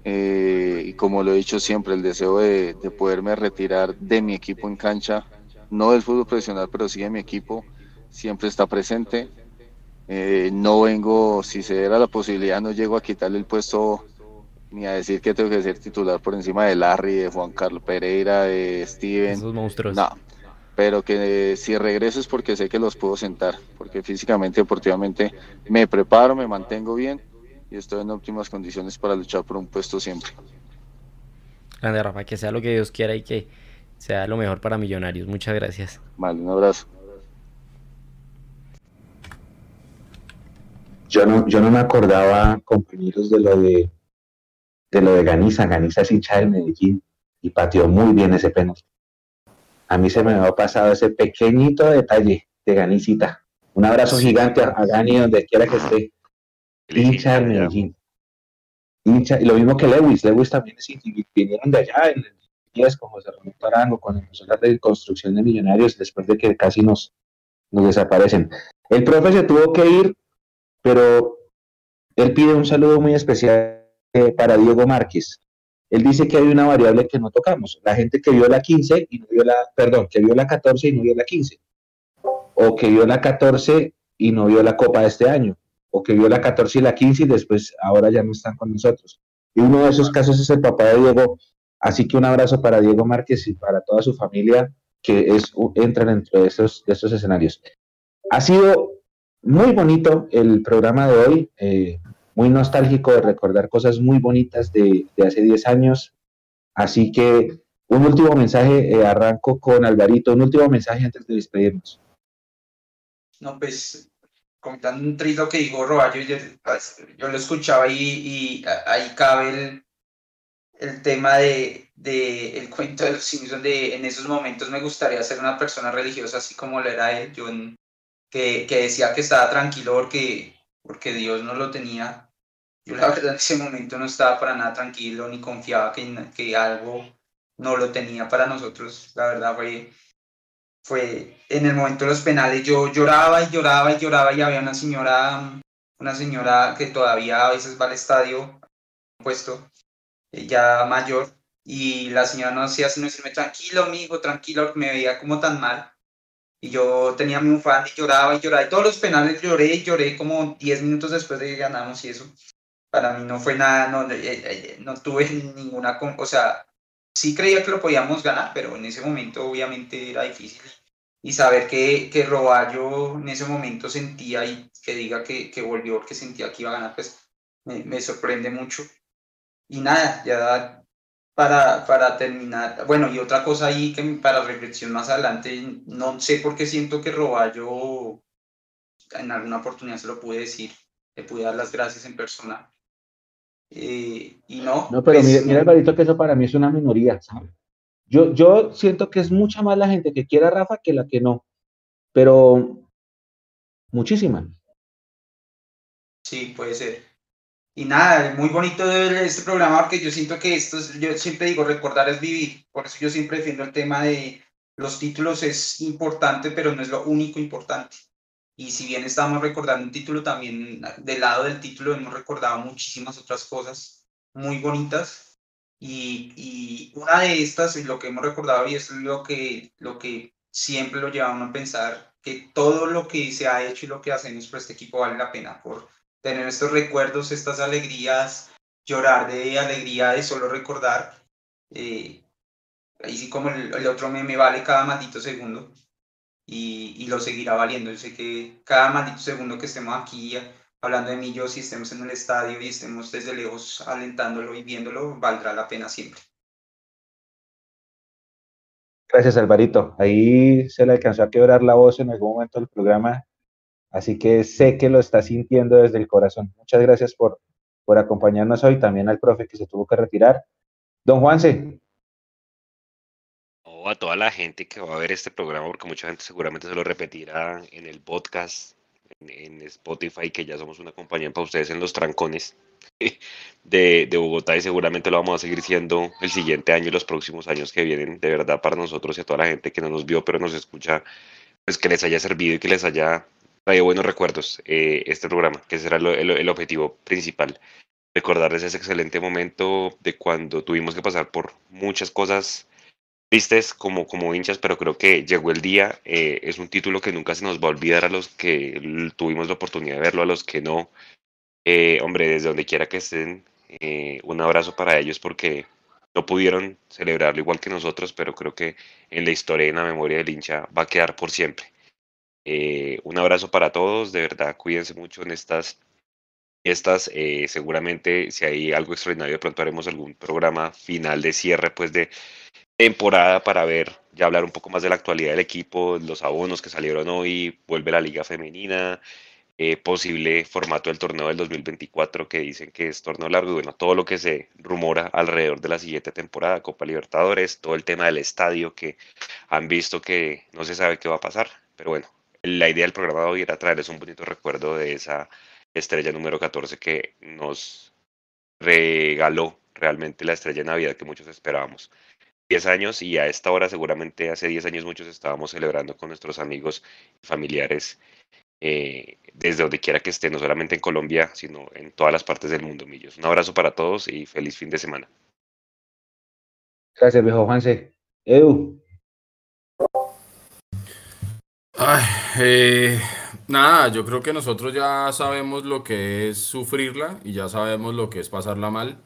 Eh, y como lo he dicho siempre, el deseo de, de, poderme retirar de mi equipo en cancha, no del fútbol profesional, pero sí de mi equipo, siempre está presente. Eh, no vengo, si se diera la posibilidad, no llego a quitarle el puesto ni a decir que tengo que ser titular por encima de Larry, de Juan Carlos Pereira, de Steven. Esos monstruos. No, pero que si regreso es porque sé que los puedo sentar, porque físicamente, deportivamente me preparo, me mantengo bien y estoy en óptimas condiciones para luchar por un puesto siempre. Grande Rafa, que sea lo que Dios quiera y que sea lo mejor para Millonarios. Muchas gracias. Vale, un abrazo. Yo no, yo no me acordaba, compañeros, de lo de, de lo de Ganiza. Ganiza es hincha del Medellín y pateó muy bien ese penalti. A mí se me había pasado ese pequeñito detalle de Ganicita. Un abrazo gigante a, a Gani donde quiera que esté. Hincha. Hincha, y lo mismo que Lewis. Lewis también vinieron de allá en el 10 como se remontó Arango cuando empezó la reconstrucción de Millonarios después de que casi nos, nos desaparecen. El profe se tuvo que ir pero él pide un saludo muy especial eh, para Diego Márquez. Él dice que hay una variable que no tocamos, la gente que vio la 15 y no vio la, perdón, que vio la 14 y no vio la 15, o que vio la 14 y no vio la Copa de este año, o que vio la 14 y la 15 y después ahora ya no están con nosotros. Y uno de esos casos es el papá de Diego, así que un abrazo para Diego Márquez y para toda su familia que es, entran dentro de estos, de estos escenarios. Ha sido muy bonito el programa de hoy, eh, muy nostálgico de recordar cosas muy bonitas de, de hace 10 años. Así que un último mensaje, eh, arranco con Alvarito, un último mensaje antes de despedirnos. No, pues comentando un trito que dijo Roballo, yo, yo, lo escuchaba y, y ahí cabe el, el tema de, de, el cuento de los de en esos momentos me gustaría ser una persona religiosa así como lo era él. Yo en, que, que, decía que estaba tranquilo porque, porque Dios no lo tenía. Yo la verdad en ese momento no estaba para nada tranquilo ni confiaba que, que algo no lo tenía para nosotros. La verdad fue, fue en el momento de los penales yo lloraba y lloraba y lloraba y había una señora, una señora que todavía a veces va al estadio, puesto, ya mayor, y la señora no hacía sino decirme tranquilo, amigo, tranquilo, me veía como tan mal y yo tenía mi fan y lloraba y lloraba y todos los penales lloré y lloré como 10 minutos después de que ganamos y eso. Para mí no fue nada, no, no tuve ninguna, o sea, sí creía que lo podíamos ganar, pero en ese momento obviamente era difícil y saber que, que Roballo en ese momento sentía y que diga que, que volvió porque sentía que iba a ganar, pues me, me sorprende mucho. Y nada, ya para, para terminar, bueno, y otra cosa ahí que para reflexión más adelante, no sé por qué siento que Roballo, en alguna oportunidad se lo pude decir, le pude dar las gracias en persona. Eh, y no. No, pero pues, mira, mira, Alvarito, que eso para mí es una minoría, ¿sabes? Yo, yo siento que es mucha más la gente que quiere a Rafa que la que no, pero muchísima. Sí, puede ser. Y nada, muy bonito este programa porque yo siento que esto, es, yo siempre digo, recordar es vivir. Por eso yo siempre defiendo el tema de los títulos es importante, pero no es lo único importante. Y si bien estamos recordando un título, también del lado del título hemos recordado muchísimas otras cosas muy bonitas. Y, y una de estas, y lo que hemos recordado, y es lo que, lo que siempre lo lleva a uno a pensar, que todo lo que se ha hecho y lo que hacemos por este equipo vale la pena por tener estos recuerdos, estas alegrías, llorar de alegría de solo recordar. Eh, ahí sí como el, el, otro meme vale cada maldito segundo y, y, lo seguirá valiendo. Yo sé que cada maldito segundo que estemos aquí hablando de mí, yo si estemos en el estadio y estemos desde lejos alentándolo y viéndolo, valdrá la pena siempre. Gracias, Alvarito. Ahí se le alcanzó a quebrar la voz en algún momento del programa Así que sé que lo está sintiendo desde el corazón. Muchas gracias por, por acompañarnos hoy, también al profe que se tuvo que retirar. Don Juanse. O a toda la gente que va a ver este programa, porque mucha gente seguramente se lo repetirá en el podcast, en, Spotify, que ya somos una compañía para ustedes en los trancones de, de, Bogotá y seguramente lo vamos a seguir siendo el siguiente año y los próximos años que vienen, de verdad, para nosotros y a toda la gente que no nos vio, pero nos escucha, pues que les haya servido y que les haya traído buenos recuerdos eh, este programa, que será el, el objetivo principal. Recordarles ese excelente momento de cuando tuvimos que pasar por muchas cosas tristes como, como hinchas, pero creo que llegó el día. Eh, es un título que nunca se nos va a olvidar a los que tuvimos la oportunidad de verlo, a los que no. Eh, hombre, desde donde quiera que estén, eh, un abrazo para ellos porque no pudieron celebrarlo igual que nosotros, pero creo que en la historia y en la memoria del hincha va a quedar por siempre. un abrazo para todos, de verdad, cuídense mucho en estas estas seguramente si hay algo extraordinario pronto haremos algún programa final de cierre pues de temporada para ver, ya hablar un poco más de la actualidad del equipo, los abonos que salieron hoy, vuelve la liga femenina, eh, posible formato del torneo del 2024 que dicen que es torneo largo y bueno, todo lo que se rumora alrededor de la siguiente temporada, Copa Libertadores, todo el tema del estadio que han visto que no se sabe qué va a pasar, pero bueno, la idea del programa de hoy era traerles un bonito recuerdo de esa estrella número 14 que nos regaló realmente la estrella de Navidad que muchos esperábamos. 10 años y a esta hora seguramente hace 10 años muchos estábamos celebrando con nuestros amigos y familiares eh, desde donde quiera que esté, no solamente en Colombia, sino en todas las partes del mundo, Millos. Un abrazo para todos y feliz fin de semana. Gracias, viejo Juanse. Edu. Ay, eh, nada, yo creo que nosotros ya sabemos lo que es sufrirla y ya sabemos lo que es pasarla mal.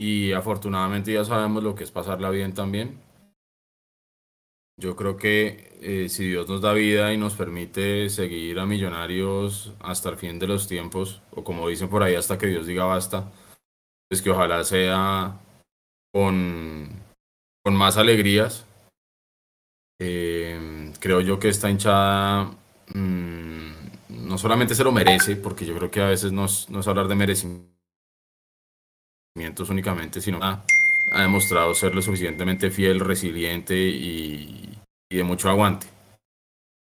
Y afortunadamente ya sabemos lo que es pasarla bien también. Yo creo que eh, si Dios nos da vida y nos permite seguir a Millonarios hasta el fin de los tiempos, o como dicen por ahí, hasta que Dios diga basta, pues que ojalá sea con, con más alegrías. Eh, creo yo que esta hinchada mm, no solamente se lo merece, porque yo creo que a veces no es hablar de merecimiento únicamente, sino ha, ha demostrado ser lo suficientemente fiel, resiliente y, de mucho aguante.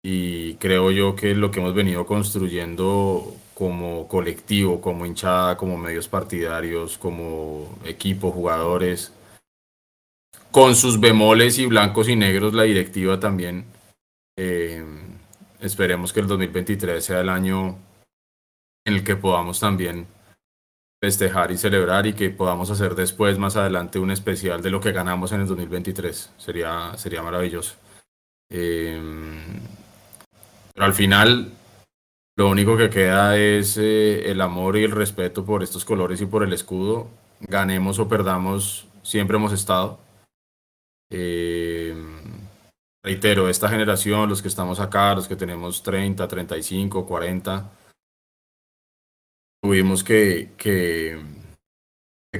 Y creo yo que lo que hemos venido construyendo como colectivo, como hinchada, como medios partidarios, como equipo, jugadores, con sus bemoles y blancos y negros, la directiva también. Eh, esperemos que el 2023 sea el año en el que podamos también festejar y celebrar y que podamos hacer después, más adelante, un especial de lo que ganamos en el 2023. Sería, sería maravilloso. Em, pero al final, lo único que queda es eh, el amor y el respeto por estos colores y por el escudo. Ganemos o perdamos, siempre hemos estado. Em, reitero, esta generación, los que estamos acá, los que tenemos 30, 35, 40, tuvimos que,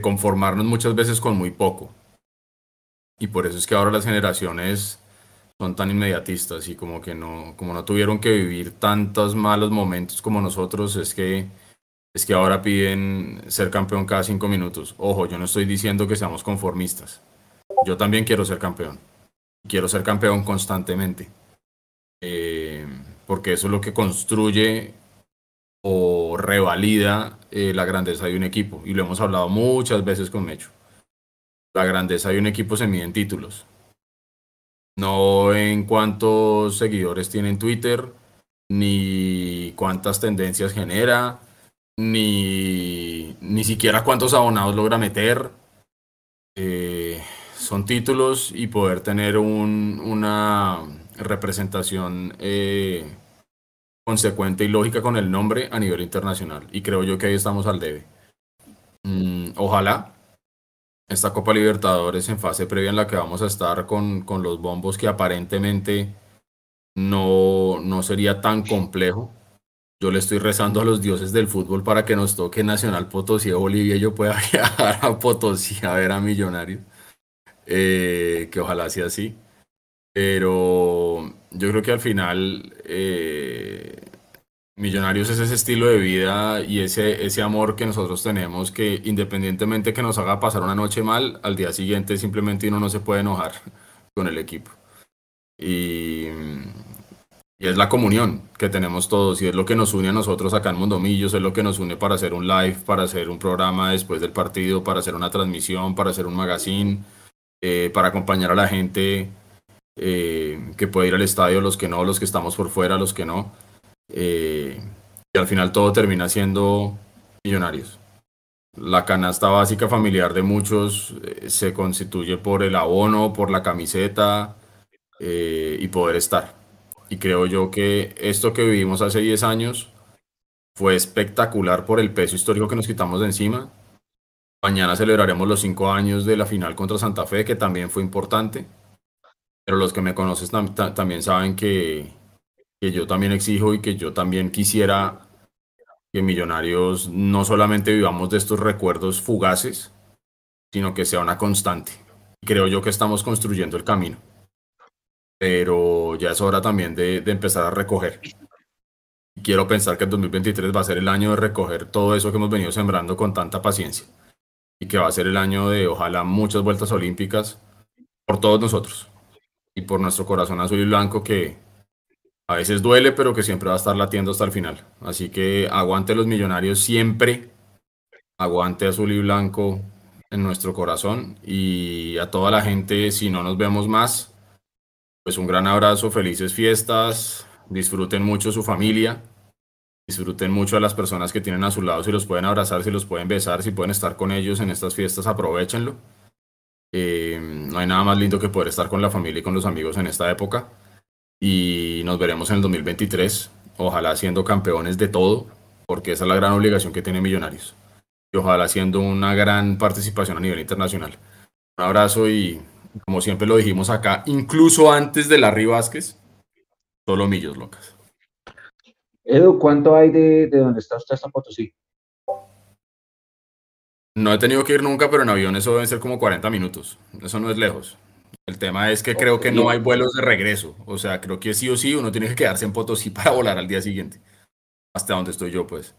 conformarnos muchas veces con muy poco. Y por eso es que ahora las generaciones son tan inmediatistas y como que no, como no tuvieron que vivir tantos malos momentos como nosotros, es que, es que ahora piden ser campeón cada cinco minutos. Ojo, yo no estoy diciendo que seamos conformistas. Yo también quiero ser campeón. Quiero ser campeón constantemente. Eh, porque eso es lo que construye o revalida eh, la grandeza de un equipo. Y lo hemos hablado muchas veces con Mecho. La grandeza de un equipo se mide en títulos. No en cuántos seguidores tiene en Twitter, ni cuántas tendencias genera, ni, ni siquiera cuántos abonados logra meter. Eh, son títulos y poder tener un, una representación eh, consecuente y lógica con el nombre a nivel internacional. Y creo yo que ahí estamos al debe. Mm, ojalá esta Copa Libertadores en fase previa en la que vamos a estar con, con los bombos que aparentemente no, no sería tan complejo. Yo le estoy rezando a los dioses del fútbol para que nos toque Nacional Potosí o Bolivia y yo pueda viajar a Potosí a ver a Millonarios. Eh, que ojalá sea así. Pero yo creo que al final eh, Millonarios es ese estilo de vida y ese, ese amor que nosotros tenemos que independientemente que nos haga pasar una noche mal, al día siguiente simplemente uno no se puede enojar con el equipo. Y, y es la comunión que tenemos todos y es lo que nos une a nosotros acá en Mondomillos, es lo que nos une para hacer un live, para hacer un programa después del partido, para hacer una transmisión, para hacer un magazine, eh, para acompañar a la gente eh, que puede ir al estadio, los que no, los que estamos por fuera, los que no. Eh, y al final todo termina siendo millonarios. La canasta básica familiar de muchos se constituye por el abono, por la camiseta y poder estar. Y creo yo que esto que vivimos hace 10 años fue espectacular por el peso histórico que nos quitamos de encima. Mañana celebraremos los 5 años de la final contra Santa Fe, que también fue importante. Pero los que me conocen también saben que, que yo también exijo y que yo también quisiera que Millonarios no solamente vivamos de estos recuerdos fugaces, sino que sea una constante. Creo yo que estamos construyendo el camino pero ya es hora también de, de empezar a recoger. Y quiero pensar que el 2023 va a ser el año de recoger todo eso que hemos venido sembrando con tanta paciencia y que va a ser el año de ojalá muchas vueltas olímpicas por todos nosotros y por nuestro corazón azul y blanco que a veces duele pero que siempre va a estar latiendo hasta el final. Así que aguante los millonarios siempre, aguante azul y blanco en nuestro corazón y a toda la gente si no nos vemos más pues un gran abrazo, felices fiestas, disfruten mucho su familia, disfruten mucho a las personas que tienen a su lado, si los pueden abrazar, si los pueden besar, si pueden estar con ellos en estas fiestas, aprovechenlo. Eh, no hay nada más lindo que poder estar con la familia y con los amigos en esta época. Y nos veremos en el 2023, ojalá siendo campeones de todo, porque esa es la gran obligación que tiene Millonarios. Y ojalá siendo una gran participación a nivel internacional. Un abrazo y como siempre lo dijimos acá, incluso antes de Larry Vázquez, solo millos locas. Edu, ¿cuánto hay de, de donde está usted hasta Potosí? No he tenido que ir nunca, pero en avión eso deben ser como 40 minutos. Eso no es lejos. El tema es que creo que no hay vuelos de regreso. O sea, creo que sí o sí uno tiene que quedarse en Potosí para volar al día siguiente. Hasta donde estoy yo, pues.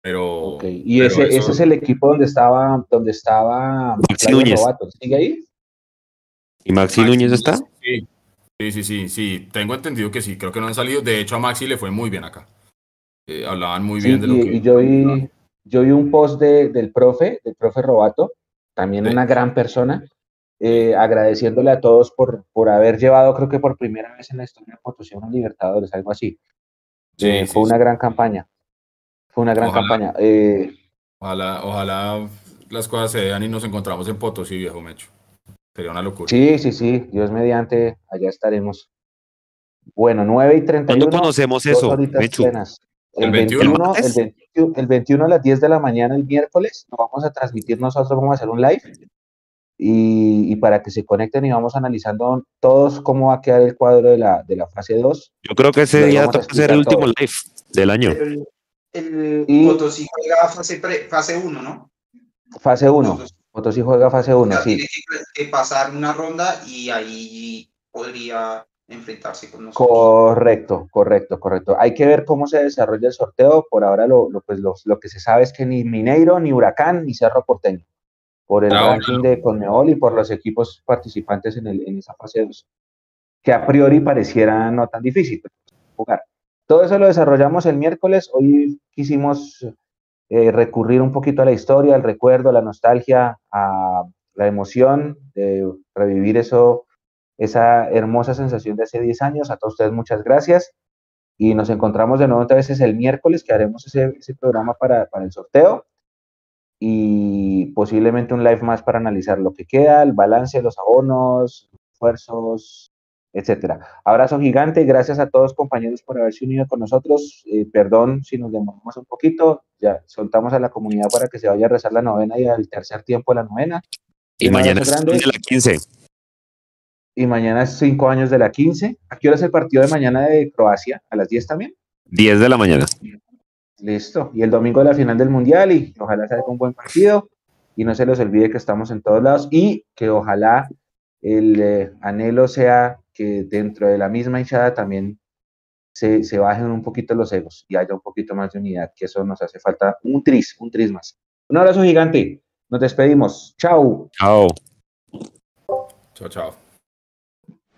Pero. Y ese, ese es el equipo donde estaba, donde estaba Núñez. ¿Sigue ahí? ¿Y Maxi, Núñez está? Sí. sí, sí, sí, Tengo entendido que sí. Creo que no han salido. De hecho, a Maxi le fue muy bien acá. Eh, hablaban muy bien de lo y, que. Y yo vi, yo vi un post de, del profe, del profe Robato, también una gran persona, eh, agradeciéndole a todos por, por haber llevado, creo que por primera vez en la historia de Potosí a Libertadores, algo así. Sí, Eh, sí, fue una gran campaña. Fue una gran Ojalá. campaña. Eh, Ojalá, ojalá las cosas se vean y nos encontramos en Potosí, viejo Mecho. Sería una locura. sí, sí, sí, Dios mediante, allá estaremos. Bueno, 9 y 31. ¿Cuándo conocemos eso, plenas. El, ¿El 21, 21? el, 21, el 21 a las 10 de la mañana el miércoles, nos vamos a transmitir nosotros, vamos a hacer un live y, y para que se conecten y vamos analizando todos cómo va a quedar el cuadro de la, de la fase 2. Yo creo que ese día toca hacer el último todo. live del año. El, el Y- juega fase, pre- fase 1, ¿no? Fase 1, Entonces, Potosí juega fase 1, ya sí. tiene que, que pasar una ronda y ahí podría enfrentarse con nosotros. Correcto, correcto, correcto. Hay que ver cómo se desarrolla el sorteo. Por ahora lo, lo, pues, lo, lo que se sabe es que ni Mineiro, ni Huracán, ni Cerro Porteño. Por el Ah, ranking de Conmebol y por los equipos participantes en, el, en esa fase 2. Que a priori pareciera no tan difícil jugar. Todo eso lo desarrollamos el miércoles. Hoy quisimos eh, recurrir un poquito a la historia, al recuerdo, a la nostalgia, a la emoción de revivir eso, esa hermosa sensación de hace 10 años. A todos ustedes muchas gracias. Y nos encontramos de nuevo entonces el miércoles que haremos ese, ese programa para, para el sorteo y posiblemente un live más para analizar lo que queda, el balance los abonos, esfuerzos, etcétera. Abrazo gigante, gracias a todos compañeros por haberse unido con nosotros. Eh, perdón si nos demoramos un poquito, ya soltamos a la comunidad para que se vaya a rezar la novena y al tercer tiempo de la novena. Y Un mañana es la 15. Y mañana es cinco años de la 15. ¿A qué hora es el partido de mañana de Croacia? ¿A las 10 también? 10 de la mañana. Listo. Y el domingo la final del Mundial y ojalá salga un buen partido. Y no se les olvide que estamos en todos lados y que ojalá el eh, anhelo sea que dentro de la misma hinchada también se, se bajen un poquito los egos y haya un poquito más de unidad, que eso nos hace falta un tris, un tris más. Un abrazo gigante. Nos despedimos. Chao. Chao. Chao, chao.